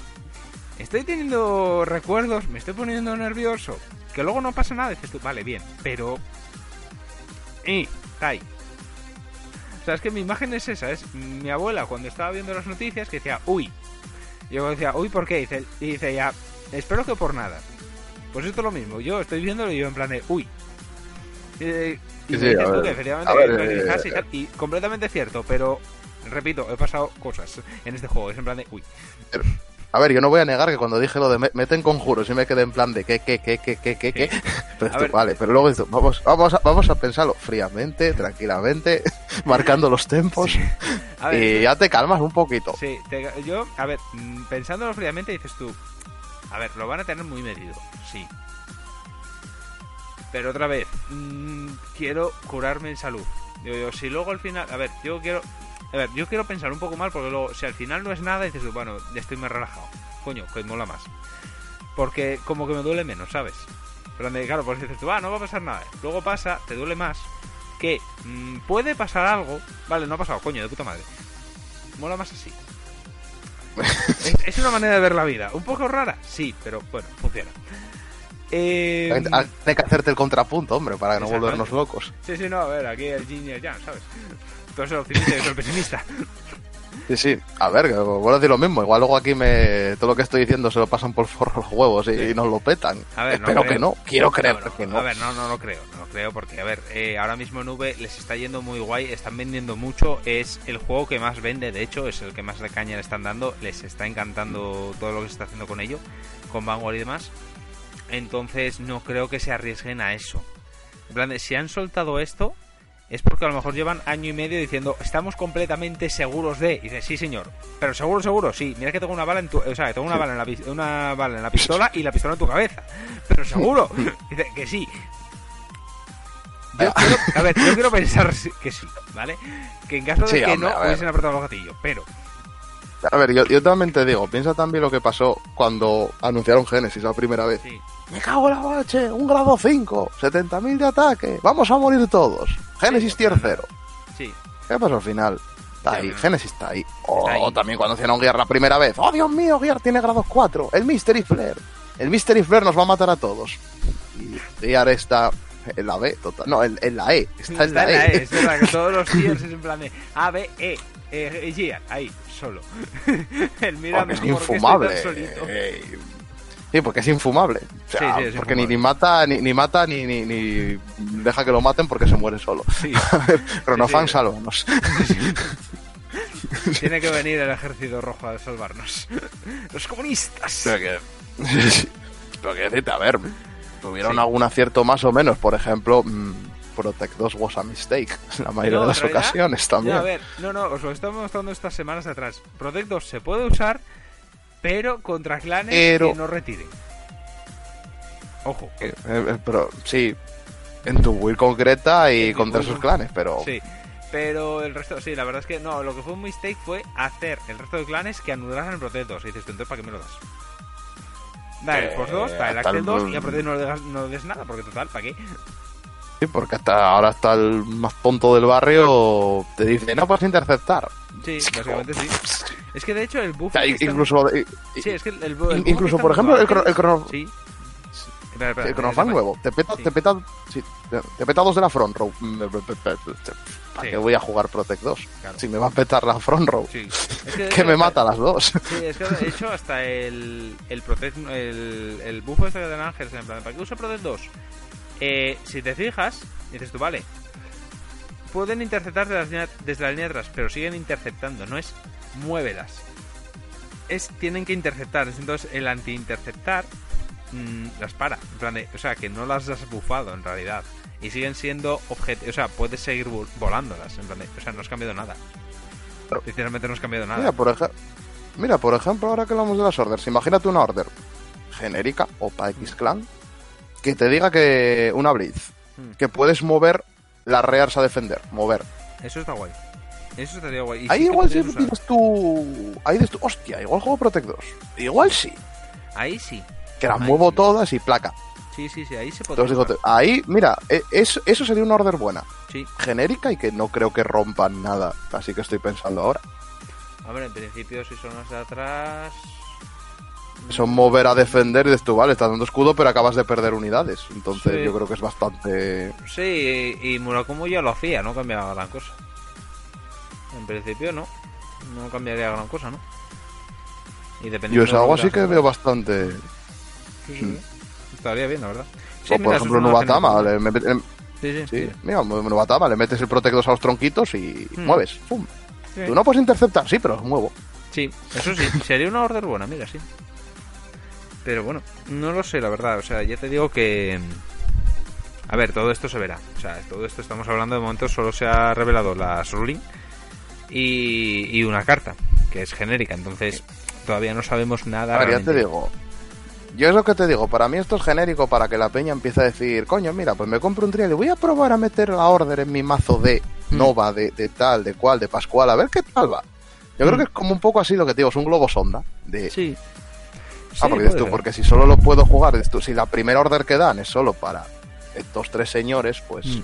Estoy teniendo recuerdos, me estoy poniendo nervioso. Que luego no pasa nada, dices tú, vale, bien, pero... Y, está ahí. O sea, es que mi imagen es esa, es mi abuela cuando estaba viendo las noticias que decía, uy. Yo decía, uy, ¿por qué? Y dice, y dice ya, espero que por nada. Pues esto es lo mismo, yo estoy viéndolo y yo en plan de, uy. Eh, y Sí, dices tú que efectivamente que eh, y completamente cierto, pero repito, he pasado cosas en este juego, es en plan de, uy. A ver, yo no voy a negar que cuando dije lo de me- meten conjuros y me quedé en plan de qué, qué, qué, qué, qué, qué, qué. Pero esto, vale, pero luego esto, vamos, vamos, a, vamos a pensarlo fríamente, tranquilamente, marcando los tempos A ver, y ya te calmas un poquito. Sí, te- yo, a ver, mm, pensándolo fríamente dices tú, a ver, lo van a tener muy medido, sí. Pero otra vez, mm, quiero curarme en salud. Digo yo, si luego al final, a ver, yo quiero, a ver, yo quiero pensar un poco mal porque luego, si al final no es nada, dices tú, bueno, ya estoy más relajado. Coño, que mola más. Porque como que me duele menos, ¿sabes? Pero claro, pues dices tú, ah, no va a pasar nada. Luego pasa, te duele más, que mm, puede pasar algo. Vale, no ha pasado, coño, de puta madre. Mola más así. es, es una manera de ver la vida. Un poco rara, sí, pero bueno, funciona. Eh, Hay que hacerte el contrapunto, hombre, para no volvernos locos. sí, sí, no, a ver, aquí el yin y el yang, ¿sabes? Tú eres el optimista y yo soy el pesimista. Sí, sí. A ver, vuelvo a decir lo mismo. Igual luego aquí me todo lo que estoy diciendo se lo pasan por forro los huevos y, y nos lo petan. A ver, Espero que no. Quiero creer No, no, que no. A ver, no, no lo creo, no lo creo porque, a ver, eh, ahora mismo en V les está yendo muy guay, están vendiendo mucho, es el juego que más vende, de hecho, es el que más de caña le están dando, les está encantando todo lo que se está haciendo con ello, con Vanguard y demás, entonces no creo que se arriesguen a eso. En plan, si han soltado esto, es porque a lo mejor llevan año y medio diciendo, estamos completamente seguros de, y dice, sí señor, pero seguro, seguro, sí, mira que tengo una bala en tu, o sea, que tengo una bala en la, una bala en la pistola y la pistola en tu cabeza, pero seguro, dice que sí. Yo quiero, a ver, yo quiero pensar que sí, ¿vale? Que en caso de Sí, que hombre, no hubiesen apretado el gatillo, pero A ver, yo, yo también te digo, piensa también lo que pasó cuando anunciaron Genesis la primera vez. sí, Me cago en la bache, un grado 5, 70.000 de ataque, vamos a morir todos. Genesis Sí, tier 0. sí, ¿Qué pasó al final? Está ahí, no. Genesis está ahí. O Está ahí. también cuando hicieron Gear la primera vez. ¡Oh, Dios mío, Gear tiene grado 4! El Mystery Flare. El Mystery Flare nos va a matar a todos. Y Gear está en la B, total. No, en, en la E. Está en la, E. es verdad que todos los tiers es en plan de A, B, E, eh, Gia, ahí, solo. El mirando Porque es ¿por qué estoy infumable. solito? Sí, porque es infumable. O sea, Sí, sí, es porque ni, infumable. ni mata, ni, ni mata, ni, ni, ni deja que lo maten porque se muere solo. Sí, sí. sálvanos. tiene que venir el ejército rojo a salvarnos. Los comunistas. Pero que. Pero que decirte, a ver, tuvieron Sí. algún acierto más o menos. Por ejemplo, mm, Protect 2 was a mistake en la mayoría No, de las realidad- ocasiones también. No, a ver, no, no, os lo estamos mostrando estas semanas atrás. Protect 2 se puede usar, pero contra clanes Pero- que no retiren. Ojo. Eh, eh, pero sí, en tu build concreta y contra con- clanes, pero Sí. Pero el resto, sí, la verdad es que no, lo que fue un mistake fue hacer el resto de clanes que anularan el Protect 2. Y dices entonces, ¿para qué me lo das? Da el Eh, Force 2, da el Axel el- 2 y a Protect no le, das, no le des nada, porque total, ¿para qué? sí, porque hasta ahora está el más tonto del barrio te dice, no puedes interceptar. Sí, básicamente sí. Es que de hecho el buff. Incluso, Sí, es que el, el, bu- el buff incluso por ejemplo, el, el, crono- Sí. El Chronofan espera. nuevo, te peta, te peta, te, te peta dos de la front row. ¿Para Sí. qué voy a jugar Protect 2? Claro. Si me va a petar la front row, que, me mata las dos. Sí, es que de hecho hasta el, el Protect, el, el buff este que Ángeles, en plan, ¿para qué usa Protect 2? Eh, si te fijas, dices tú, vale, pueden interceptar desde la, línea, desde la línea de atrás, pero siguen interceptando, no es muévelas. Es, tienen que interceptar, entonces el anti-interceptar mm, las para, en plan de- o sea, que no las has bufado en realidad. Y siguen siendo objetos, o sea, puedes seguir vol- volándolas, en plan de- o sea, no has cambiado nada. Literalmente no has cambiado nada. Mira, por ej- Mira, por ejemplo, ahora que hablamos de las orders, imagínate una order genérica o para X-Clan que te diga que una Blitz, Hmm. que puedes mover las rears a defender, mover. Eso está guay. Eso estaría guay. Ahí sí igual si dices tú, ahí dices tú, hostia, igual juego Protect 2. Igual sí, Ahí sí. que las Ahí muevo sí. todas y placa. Sí, sí, sí, ahí se. Entonces digo, te- ahí, mira, e- eso, eso sería una order buena, Sí. genérica y que no creo que rompan nada. Así que estoy pensando ahora. A ver, en principio, si son las de atrás. Son mover a defender y dices tú, vale, estás dando escudo, pero acabas de perder unidades. Entonces Sí. yo creo que es bastante... Sí, y Murakumo ya lo hacía, no cambiaba gran cosa. En principio, no. No cambiaría gran cosa, ¿no? Y dependiendo Yo es algo así que veo bastante... sí, sí. Estaría bien, la verdad. Sí, o por mira, eso ejemplo, Nubatama, le met- em- Sí, sí, mira, Nubatama, le metes el Protect 2 a los tronquitos y Hmm. mueves. ¡Pum! Tú no puedes interceptar, sí, pero muevo. Sí, eso sí, sería una order buena, mira, sí. Pero bueno, no lo sé, la verdad. O sea, ya te digo que. A ver, todo esto se verá. O sea, todo esto estamos hablando de momento, solo se ha revelado la ruling y, y una carta, que es genérica. Entonces, todavía no sabemos nada. A ver, ya te digo. Yo es lo que te digo, para mí esto es genérico para que la peña empiece a decir, coño, mira, pues me compro un trial y voy a probar a meter la order en mi mazo de Hmm. Nova, de, de tal, de cual, de Pascual, a ver qué tal va. Yo creo Mm. que es como un poco así lo que te digo, es un globo sonda. De, Sí. Ah, porque dices tú, ser. porque si solo lo puedo jugar, tú, si la primera order que dan es solo para estos tres señores, pues... Mm.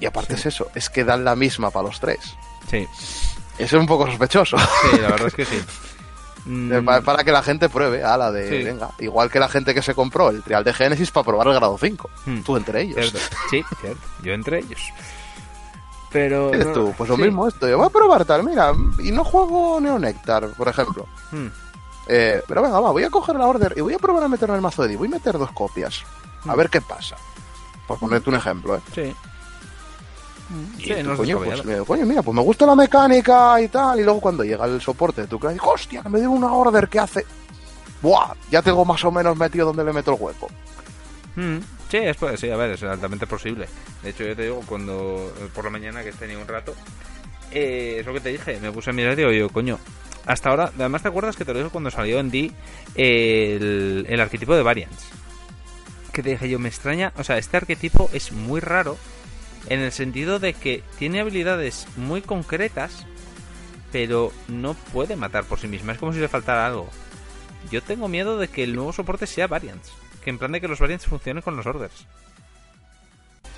Y aparte Sí. es eso, es que dan la misma para los tres. Sí, Eso es un poco sospechoso. sí, la verdad es que sí. Mm, Pa- para que la gente pruebe, a la de, Sí. venga, igual que la gente que se compró el trial de Génesis para probar el grado 5. Hmm. Tú entre ellos. cierto. Sí, cierto. Yo entre ellos. Pero. Dices no- tú, pues lo sí. mismo esto, yo voy a probar tal, mira, y no juego Neonectar, por ejemplo. Mm. Eh, pero venga, va, voy a coger la order y voy a probar a meter en el mazo de Di, voy a meter dos copias, a Hmm. ver qué pasa. Por ponerte un ejemplo, ¿eh? Sí. Y Sí, tú, no es coño, pues, coño, mira, pues me gusta la mecánica y tal, y luego cuando llega el soporte de tu clan, digo, hostia, que me dio una order que hace... Buah, ya tengo más o menos metido donde le meto el hueco. Mm, Sí, es, pues, sí, a ver, es altamente posible. De hecho, yo te digo, cuando eh, por la mañana que he tenido un rato, eh, es lo que te dije, me puse a mirar y digo yo, coño, hasta ahora, además te acuerdas que te lo dije cuando salió en D el, el arquetipo de Variants. Que te dije yo, me extraña, o sea, este arquetipo es muy raro en el sentido de que tiene habilidades muy concretas, pero no puede matar por sí misma, es como si le faltara algo. Yo tengo miedo de que el nuevo soporte sea Variants. Que en plan de que los Variants funcionen con los orders.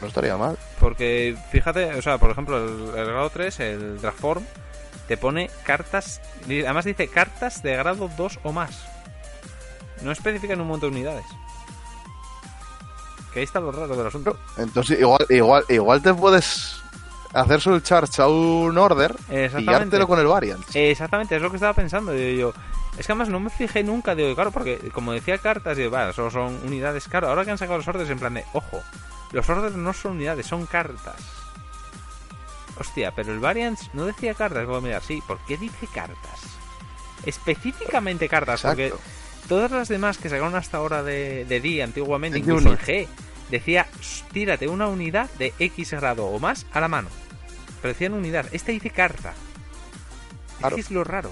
No estaría mal. Porque fíjate, o sea, por ejemplo, el, el grado 3, el Draftform, te pone cartas. Además dice cartas de grado 2 o más. No especifica en un montón de unidades. Que ahí está lo raro del asunto. Entonces, igual, igual, igual te puedes hacer solo el charge a un order y llevártelo con el variant. Exactamente, es lo que estaba pensando. Yo, es que además no me fijé nunca, digo, claro, porque como decía cartas, digo, vale, solo son unidades. Claro, ahora que han sacado los orders, en plan de, ojo, los orders no son unidades, son cartas. Hostia, pero el Variance no decía cartas. Voy a mirar, sí, ¿por qué dice cartas? Específicamente cartas, porque Exacto. todas las demás que sacaron hasta ahora de, de D antiguamente, incluso en. G, decía, tírate una unidad de X grado o más a la mano. Pero decían unidad. Este dice carta. Claro. Es lo raro.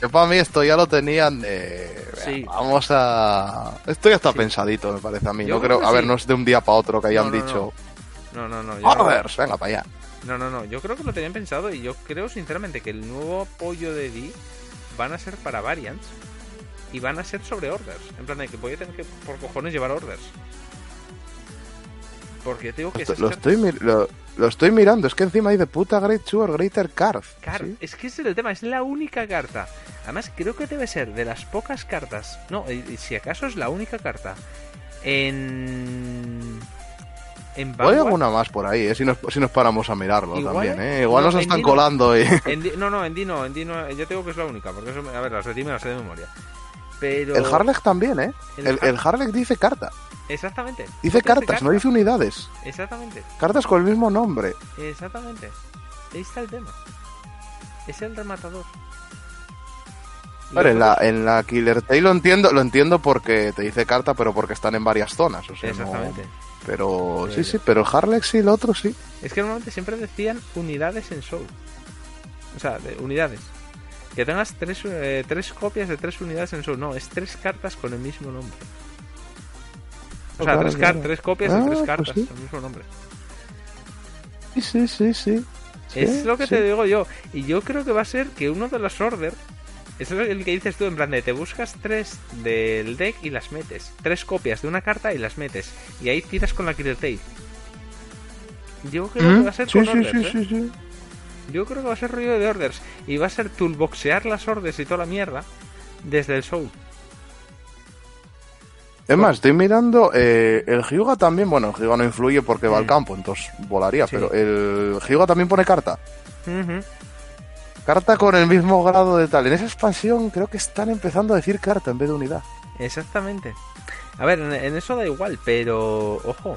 Que para mí esto ya lo tenían de... Sí. Vamos a... Esto ya está Sí. pensadito, me parece a mí. Yo no creo creo... A ver, no es de un día para otro que hayan No, no, dicho... No, no, no. yo- ¡Orders! Venga, para allá. No, no, no. Yo creo que lo tenían pensado y yo creo sinceramente que el nuevo apoyo de D van a ser para variants y van a ser sobre orders. En plan de que voy a tener que por cojones llevar orders. Porque tengo que lo, estoy lo, lo estoy mirando. Es que encima hay de puta Great Tour, Greater Card. Car- ¿sí? Es que ese es el tema, es la única carta. Además, creo que debe ser de las pocas cartas. No, y si acaso es la única carta. En. En O hay Vanguard- alguna más por ahí, ¿eh? si, nos, si nos paramos a mirarlo Igual, también. ¿eh? Igual No, nos están Dino- colando y... en no, no, en Dino, en Dino, yo tengo que es la única, porque eso, me- a ver, las de Di me las sé de memoria. Pero... El Harlech también, ¿eh? El El, Har- el Harlech dice carta. Exactamente. Dice Dice cartas, no dice unidades. Exactamente, Cartas con el mismo nombre. exactamente. Ahí está el tema. Es el rematador. Ver, en la, en la Killer Tail lo entiendo, lo entiendo porque te dice carta, pero porque están en varias zonas. O sea, no- Exactamente. Pero sí, sí, pero Harlech sí, el otro sí. Es que normalmente siempre decían unidades en Soul. O sea, de unidades. Que tengas tres, eh, tres copias de tres unidades en Soul. No, es tres cartas con el mismo nombre. O sea, Claro, tres, claro. tres copias Ah, de tres pues cartas sí. con el mismo nombre. Sí, sí, sí, sí. Sí, es lo que sí. te digo yo. Y yo creo que va a ser que uno de los order. Es el que dices tú, en plan de te buscas tres del deck y las metes. Tres copias de una carta y las metes. Y ahí tiras con la Killer Tail. Yo creo que Mm, va a ser Sí, con sí, orders, sí, ¿eh? sí. Yo creo que va a ser rollo de orders. Y va a ser toolboxear las orders y toda la mierda desde el Soul. Es más, estoy mirando, eh, el Hyuga también, bueno, el Hyuga no influye porque va al Mm. campo, entonces volaría, pero el Hyuga también pone carta. Ujú. Carta con el mismo grado de tal. En esa expansión creo que están empezando a decir carta en vez de unidad. Exactamente. A ver, en, eso da igual, pero ojo.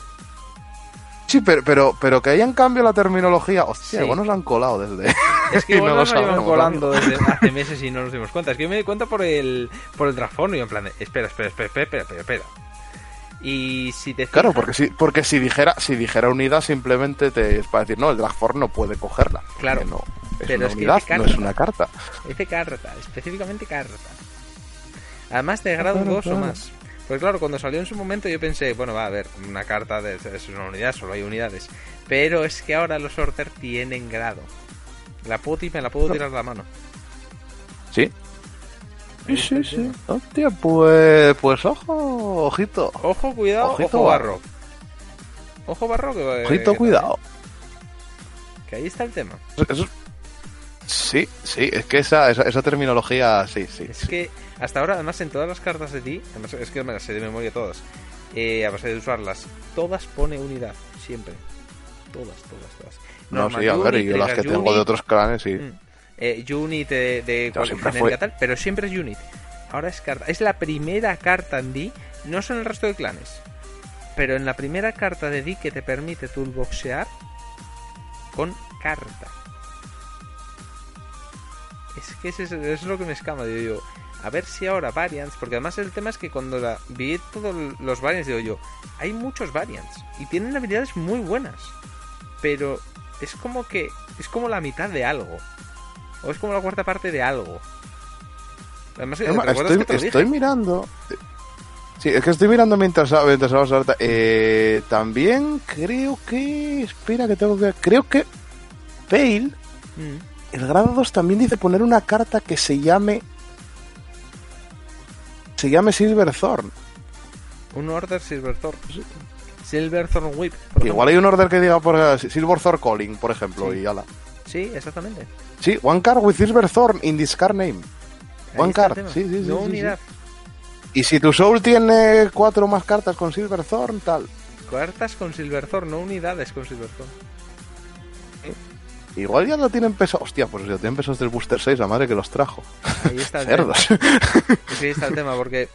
Sí, pero, pero, pero que hayan cambiado la terminología, hostia, Sí. igual nos han colado desde... Es que igual no nos lo llevan colando desde hace meses y no nos dimos cuenta. Es que yo me di cuenta por el por el trasfondo y en plan de, espera, espera, espera, espera, espera, espera. Y si te Claro, porque si, porque si dijera, si dijera unidad simplemente te es para decir, no, el Dragform no puede cogerla. Claro, Que no, es pero una es que unidad, dice no es carta. una carta. Dice carta, específicamente carta. Además de grado Claro, 2 claro. o más. Pues claro, cuando salió en su momento yo pensé, bueno, va a ver, una carta de, es una unidad, solo hay unidades. Pero es que ahora los order tienen grado. La y me la puedo No. tirar la mano. Sí. Sí, sí, sí. Hostia, pues, pues ojo, ojito. Ojo, cuidado, Ojito, ojo barro. Ojo barro que... Ojito, que- cuidado. Que ahí está el tema. Eso- Sí, sí, es que esa, esa, esa terminología, sí, sí. Es sí. que hasta ahora, además, en todas las cartas de ti, además es que me las sé de memoria todas, eh, a base de usarlas, todas pone unidad, siempre. Todas, todas, todas. No, sí, a ver, y yo las que tengo de otros clanes, sí. mm, eh, unit de, de genérica tal, pero siempre es unit. Ahora es carta. Es la primera carta en D, no son el resto de clanes, pero en la primera carta de D que te permite toolboxear con carta. Es que eso es lo que me escama, digo yo. A ver si ahora variants, porque además el tema es que cuando la, vi todos los variants, digo yo, hay muchos variants y tienen habilidades muy buenas, pero es como que es como la mitad de algo, o es como la cuarta parte de algo. Además, ¿te Es más, acuerdas estoy, que te estoy mirando. Sí, es que estoy mirando mientras, mientras hablamos ahorita. Eh, también creo que. Espera, que tengo que. Creo que. Pale, Mm. el grado 2 también dice poner una carta que se llame. Se llame Silverthorn. Un Order Silverthorn. Silverthorn Whip. igual hay un order que diga por Silverthorn Calling, por ejemplo, Sí. y ala. Sí, exactamente. Sí, one card with Silverthorn in this card name. Ahí One card, tema. sí, sí, sí, No sí, unidad. Y si tu Soul tiene cuatro más cartas con Silverthorn, tal. Cartas con Silverthorn, no unidades con Silverthorn. Igual ya lo tienen peso. Hostia, pues ya tienen pesos del Booster 6, la madre que los trajo. Ahí está el tema. Cerdos. Es que ahí está el tema, porque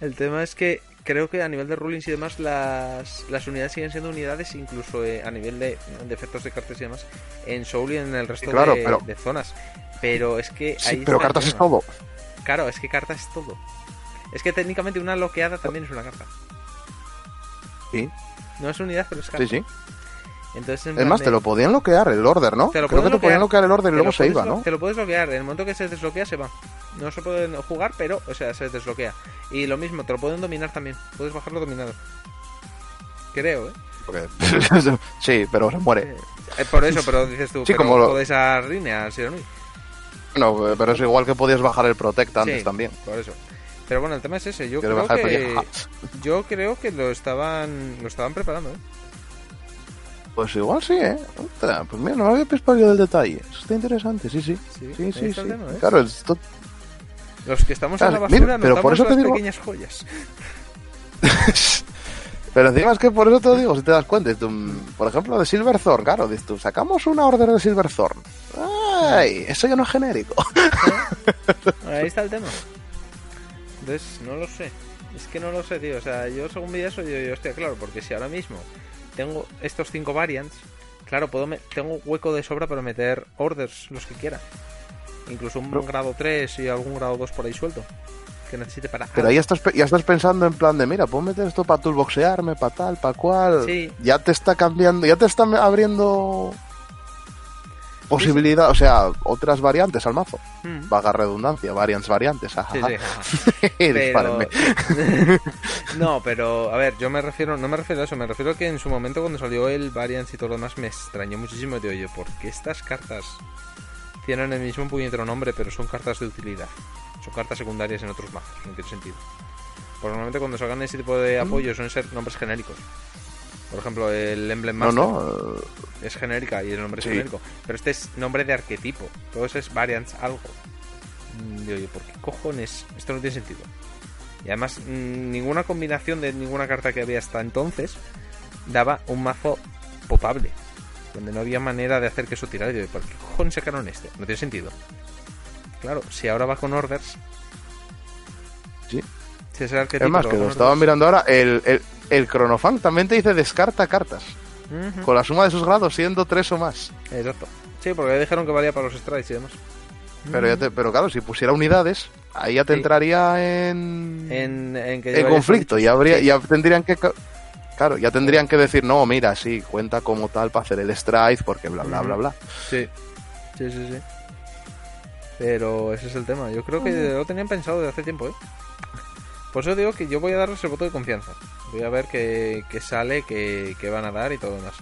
el tema es que creo que a nivel de rulings y demás las, las unidades siguen siendo unidades incluso eh, a nivel de, de efectos de cartas y demás en Soul y en el resto claro, de, pero- de zonas. Pero es que Sí, ahí pero está el cartas es todo. Claro, es que carta es todo. Es que técnicamente una loqueada también es una carta. Sí, No es unidad, pero es carta. sí, sí. Entonces, en Es más, de- te lo podían bloquear el order, ¿no? Te lo Creo que te podían bloquear. bloquear el order y luego se iba, ¿no? Te lo puedes bloquear. En el momento que se desbloquea, se va. No se pueden jugar, pero, o sea, se desbloquea. Y lo mismo, te lo pueden dominar también. Puedes bajarlo dominado. Creo, ¿eh? Porque- sí, pero se muere. Eh, por eso, pero dices tú, Sí, pero como lo- jodes a Rinea, ¿sí o no? No, pero es igual que podías bajar el Protect antes Sí, también. Por eso. Pero bueno, el tema es ese. Yo creo que yo creo que lo estaban lo estaban preparando. ¿eh? Pues igual sí, ¿eh? Ostras, pues mira, no me había yo del detalle. Eso está interesante, sí, sí. Sí, Sí, sí, tema, ¿eh? Claro, esto... Los que estamos en la Claro, basura mira, pero por eso te las digo- pequeñas joyas. Pero encima es que por eso te lo digo, si te das cuenta, tú, por ejemplo, de Silverthorn, claro, dices tú, sacamos una order de Silverthorn. ¡Ay! Eso ya no es genérico. Ahí está el tema. Entonces, no lo sé. Es que no lo sé, tío. O sea, yo según vi eso, yo, yo hostia, claro, porque si ahora mismo tengo estos cinco variants, claro, puedo tengo hueco de sobra para meter orders, los que quiera. Incluso un Pero- grado 3 y algún grado 2 por ahí suelto. Que necesite para. Pero ahí estás, ya estás pensando en plan de, mira, puedo meter esto para toolboxearme, para tal, para cual. Sí. Ya te está cambiando, ya te está abriendo posibilidad, o sea, otras variantes al mazo. Mm. Vaga redundancia, variants, variantes. Sí, ajaja. sí, ajá. Pero... No, pero a ver, yo me refiero, no me refiero a eso, me refiero a que en su momento cuando salió el Variance y todo lo demás me extrañó muchísimo. Digo yo, ¿por qué estas cartas tienen el mismo puñetero nombre, pero son cartas de utilidad? Son cartas secundarias en otros mazos, no tiene sentido. Porque normalmente cuando salgan ese tipo de apoyos suelen ser nombres genéricos. Por ejemplo, el Emblem No, Master no. es genérica y el nombre Sí. es genérico. Pero este es nombre de arquetipo. Todo eso es variance algo. Mm, Digo yo, ¿por qué cojones? Esto no tiene sentido. Y además, mm, ninguna combinación de ninguna carta que había hasta entonces daba un mazo potable. Donde no había manera de hacer que eso tirara. Digo, ¿por qué cojones sacaron este? No tiene sentido. Claro, si ahora va con orders. Sí. Si es el arquetipo, Es más, que lo estaba mirando ahora, el, el, el Chronofan también te dice descarta cartas. Con la suma de sus grados, siendo tres o más. Exacto. Sí, porque dijeron que valía para los strikes y demás. Pero, ya te- pero claro, si pusiera unidades, ahí ya te Sí. entraría en, En, en, que en conflicto. Ya, habría, sí. ya tendrían que. Claro, ya tendrían que decir, no, mira, sí, cuenta como tal para hacer el strike, porque bla, bla, bla, bla. Sí, sí, sí, sí. Pero ese es el tema. Yo creo que lo tenían pensado desde hace tiempo, ¿eh? Por eso digo que yo voy a darles el voto de confianza. Voy a ver qué, qué sale, qué, qué van a dar y todo demás.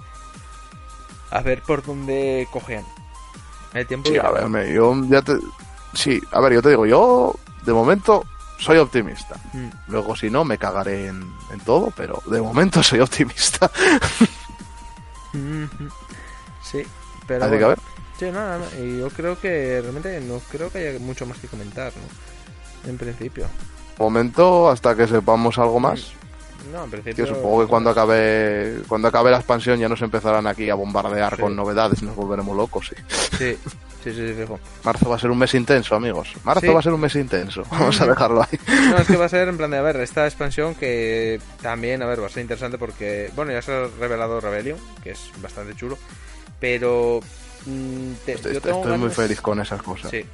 A ver por dónde cojean. El tiempo Sí, a ver, me- yo ya te. Sí, a ver, yo te digo, yo de momento soy optimista. Mm. Luego, si no, me cagaré en, en todo, pero de momento soy optimista. Sí, pero. Así que bueno. a ver. Sí, nada, no, Y yo creo que realmente no creo que haya mucho más que comentar, ¿no? En principio. Momento hasta que sepamos algo más. No, en principio. Yo supongo que cuando acabe cuando acabe la expansión ya nos empezarán aquí a bombardear Sí. con novedades, nos volveremos locos. Sí. Sí, sí, sí, sí, fijo. Marzo va a ser un mes intenso, amigos. Marzo Sí. va a ser un mes intenso. Vamos a dejarlo ahí. No, es que va a ser en plan de, a ver, esta expansión que también, a ver, va a ser interesante porque, bueno, ya se ha revelado Rebellion, que es bastante chulo, pero mm, te- Estoy, yo estoy muy feliz con esas cosas. Sí.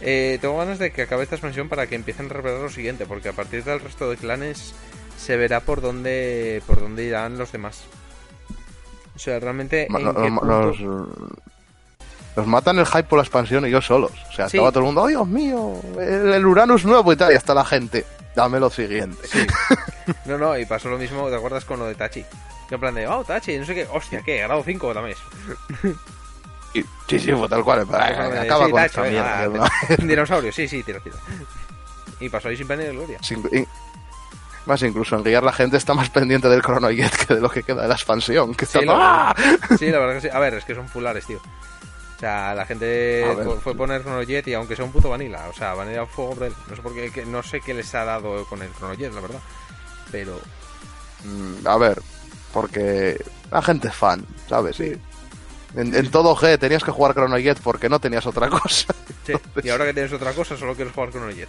Eh, tengo ganas de que acabe esta expansión para que empiecen a revelar lo siguiente, porque a partir del resto de clanes se verá por dónde por dónde irán los demás. O sea, realmente en qué punto- nos matan el hype por la expansión ellos solos. O sea, Sí. estaba todo el mundo, ¡oh, Dios mío! El, el Uranus nuevo y tal. Y hasta la gente, dame lo siguiente. No, no, y pasó lo mismo, ¿te acuerdas con lo de Tachi? Que en plan de, oh, Tachi, no sé qué, hostia, ¿qué? Grado 5 dame eso. Y- sí, sí, fue tal cual. Acaba Sí, con Tachi, esta mierda. dinosaurio, sí, sí, tira, tira. Y pasó ahí sin pena ni de gloria. Sin- in- Más incluso en guiar la gente está más pendiente del Chronojet que de lo que queda de la expansión. Que está Sí, todo- la ¡Ah! verdad, sí, la verdad que sí. A ver, es que son fulares, tío. O sea, la gente fue, poner Chronojet y aunque sea un puto vanilla, o sea, vanilla fuego por él. No sé por qué, que- no sé qué les ha dado con el Chronojet, la verdad. Pero, Mm, A ver, porque la gente es fan, ¿sabes? Sí. En, en todo G tenías que jugar Chronojet porque no tenías otra cosa. sí. Y ahora que tienes otra cosa, solo quieres jugar Chronojet.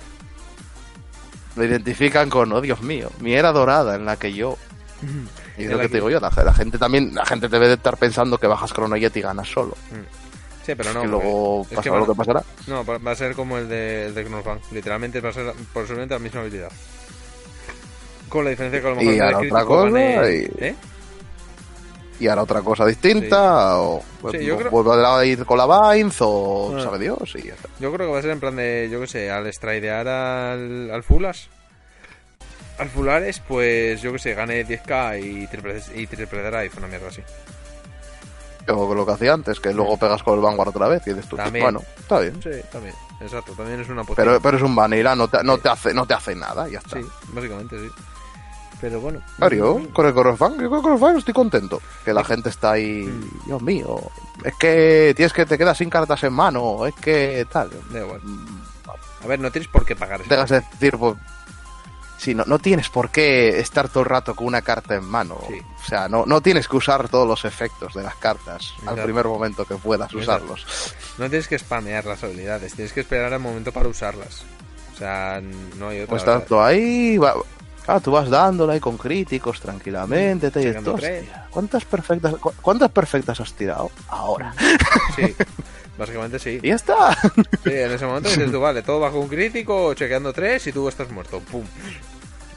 Lo identifican con, oh Dios mío, mi era dorada en la que yo. Y es lo que que- te digo yo, la, la gente también, la gente debe de estar pensando que bajas Chronojet y ganas solo. Sí, pero no. y luego porque- es pasará que lo van- que pasará. No, va a ser como el de, el de Chronofan. Literalmente va a ser posiblemente la misma habilidad. Con la diferencia que a lo mejor Y ahora otra cosa, y- ¿Eh? Y ahora otra cosa distinta, o pues, Sí, yo creo- vuelve a ir con la Vines, o Ah. sabe Dios, y ya está. Yo creo que va a ser en plan de, yo qué sé, al stridear al, al Fulas. Al Fulares, pues yo qué sé, gane 10k y triple, y triple drive, una mierda así. Como lo que hacía antes, que luego pegas con el Vanguard otra vez, y dices tú, También. bueno, está bien. Sí, también, exacto, también es una potencia. Pero, pero es un vanilla, no te, no, te hace, no te hace nada, ya está. Sí, básicamente sí. Pero bueno. Claro, yo con el Corofan, yo con el Corofan estoy contento. Que la gente está ahí. Dios mío, es que tienes que te quedas sin cartas en mano, es que tal. A ver, no tienes por qué pagar eso. Tengas de decir, pues, sí, no, no tienes por qué estar todo el rato con una carta en mano. Sí. O sea, no, no tienes que usar todos los efectos de las cartas al primer momento que puedas Exacto. usarlos. No tienes que spamear las habilidades, tienes que esperar al momento para usarlas. O sea, no hay otra. Pues tú ahí, va- claro, tú vas dándole ahí con críticos tranquilamente. Te dices, Checando tres. "Hostia, ¿cuántas perfectas, cu- ¿cuántas perfectas has tirado? Ahora. Sí, básicamente sí. Y ya está. Sí, en ese momento dices tú, vale, todo bajo un crítico, chequeando tres y tú estás muerto. ¡Pum!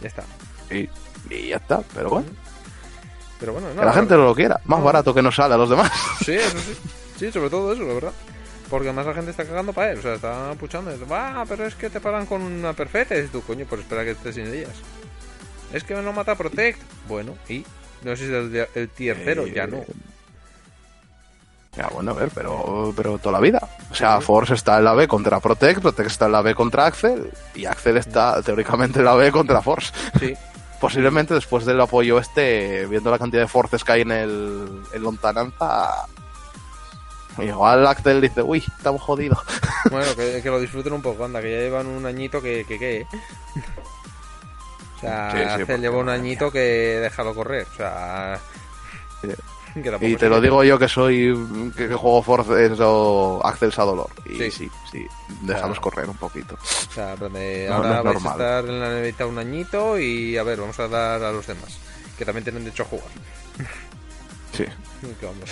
Ya está. Y, y ya está, pero bueno, Pero bueno, no. que la gente no lo quiera. Más No. barato que nos sale a los demás. Sí, eso sí. Sí, sobre todo eso, la verdad. Porque además la gente está cagando para él. O sea, está puchando. y Va, pero es que te pagan con una perfecta. Y dices tú, coño, pues espera que estés sin ellas. Es que me lo mata Protect. Bueno, y. No sé si es el, el tier 0, ya no. Ya, bueno, a ver, pero, pero toda la vida. O sea, Force está en la B contra Protect, Protect está en la B contra Axel, y Axel está teóricamente en la B contra Force. Sí, Posiblemente después del apoyo este, viendo la cantidad de forces que hay en el en lontananza, igual Axel dice, uy, estamos jodidos. bueno, que, que lo disfruten un poco, anda, que ya llevan un añito que, que, que ¿eh? O sea, Sí, sí, lleva un añito que déjalo correr. O sea. Y te lo digo yo que soy, que, juego Force, eso, Axel a dolor. Y Sí. sí, sí, déjalos Ah. correr un poquito. O sea, No, ahora no es vais a estar en la nevita un añito y a ver, vamos a dar a los demás. Que también tienen derecho a jugar. Sí. Que vamos.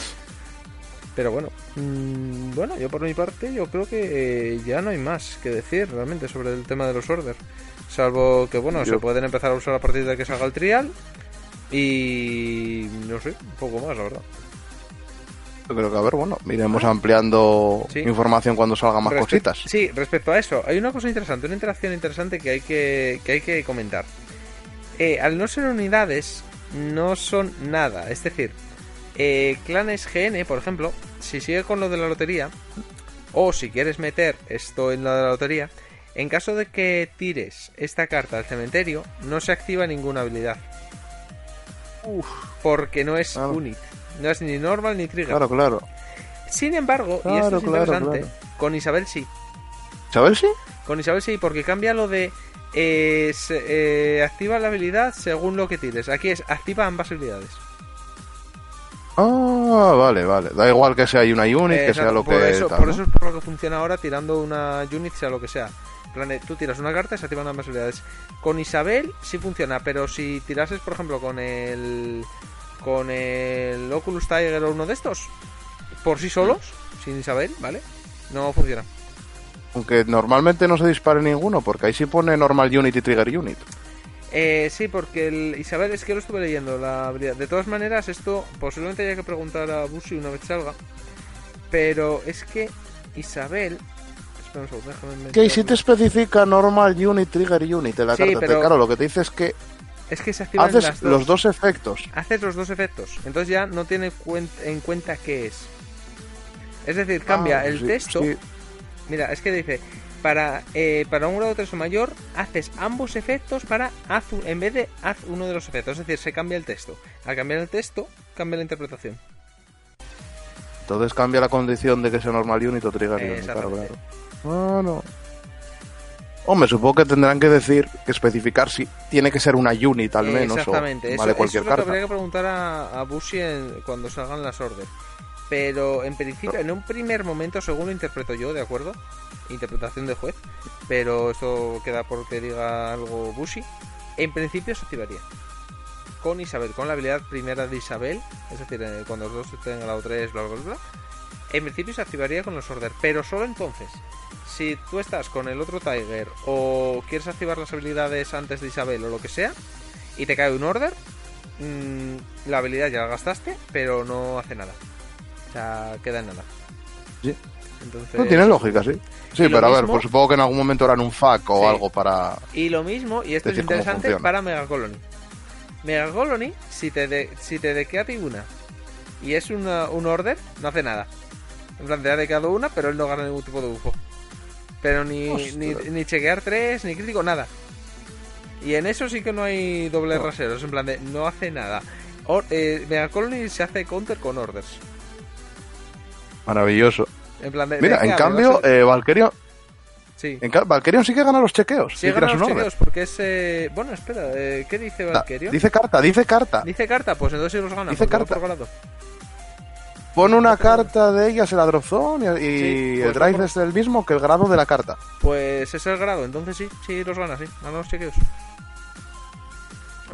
Pero bueno, mm, bueno, yo por mi parte, yo creo que eh, ya no hay más que decir realmente sobre el tema de los orders. Salvo que, bueno, Yo- se pueden empezar a usar a partir de que salga el trial. Y no sé, un poco más, la verdad. Yo creo que, a ver, bueno, iremos ampliando. Sí. información cuando salgan más Respe- cositas. Sí, respecto a eso, hay una cosa interesante, una interacción interesante que hay que, que, hay que comentar. Eh, al no ser unidades, no son nada. Es decir, eh, clanes GN, por ejemplo, si sigue con lo de la lotería, o si quieres meter esto en la de la lotería, en caso de que tires esta carta al cementerio, no se activa ninguna habilidad. Porque no es Claro. unit. No es ni normal ni trigger. Claro, claro. Sin embargo, y esto es claro, interesante, con Isabel sí. ¿Sabes si? Con Isabel sí, porque cambia lo de eh, se- eh, activa la habilidad según lo que tires. Aquí es activa ambas habilidades. Ah, vale, vale. Da igual que sea una unit, Eh, que sea lo por que. eso, tal, por ¿no? eso es por lo que funciona ahora tirando una unit, sea lo que sea. En plan tú tiras una carta y se activan ambas habilidades. Con Isabel sí funciona, pero si tirases, por ejemplo, con el con el Oculus Tiger o uno de estos, por sí solos, sin Isabel, ¿vale? No funciona. Aunque normalmente no se dispare ninguno, porque ahí sí pone normal unit y trigger unit. Eh, sí, porque el Isabel es que lo estuve leyendo. La. De todas maneras, esto posiblemente haya que preguntar a Bushi una vez salga. Pero es que Isabel. Espera un segundo, déjame Que meterlo. te especifica normal unit, trigger unit en la Sí, carta. pero- Claro, lo que te dice es que Es que se activan haces las dos. los dos efectos. Haces los dos efectos. Entonces ya no tiene cuen- en cuenta qué es. Es decir, cambia Ah, el sí, texto. sí. Mira, es que dice. Para, eh, para un grado 3 o mayor, haces ambos efectos para haz un- en vez de haz uno de los efectos. Es decir, se cambia el texto. Al cambiar el texto, cambia la interpretación. Entonces cambia la condición de que sea normal unit o trigger unit. Claro, claro. Ah, no. Hombre, supongo que tendrán que decir, que especificar si tiene que ser una unit al menos. Exactamente. O vale eso cualquier es lo que carta. habría que preguntar a, a Bushi en- cuando salgan las órdenes. Pero en principio, en un primer momento, según lo interpreto yo, ¿de acuerdo? Interpretación de juez. Pero esto queda porque diga algo Bushi. En principio se activaría. Con Isabel, con la habilidad primera de Isabel. Es decir, eh, cuando los dos estén en grado 3, bla, bla, bla. En principio se activaría con los order. Pero solo entonces. Si tú estás con el otro Tiger o quieres activar las habilidades antes de Isabel o lo que sea, y te cae un order, mm, la habilidad ya la gastaste, pero no hace nada. Sea, queda en nada. Sí. Entonces, No tiene lógica, sí. Sí, pero a ver, mismo- pues supongo que en algún momento harán un FAQ o Sí. algo para... Y lo mismo, y esto es interesante, para Mega Colony. Mega Colony, si te, de, si te dequea una y es una, un order, no hace nada. En plan, te ha dequeado una, pero él no gana ningún tipo de bufo. Pero ni, ni, ni chequear tres, ni crítico, nada. Y en eso sí que no hay doble No. raseros, en plan de no hace nada. Or- eh, Mega Colony se hace counter con orders. Maravilloso. En plan de. Mira, en cambio, a- eh, Valkyrion, sí. en ca- Valkyrion sí que gana los chequeos. Sí, si gana los chequeos porque es. eh, Bueno, espera, eh, ¿qué dice Da- Valkyrio? Dice carta, dice carta. Dice carta, pues entonces sí los gana. Dice va carta. por grado. Pon una carta de ellas en la drop zone y, y Sí, pues el drive por- es el mismo que el grado de la carta. Pues es el grado, entonces sí, sí los gana, sí, gana los chequeos.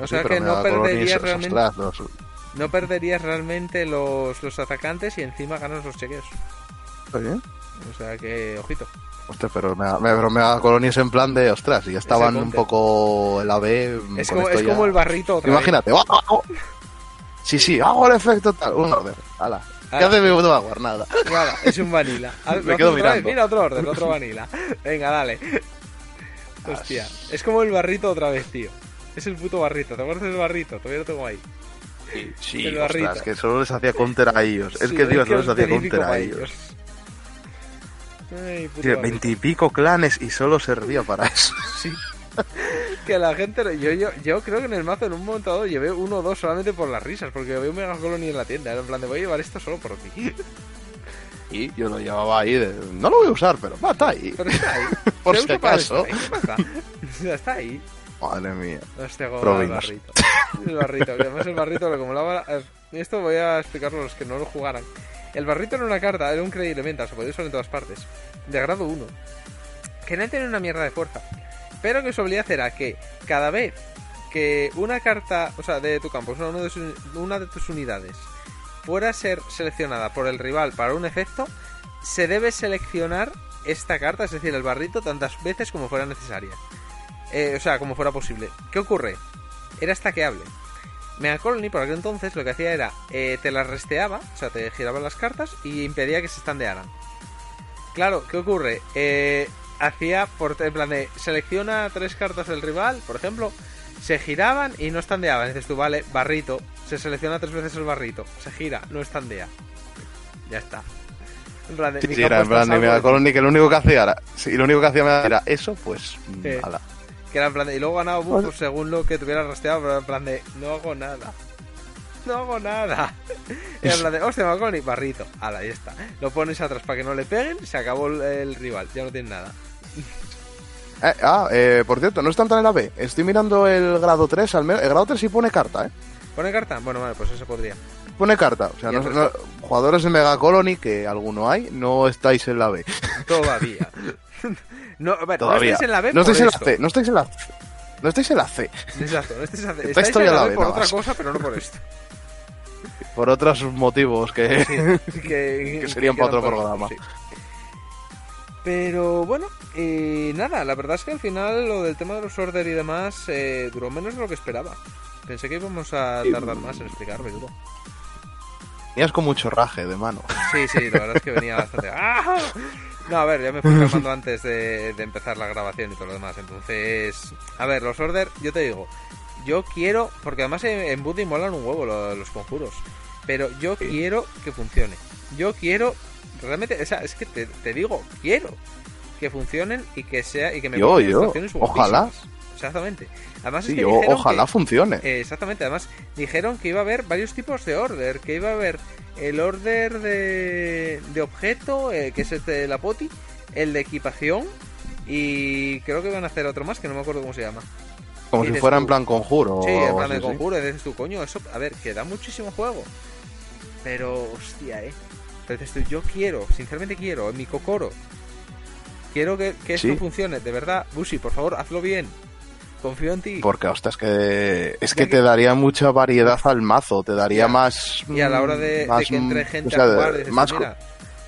O sea Sí, que no esos, realmente, los- no perderías realmente los, los atacantes y encima ganas los chequeos. Oye, O sea que, ojito. hostia, pero me, me, pero me da colonias en plan de, ostras, y ya estaban un poco el AB. Es, con como, es ya- como el barrito otra vez. Imagínate, ¡oh, oh, oh! Sí, sí, hago el efecto tal. Un orden. Hala. ¿Qué Ala. hace mi puto Jaguar? Nada. Nada, es un vanilla. Ah, Me ¿lo quedo mirando. Mira otro orden, otro vanilla. Venga, dale. Hostia, es como el barrito otra vez, tío. Es el puto barrito, ¿te acuerdas del barrito? Todavía lo tengo ahí. Sí, ostras, que solo les hacía counter a ellos. Es que, tío, solo les es hacía counter a ellos. Ay, Tío, veintipico clanes y solo servía para eso. Sí. que la gente. Yo, yo, yo creo que en el mazo en un momento dado llevé uno o dos solamente por las risas, porque había un Mega Colony en la tienda. Era en plan de voy a llevar esto solo por ti. Y yo lo llevaba ahí de... No lo voy a usar, pero va, está ahí. Pero está ahí. Por si acaso. ¿eh? Está ahí. Madre mía. Hostia, como el barrito. El barrito, que además el barrito, como la Esto voy a explicarlo a los que no lo jugaran. El barrito era una carta, era un Credit Elemental, se podía usar en todas partes. De grado 1. Que no tenía una mierda de fuerza. Pero que su habilidad era que cada vez que una carta, o sea, de tu campo, uno de sus- una de tus unidades, fuera a ser seleccionada por el rival para un efecto, se debe seleccionar esta carta, es decir, el barrito, tantas veces como fuera necesaria. Eh, o sea, como fuera posible. ¿Qué ocurre? Era stackeable. Mega Colony por aquel entonces lo que hacía era eh, te las resteaba, o sea, te giraban las cartas y impedía que se estandearan. Claro, ¿qué ocurre? Eh, hacía por en plan de selecciona tres cartas del rival, por ejemplo, se giraban y no estandeaban. Dices tú, vale, barrito, se selecciona tres veces el barrito, se gira, no estandea. Ya está. En plan de, Sí, mi sí, campo era en plan de Mega. Colony que lo único que hacía era... Si lo único que hacía era eso, pues... Sí. ala. Que era en plan de, y luego ganaba Vale. buffos según lo que tuviera rastreado, pero en plan de, no hago nada. No hago nada. Era en plan de, hostia, Maconi, barrito. Ala, ya está. Lo pones atrás para que no le peguen, se acabó el, el rival, ya no tiene nada. Eh, ah, eh, por cierto, no están tan en la B. Estoy mirando el grado 3, al menos. El grado 3 sí pone carta, ¿eh? ¿Pone carta? Bueno, vale, pues eso podría. Pone carta. O sea, ¿Y el no- no- jugadores de Mega Colony, que alguno hay, no estáis en la B. Todavía. No, a ver, Todavía. no estáis en la B No estáis en la. C. No estáis en la C. No estáis en la C. Exacto, no estáis, en la C. Está Estáis en la B por otra cosa, pero no por esto. Por otros motivos que... que, Que serían para que otro no por- programa. sí. Pero bueno, eh, nada, la verdad es que al final lo del tema de los order y demás eh, duró menos de lo que esperaba. Pensé que íbamos a tardar más en explicarlo y todo. Tenías con mucho raje de mano. Sí, sí, la verdad es que venía bastante. ¡Ah! No, a ver, ya me fui calmando antes de, de empezar la grabación y todo lo demás. Entonces, a ver, los order, yo te digo, yo quiero, porque además en, Buddy molan un huevo lo- los conjuros, pero yo Sí. quiero que funcione. Yo quiero, realmente, o sea, es que te, te digo, quiero que funcionen y que sea y que me Yo, yo, ojalá. Exactamente. Además es que o- ojalá que- funcione. eh, exactamente, además dijeron que iba a haber varios tipos de order, que iba a haber el order de, de objeto, eh, que es el de la poti, el de equipación y creo que iban a hacer otro más que no me acuerdo cómo se llama. Como si fuera tú- en plan conjuro. sí, en plan de conjuro, y dices tú, coño, eso, a ver, que da muchísimo juego. Pero, hostia, eh. Dices tú, yo quiero, sinceramente quiero, en mi cocoro. Quiero que, que esto Sí. funcione, de verdad. Bushi, por favor, hazlo bien. Confío en ti. Porque, hostia, es que, es que que- te daría mucha variedad al mazo, te daría Ya. más... Y a la hora de, de más, que entre mm, gente o sea, a jugar, dices, más mira,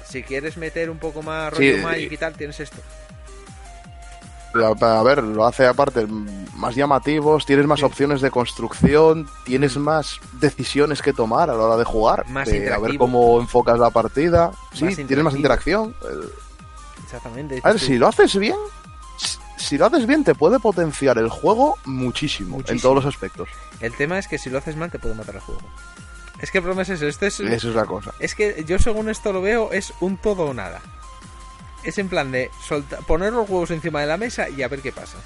si quieres meter un poco más Sí, rollo y- Magic y tal, tienes esto. A ver, lo hace aparte más llamativos, tienes más opciones de construcción, tienes más decisiones que tomar a la hora de jugar, Más de a ver cómo enfocas la partida. Sí, tienes más interacción. Exactamente. A ver, si lo haces bien, si- lo haces bien, te puede potenciar el juego muchísimo, Muchísimo. en todos los aspectos. El tema es que si lo haces mal te puede matar el juego. Es que el problema es eso. Este es, Eso es la cosa. es que yo según esto lo veo es un todo o nada. Es en plan de solta- poner los huevos encima de la mesa y a ver qué pasa.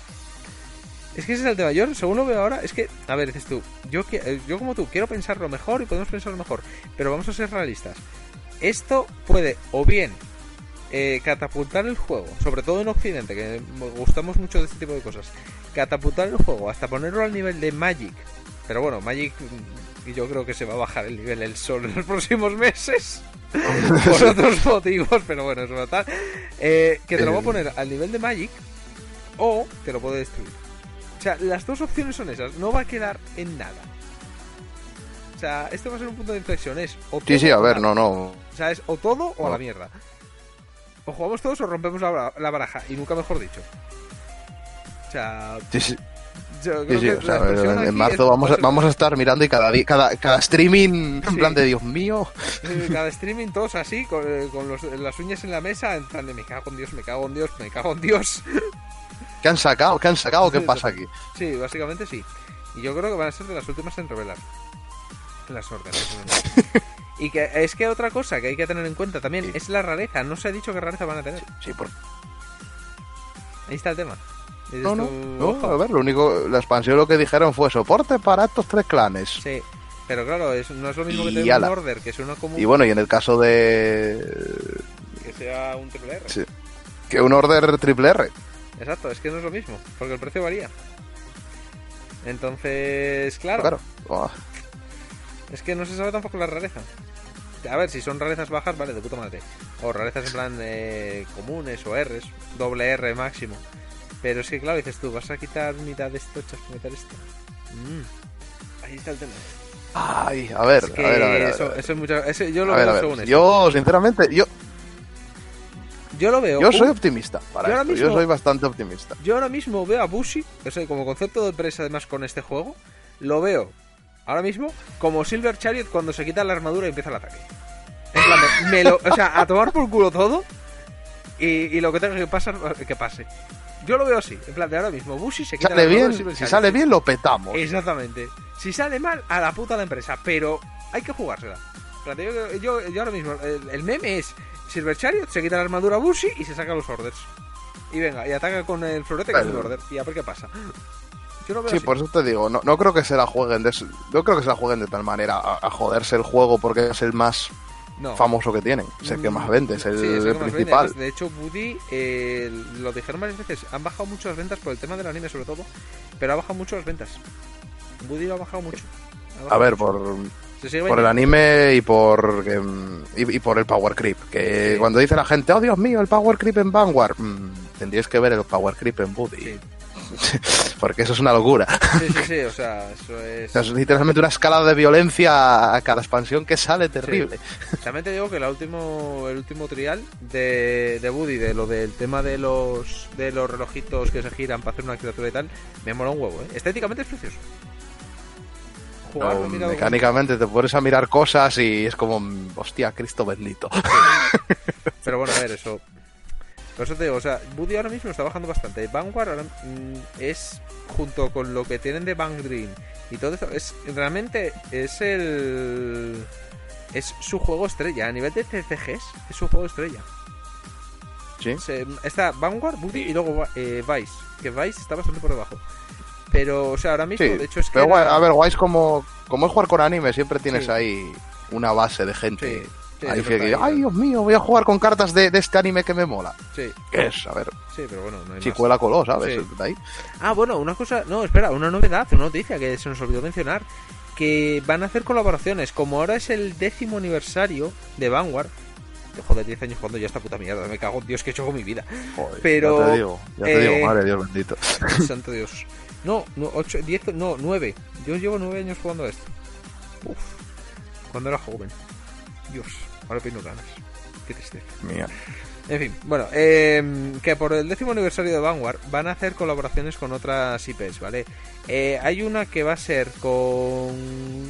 Es que ese es el tema. Yo, según lo veo ahora, es que, a ver, dices tú, yo, eh, yo como tú quiero pensarlo mejor y podemos pensarlo mejor, pero vamos a ser realistas. Esto puede o bien eh, catapultar el juego, sobre todo en Occidente, que gustamos mucho de este tipo de cosas, catapultar el juego hasta ponerlo al nivel de Magic. Pero bueno, Magic mm, yo creo que se va a bajar el nivel el sol en los próximos meses. por otros motivos, pero bueno, a estar. Eh, que te lo va a poner al nivel de Magic o te lo puede destruir. O sea, las dos opciones son esas. No va a quedar en nada. O sea, este va a ser un punto de inflexión. Es o Sí, sí, todo a ver, no, no. O sea, es o todo o a la mierda. O jugamos todos o rompemos la, baraja. Y nunca mejor dicho. O sea, Sí, sí, yo sí, creo sí, que o sea, la expresión en, marzo vamos a, vamos a estar mirando y cada, cada, cada streaming en plan de Dios mío. Cada streaming todos así, con, eh, con los- las uñas en la mesa, en plan de me cago en Dios, me cago en Dios, me cago en Dios. ¿Qué han sacado? ¿Qué han sacado? ¿Qué pasa aquí? Sí, básicamente sí. Y yo creo que van a ser de las últimas en revelar. Las órdenes. y que es que otra cosa que hay que tener en cuenta también Sí. es la rareza. No se ha dicho qué rareza van a tener. Sí, por... Ahí está el tema. No, no, a ver, lo único, la expansión lo que dijeron fue soporte para estos tres clanes. Sí. Pero claro, es- no es lo mismo que tener un order, que suena como Y bueno, y en el caso de que sea un triple R. Sí. que un order triple R, Exacto, es que no es lo mismo, porque el precio varía. Entonces, claro, claro. Oh, es que no se sabe tampoco la rareza. A ver, si son rarezas bajas, vale, de puta madre. O rarezas en plan eh, comunes o Rs, doble R máximo. Pero es que, claro, dices tú, vas a quitar mitad de esto, echas meter esto. Mm. Ahí está el tema. Ay, a ver, Es que a ver, a ver. a ver. eso, eso es mucho. eso yo lo A veo según. Yo, sinceramente, yo, Yo lo veo. yo soy optimista para yo. Yo soy bastante optimista. Yo ahora mismo veo a Bushi, o sea, como concepto de empresa además con este juego, lo veo ahora mismo como Silver Chariot cuando se quita la armadura y empieza el ataque. En plan, me lo, o sea, a tomar por culo todo y, y lo que tenga que pasar, que pase. Yo lo veo así, en plan de ahora mismo, Bushi se quita Sale la armadura bien, Silver si Chariot. sale bien lo petamos. Exactamente. Si sale mal, a la puta la empresa, pero hay que jugársela. En plan Yo, yo, yo ahora mismo, el, el meme es Silver Chariot, se quita la armadura a Bushi y se saca los orders. Y venga, y ataca con el florete con el Pero- order. Y a ver qué pasa. Yo lo veo Sí, así. por eso te digo, no, no creo que se la jueguen de, no creo que se la jueguen de tal manera a, a joderse el juego porque es el más No. famoso que tienen, es el que más vende, es el, Sí, es el principal. vende. De hecho, Woody, eh, lo dijeron varias veces, han bajado mucho las ventas por el tema del anime sobre todo, pero ha bajado mucho las ventas. Woody lo ha bajado mucho. Ha bajado A ver, mucho. por, por el anime y por em, y, y por el power creep, que Sí. cuando dice la gente, oh Dios mío, el power creep en Vanguard, mm, tendríais que ver el power creep en Buddy, Sí. porque eso es una locura. sí, sí, sí, o sea, eso es... Es literalmente una escala de violencia a cada expansión que sale terrible. También te digo que la último, el último trial de, de Woody, de lo del tema de los de los relojitos que se giran para hacer una criatura y tal, me mola un huevo, ¿eh? Estéticamente es precioso. Jugar, O lo he mirado mecánicamente te pones a mirar cosas y es como, hostia, Cristo bendito. Pero bueno, a ver, eso. Por eso te digo, o sea, Woody ahora mismo está bajando bastante. Vanguard ahora, mm, es, junto con lo que tienen de Bang Dream y todo eso, es realmente es el. Es su juego estrella. A nivel de CCGs, es su juego estrella. ¿Sí? Se- está Vanguard, Woody y luego eh, Vice. Que Vice está bastante por debajo. Pero, o sea, ahora mismo, Sí, de hecho, es que. pero guay- era- a ver, es como, como es jugar con anime, siempre tienes Sí. ahí una base de gente. Sí, sí, ahí de que, verdad, ay, Dios mío, voy a jugar con cartas de, de este anime que me mola. Sí, ¿Qué es? A ver, sí, pero bueno, no hay más. chicuela coló, ¿sabes? Sí. De ahí. Ah, bueno, una cosa, no, espera, una novedad, una noticia que se nos olvidó mencionar, que van a hacer colaboraciones, como ahora es el décimo aniversario de Vanguard, joder, 10 años jugando ya esta puta mierda, me cago en Dios que he hecho con mi vida, Joder, Pero, Ya te digo, ya te eh, digo, madre Dios bendito. santo Dios. No, no, 8, 10, no, 9, yo llevo 9 años jugando a esto. Uf, cuando era joven. Dios, ahora tengo ganas. Qué tristeza. Mía. En fin, bueno, eh, que por el décimo aniversario de Vanguard van a hacer colaboraciones con otras IPs, ¿vale? Eh, hay una que va a ser con.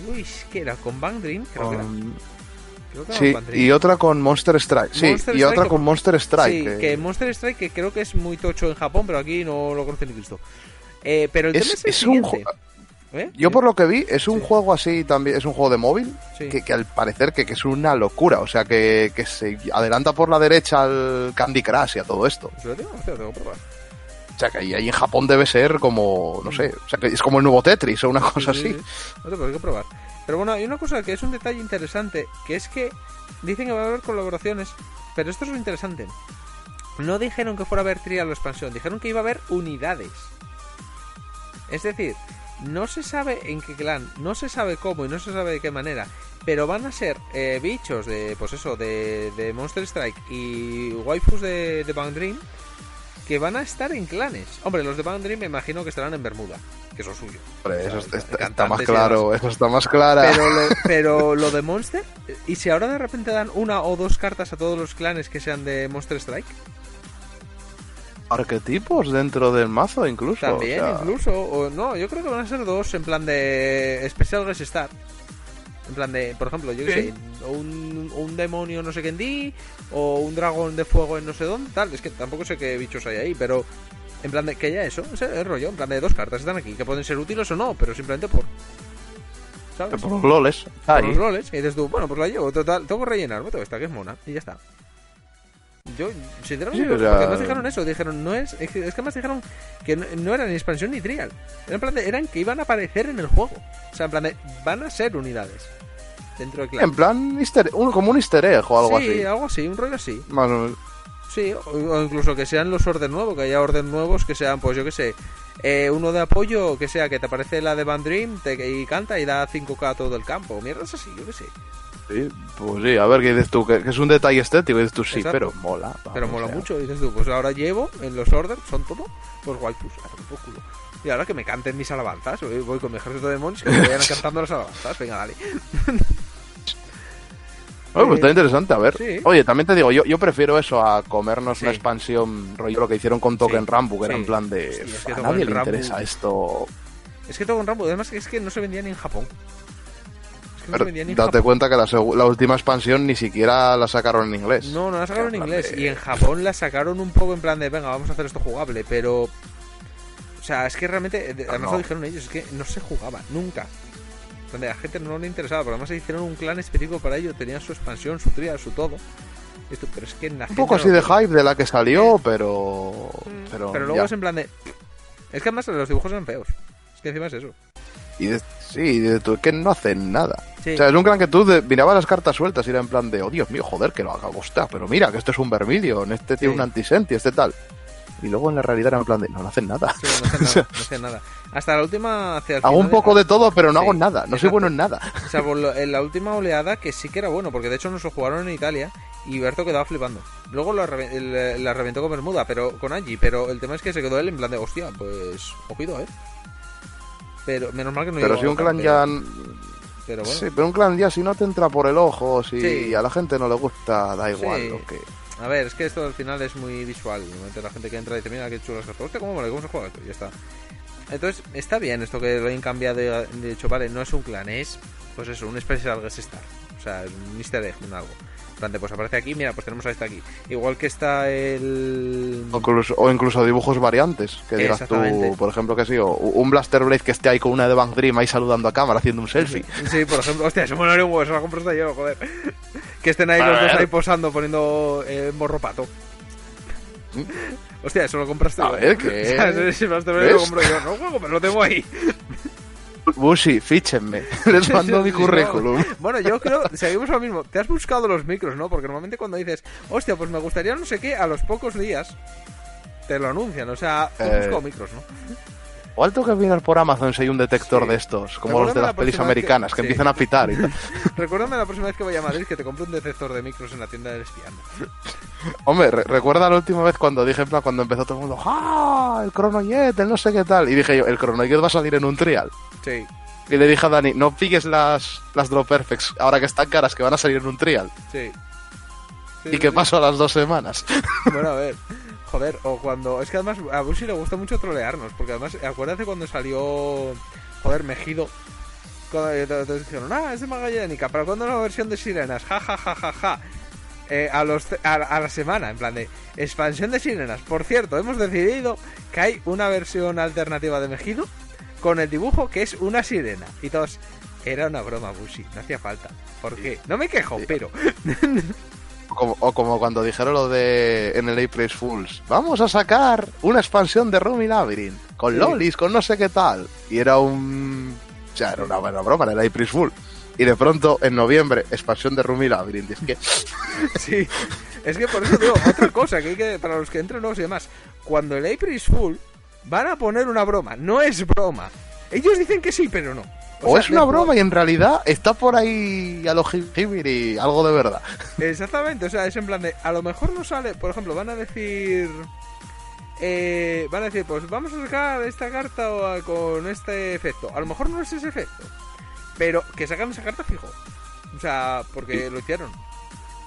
Uy, ¿qué era? Con Bang Dream, creo que era. Que Sí, y otra con Monster Strike. Sí, Monster y otra Strike con con- Monster Strike. Sí, que que Monster Strike, que creo que es muy tocho en Japón, pero aquí no lo conoce ni Cristo. Eh, pero el tema es, es el es un ¿Eh? Yo por lo que vi, es un Sí. juego así también, es un juego de móvil, Sí. que, que al parecer que, que es una locura, o sea que, que se adelanta por la derecha al Candy Crush y a todo esto. ¿Se lo tengo? Que probar. O sea que ahí, ahí en Japón debe ser como, no sé, o sea que es como el nuevo Tetris o una cosa Sí, sí, así. sí. No te hay que probar. Pero bueno, hay una cosa que es un detalle interesante, que es que dicen que va a haber colaboraciones, pero esto es lo interesante. No dijeron que fuera a haber trial o expansión, dijeron que iba a haber unidades. Es decir, no se sabe en qué clan, no se sabe cómo y no se sabe de qué manera, pero van a ser eh, bichos de, pues eso, de, de Monster Strike y waifus de, de Bang Dream que van a estar en clanes. Hombre, los de Bang Dream me imagino que estarán en Bermuda, que es lo suyo. Hombre, eso está, está- está más claro, eso está más clara. pero lo, pero lo de Monster, ¿y si ahora de repente dan una o dos cartas a todos los clanes que sean de Monster Strike? Arquetipos dentro del mazo incluso. También, o sea, incluso. O no, yo creo que van a ser dos en plan de Special Guest Star. En plan de, por ejemplo, yo que Sí. sé, un, un demonio no sé qué en D, o un dragón de fuego en no sé dónde, tal. Es que tampoco sé qué bichos hay ahí, pero en plan de que ya eso, ese es rollo, en plan de dos cartas están aquí, que pueden ser útiles o no, pero simplemente por. ¿Sabes? por los loles. por ahí. los roles, y dices tú, bueno, pues la llevo, total, tengo que rellenar, esta que es mona, y ya está. Yo, sinceramente, Sí, porque además dijeron eso, dijeron, no es, es que además dijeron que no, no era ni expansión ni trial, era en plan de, eran que iban a aparecer en el juego, o sea, en plan de, van a ser unidades dentro del clan. En plan, easter- un- como un easter egg o algo sí, así. algo así, un rollo así. Más o menos. Sí, o, incluso que sean los orden nuevos, que haya orden nuevos, que sean, pues yo que sé, eh, uno de apoyo, que sea que te aparece la de Van Dream te- y canta y da 5k a todo el campo, mierdas así, yo que sé. Sí, pues sí, a ver qué dices tú, que, que es un detalle estético, dices tú sí, Exacto. pero mola. Pero mola o sea. mucho, dices tú, pues ahora llevo en los orders, son todo, pues waifus, a tomar por culo. Y ahora que me canten mis alabanzas, voy con mi ejército de demonios que me vayan cantando las alabanzas, venga, dale. Oye, pues Eh, está interesante, a ver. sí. Oye, también te digo, yo, yo prefiero eso a comernos Sí. una expansión, rollo lo que hicieron con Token Sí, Rambo, que era en plan de. Es que a Token nadie le interesa esto. Es que con Rambo, además es que no se vendía ni en Japón. Pero en date Japón. cuenta que la, última expansión ni siquiera la sacaron en inglés. No, no la sacaron en En inglés. de- Y en Japón la sacaron un poco en plan de, venga, vamos a hacer esto jugable, pero... O sea, es que realmente, de- además no. lo dijeron ellos, es que no se jugaba, nunca. Donde a la gente no le interesaba, porque además se hicieron un clan específico para ello, tenían su expansión, su tría, su todo. Esto, pero es que la Un gente poco no así de hype de la que salió, pero. Mm, Pero, luego ya. es en plan de... Es que además los dibujos eran feos. Es que encima es eso. Y de- sí, que no hacen nada. Sí. O sea, es un clan que tú mirabas las cartas sueltas y era en plan de, oh Dios mío, joder, que lo haga hostia, pero mira, que esto es un Vermilion, este tiene un antisenti, este tal. Y luego en la realidad era en plan de, no, no hacen nada. Sí, no hacen nada, no hacen nada. Hasta la última... hacia Hago un poco de todo, pero no hago nada. No soy bueno en nada. Salvo en la última oleada que sí que era bueno, porque de hecho nos lo jugaron en Italia y Berto quedaba flipando. Luego la reventó con Bermuda, pero con Angie, pero el tema es que se quedó él en plan de, hostia, pues ojito, ¿eh? Pero menos mal que no pero si un clan ya... Pero bueno, Sí, pero un clan ya si no te entra por el ojo, si Sí. a la gente no le gusta, da igual Sí. lo que... a ver, es que esto al final es muy visual. La gente que entra y dice, mira qué chulo es esto, hostia, ¿cómo mola? ¿Cómo se juega esto? Y ya está. Entonces, está bien esto que lo hayan cambiado de, de hecho, vale, no es un clan, es, pues eso, un Special Guest Star. O sea, es un easter egg, un algo. Pues aparece aquí, mira, pues tenemos a este aquí. Igual que está el... O incluso, o incluso dibujos variantes, que digas tú, por ejemplo, que sí, o un Blaster Blade que esté ahí con una de Bang Dream ahí saludando a cámara haciendo un selfie. Sí, por ejemplo, hostia, eso me un huevo, eso la compro hasta yo, joder. Que estén ahí A los dos ahí posando, poniendo eh, morropato. Hostia, eso lo compraste A tú. ver, ¿qué? O sea, ese- Master Blade ¿Ves? lo compro yo. No juego, pero lo tengo ahí. Bushi, fíchenme. Les mando mi currículum. no. Bueno, yo creo, seguimos lo mismo. Te has buscado los micros, ¿no? Porque normalmente cuando dices, hostia, pues me gustaría no sé qué, a los pocos días te lo anuncian. O sea, Eh, buscado micros, ¿no? O alto que mirar por Amazon si hay un detector Sí. de estos, como los de las la pelis que- americanas, que, sí. empiezan a pitar y tal. Recuérdame la próxima vez que vaya a Madrid que te compre un detector de micros en la tienda del espiando. Hombre, re- recuerda la última vez cuando dije, en plan, cuando empezó todo el mundo, ¡ah! El Chronojet, el no sé qué tal. Y dije yo, el Chronojet va a salir en un trial. Sí, Y le dije a Dani, no piques las, las Drop Perfects, ahora que están caras, que van a salir en un trial. sí. ¿Y qué pasó a las dos semanas? Bueno, a ver. Joder, o cuando. Es que además a Bushi le gusta mucho trolearnos. Porque además, acuérdate cuando salió. Joder, Mejido. Cuando te, te dijeron, ah, es de Magallánica. Pero cuando la versión de Sirenas, ja, ja, ja, ja, ja. Eh, a, los, a, a, la semana, en plan de expansión de sirenas. Por cierto, hemos decidido que hay una versión alternativa de Mejido con el dibujo que es una sirena. Y todos, era una broma, Bushi, no hacía falta. ¿Por qué? No me quejo, pero. o, como, o como, cuando dijeron lo de en el April Fools, vamos a sacar una expansión de Rumi Labyrinth con sí. lolis, con no sé qué tal. Y era un. O sea, era una buena broma, era el April Fool y de pronto en noviembre expansión de Rumi Labyrinth. Es que sí, es que por eso digo otra cosa que hay que para los que entran nuevos y demás, cuando el April full van a poner una broma, no es broma. Ellos dicen que sí, pero no. O, o sea, es una broma y en realidad está por ahí a lo y algo de verdad. Exactamente, o sea, es en plan de a lo mejor no sale, por ejemplo, van a decir eh, van a decir, pues vamos a sacar esta carta con este efecto. A lo mejor no es ese efecto. Pero que sacan esa carta fijo. O sea, porque sí. lo hicieron.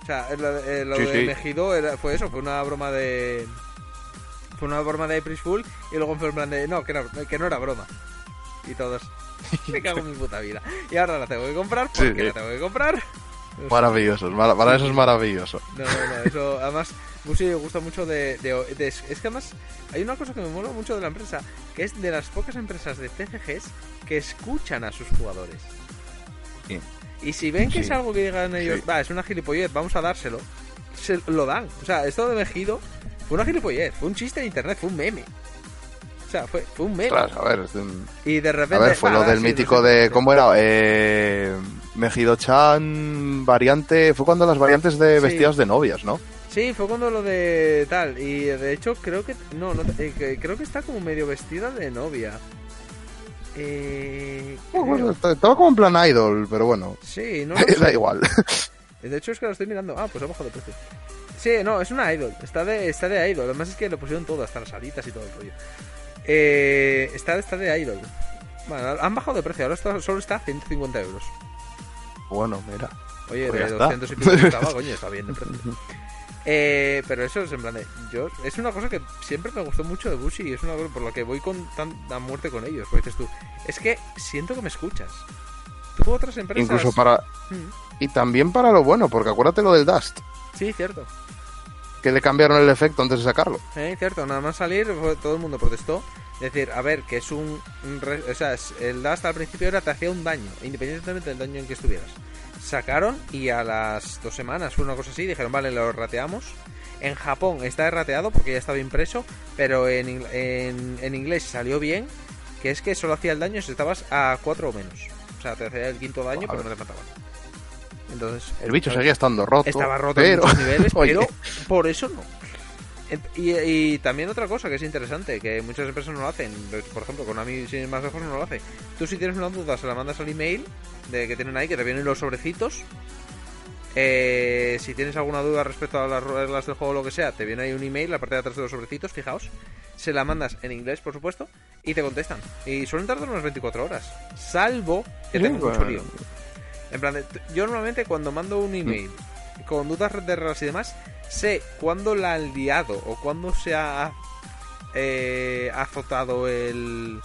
O sea, lo, lo sí, de sí. Mejido era, fue eso, fue una broma de. Fue una broma de April Fool y luego fue en plan de. No, que no, que no era broma. Y todos. Me cago en mi puta vida. Y ahora la tengo que comprar porque la tengo que comprar. Maravilloso, para eso es maravilloso. No, no, no, eso además Busi me gusta mucho de, de, de, Es que además hay una cosa que me mola mucho de la empresa, que es de las pocas empresas de TCGs que escuchan a sus jugadores. Sí. Y si ven que Sí. es algo que digan ellos, Sí. va, es una gilipollez, vamos a dárselo, se lo dan. O sea, esto de Mejido fue una gilipollez, fue un chiste de internet, fue un meme. O sea, fue, fue un meme. Ostras, a ver, un- Y de repente. a ver, fue lo del sí, mítico de. ¿Cómo era? Eh, Mejido-chan, variante. Fue cuando las variantes de Sí. vestidas de novias, ¿no? Sí, fue cuando lo de tal. Y de hecho, creo que. No, no eh, creo que está como medio vestida de novia. Eh. Bueno, estaba como en plan idol, pero bueno, Sí, no lo da igual. De hecho, es que lo estoy mirando. Ah, pues ha bajado de precio. Sí, no, es una idol. Está de, está de idol. Además es que lo pusieron todo, hasta las alitas y todo el rollo. Eh, está, está de idol. Bueno, han bajado de precio. Ahora está- solo está a 150 euros. Bueno, mira. Oye, Pues de está. 200 y pico estaba, coño, está bien de precio. Eh, pero eso es en plan de, yo, es una cosa que siempre me gustó mucho de Bushi y es una cosa por la que voy con tanta muerte con ellos. Porque dices tú, es que siento que me escuchas. Tú otras empresas. Incluso para. Mm, Y también para lo bueno, porque acuérdate lo del Dust, Sí, cierto. Que le cambiaron el efecto antes de sacarlo. Eh, cierto, nada más salir todo el mundo protestó. Decir, a ver, que es un... un re- o sea, es- el Dust al principio era te hacía un daño, independientemente del daño en que estuvieras. Sacaron y a las dos semanas fue una cosa así, dijeron, vale, lo rateamos. En Japón está rateado porque ya estaba impreso, pero en, en, en inglés salió bien, que es que solo hacía el daño si estabas a 4 o menos. O sea, te hacía el quinto daño, pero no te mataba. Entonces, El bicho seguía estando roto. estaba roto pero... en muchos niveles, pero por eso no. Y, y también otra cosa que es interesante, que muchas empresas no lo hacen, por ejemplo, con Ami sin más lejos no lo hace. Tú si tienes una duda se la mandas al email de que tienen ahí, que te vienen los sobrecitos. Eh, si tienes alguna duda respecto a las reglas del juego o lo que sea, te viene ahí un email, la parte de atrás de los sobrecitos, fijaos. Se la mandas en inglés, por supuesto, y te contestan. Y suelen tardar unas 24 horas, salvo que Sí, tengan mucho lío. En plan, de- yo normalmente cuando mando un email con dudas de reglas y demás, sé cuándo la han liado o cuándo se ha eh, azotado el,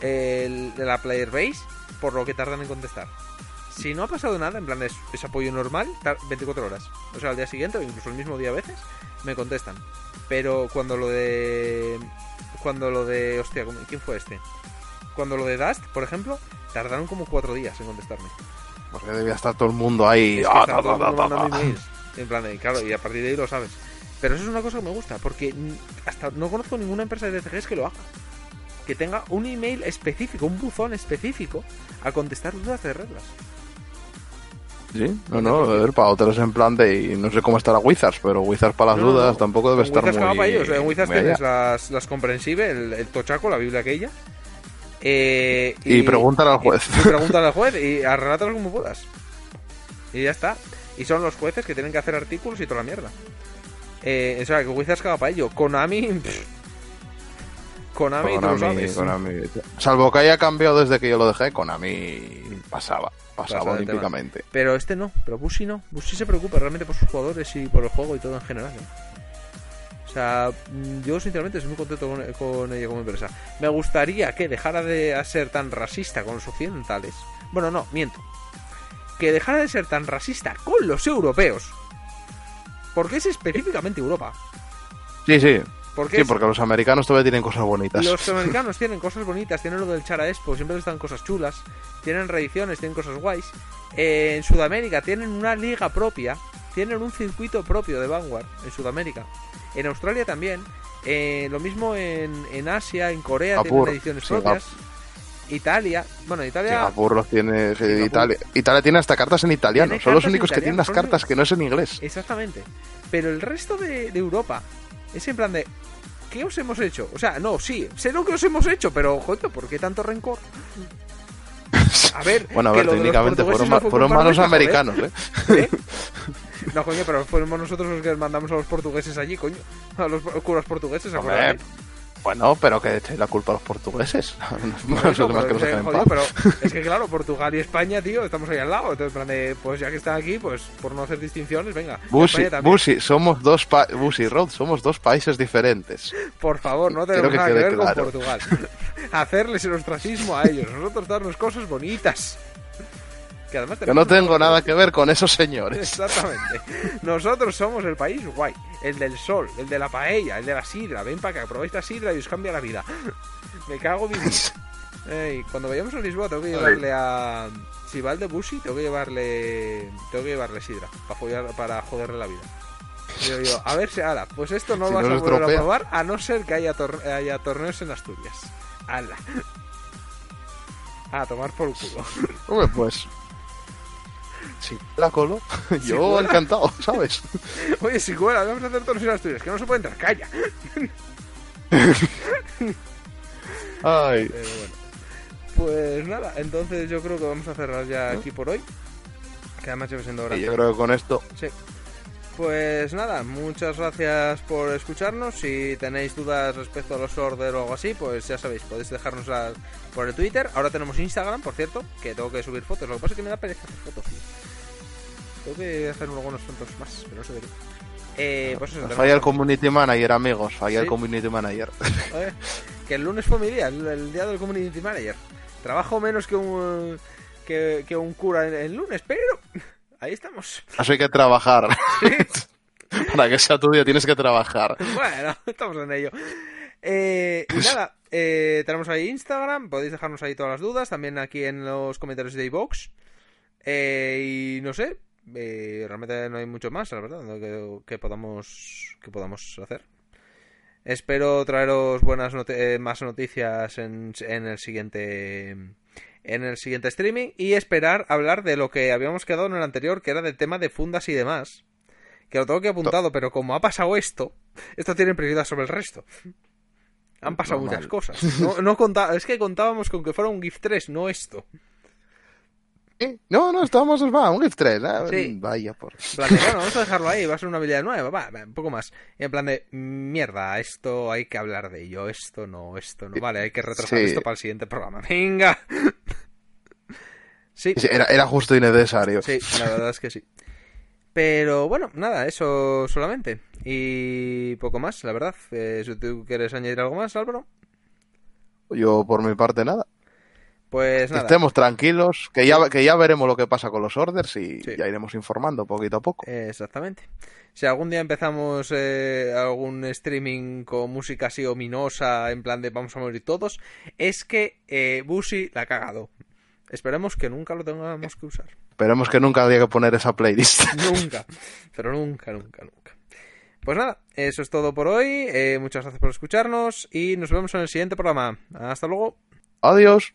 el la player base por lo que tardan en contestar. Si no ha pasado nada, en plan es, es apoyo normal, tar- 24 horas. O sea, al día siguiente o incluso el mismo día a veces, me contestan. Pero cuando lo de... Cuando lo de... Hostia, ¿cómo- ¿quién fue este? Cuando lo de Dust, por ejemplo, tardaron como 4 días en contestarme. Porque debía estar todo el mundo ahí. Ah. En plan de, claro, y a partir de ahí lo sabes. Pero eso es una cosa que me gusta, porque hasta no conozco ninguna empresa de DCGs que lo haga. Que tenga un email específico, un buzón específico a contestar dudas de reglas. Sí, no, no, a ver, para otros en plan de. y no sé cómo estará Wizards, pero Wizards para las No, dudas no. tampoco debe En estar Wizards muy. caga para ellos. En Wizards tienes las, las comprensive, el, el tochaco, la biblia aquella. Eh, Y pregúntale al juez. Y, y pregúntale al juez y arrelátalo como puedas. Y ya está. Y son los jueces que tienen que hacer artículos y toda la mierda. Eh, o sea, que Wizards caga para ello. Konami. pff. Konami, tú lo sabes. Konami. Salvo que haya cambiado desde que yo lo dejé, Konami pasaba, pasaba Pasa olímpicamente. Pero este no, pero Bushi no. Bushi se preocupa realmente por sus jugadores y por el juego y todo en general. ¿eh? O sea, mm, yo sinceramente estoy muy contento con, con ella como empresa. Me gustaría que dejara de ser tan rasista con los occidentales. Bueno, no, miento. Que dejara de ser tan racista con los europeos. Porque es específicamente Europa. Sí, sí. Porque Sí, es- porque los americanos todavía tienen cosas bonitas. Los americanos tienen cosas bonitas, tienen lo del Chara Expo, siempre les dan cosas chulas, tienen reediciones, tienen cosas guays. Eh, en Sudamérica tienen una liga propia, tienen un circuito propio de Vanguard en Sudamérica. En Australia también. Eh, lo mismo en, en Asia, en Corea Singapur, tienen ediciones Singapur. propias. Italia, bueno, Italia Singapur los tiene. sí, Singapur. Italia, Italia tiene hasta cartas en italiano. Tiene Son los únicos que tienen las cartas los- que no es en inglés. Exactamente. Pero el resto de, de Europa es en plan de. ¿Qué os hemos hecho? O sea, no, sí, sé lo que os hemos hecho, pero, joder, ¿por qué tanto rencor? A ver, Bueno, a ver, técnicamente fueron, no fue fueron malos americanos, ¿eh? ¿Eh? No, coño, pero fuimos nosotros los que mandamos a los portugueses allí, coño. A los curas portugueses, Hombre. Bueno, pero que eche la culpa a los portugueses. Eso que pero, eh, es que claro, Portugal y España, tío, estamos ahí al lado. Entonces, en plan de, pues ya que están aquí, pues por no hacer distinciones, venga. Busi. Busi, somos dos pa Busi Road, somos dos países diferentes. Por favor, no tenemos que nada que ver con. Portugal. Hacerles el ostracismo a ellos, nosotros darnos cosas bonitas. Que además Yo no tengo nada que ver con esos señores. Exactamente. Nosotros somos el país guay, el del sol, el de la paella, el de la sidra. Ven para que probéis la sidra y os cambia la vida. Me cago en mi. Ey, cuando vayamos a Lisboa tengo que llevarle a... Si va el de Bushi, tengo que llevarle... Tengo que llevarle sidra para, follar- para joderle la vida. Yo digo, a ver si... Ala, pues esto no Si lo vas no a lo volver a estropea. probar a no ser que haya, tor- haya torneos en Asturias. Ala. A tomar por culo. Hombre, pues. Si la colo, yo cuela. encantado, ¿sabes? Oye, si cuela, vamos a hacer torneos en Asturias, que no se puede entrar, calla. Ay, Pero bueno. Pues nada, entonces yo creo que vamos a cerrar ya aquí por hoy. Que además lleva siendo hora. y yo creo que con esto. Sí. Pues nada, muchas gracias por escucharnos. Si tenéis dudas respecto a los order o algo así, pues ya sabéis, podéis dejarnos por el Twitter. Ahora tenemos Instagram, por cierto, que tengo que subir fotos. Lo que pasa es que me da pereza hacer fotos. Tengo que hacer algunos fotos más, pero no sé de qué. Eh, pues eso, falla el community manager, amigos. Falla Sí. el community manager. Que el lunes fue mi día, el, el día del community manager. Trabajo menos que un que, que un cura el lunes, pero ahí estamos. Así hay que trabajar. Para que sea tu día tienes que trabajar. Bueno, estamos en ello. Eh, y nada, eh, tenemos ahí Instagram, podéis dejarnos ahí todas las dudas, también aquí en los comentarios de iVoox. Eh, y no sé, eh, realmente no hay mucho más, la verdad, que, que podamos que podamos hacer. Espero traeros buenas not- eh, más noticias en, en el siguiente en el siguiente streaming y esperar hablar de lo que habíamos quedado en el anterior, que era del tema de fundas y demás. Que lo tengo que apuntado, pero como ha pasado esto, esto tiene prioridad sobre el resto. Han pasado Normal. muchas cosas. No, no es que contábamos con que fuera un GIF 3, no esto. ¿Eh? No, no, estamos va, un GIF 3. ¿eh? Sí. Vaya, por. Plan de, bueno, vamos a dejarlo ahí, va a ser una habilidad nueva, va, va, un poco más. En plan de, mierda, esto hay que hablar de ello, esto no, esto no. Vale, hay que retrasar Sí. esto para el siguiente programa. Venga. Sí, Sí, Era, era justo y necesario. sí, la verdad es que sí. Pero bueno, nada, eso solamente. Y poco más, la verdad. Eh, si tú quieres añadir algo más, Álvaro, Yo, por mi parte, nada. Pues nada. estemos tranquilos, que ya, que ya veremos lo que pasa con los orders y Sí. ya iremos informando poquito a poco. Exactamente. Si algún día empezamos eh, algún streaming con música así ominosa, en plan de vamos a morir todos, es que eh, Busi la ha cagado. Esperemos que nunca lo tengamos que usar. Esperemos que nunca haya que poner esa playlist. Nunca. Pero nunca, nunca, nunca. Pues nada, eso es todo por hoy. Eh, muchas gracias por escucharnos y nos vemos en el siguiente programa. Hasta luego. Adiós.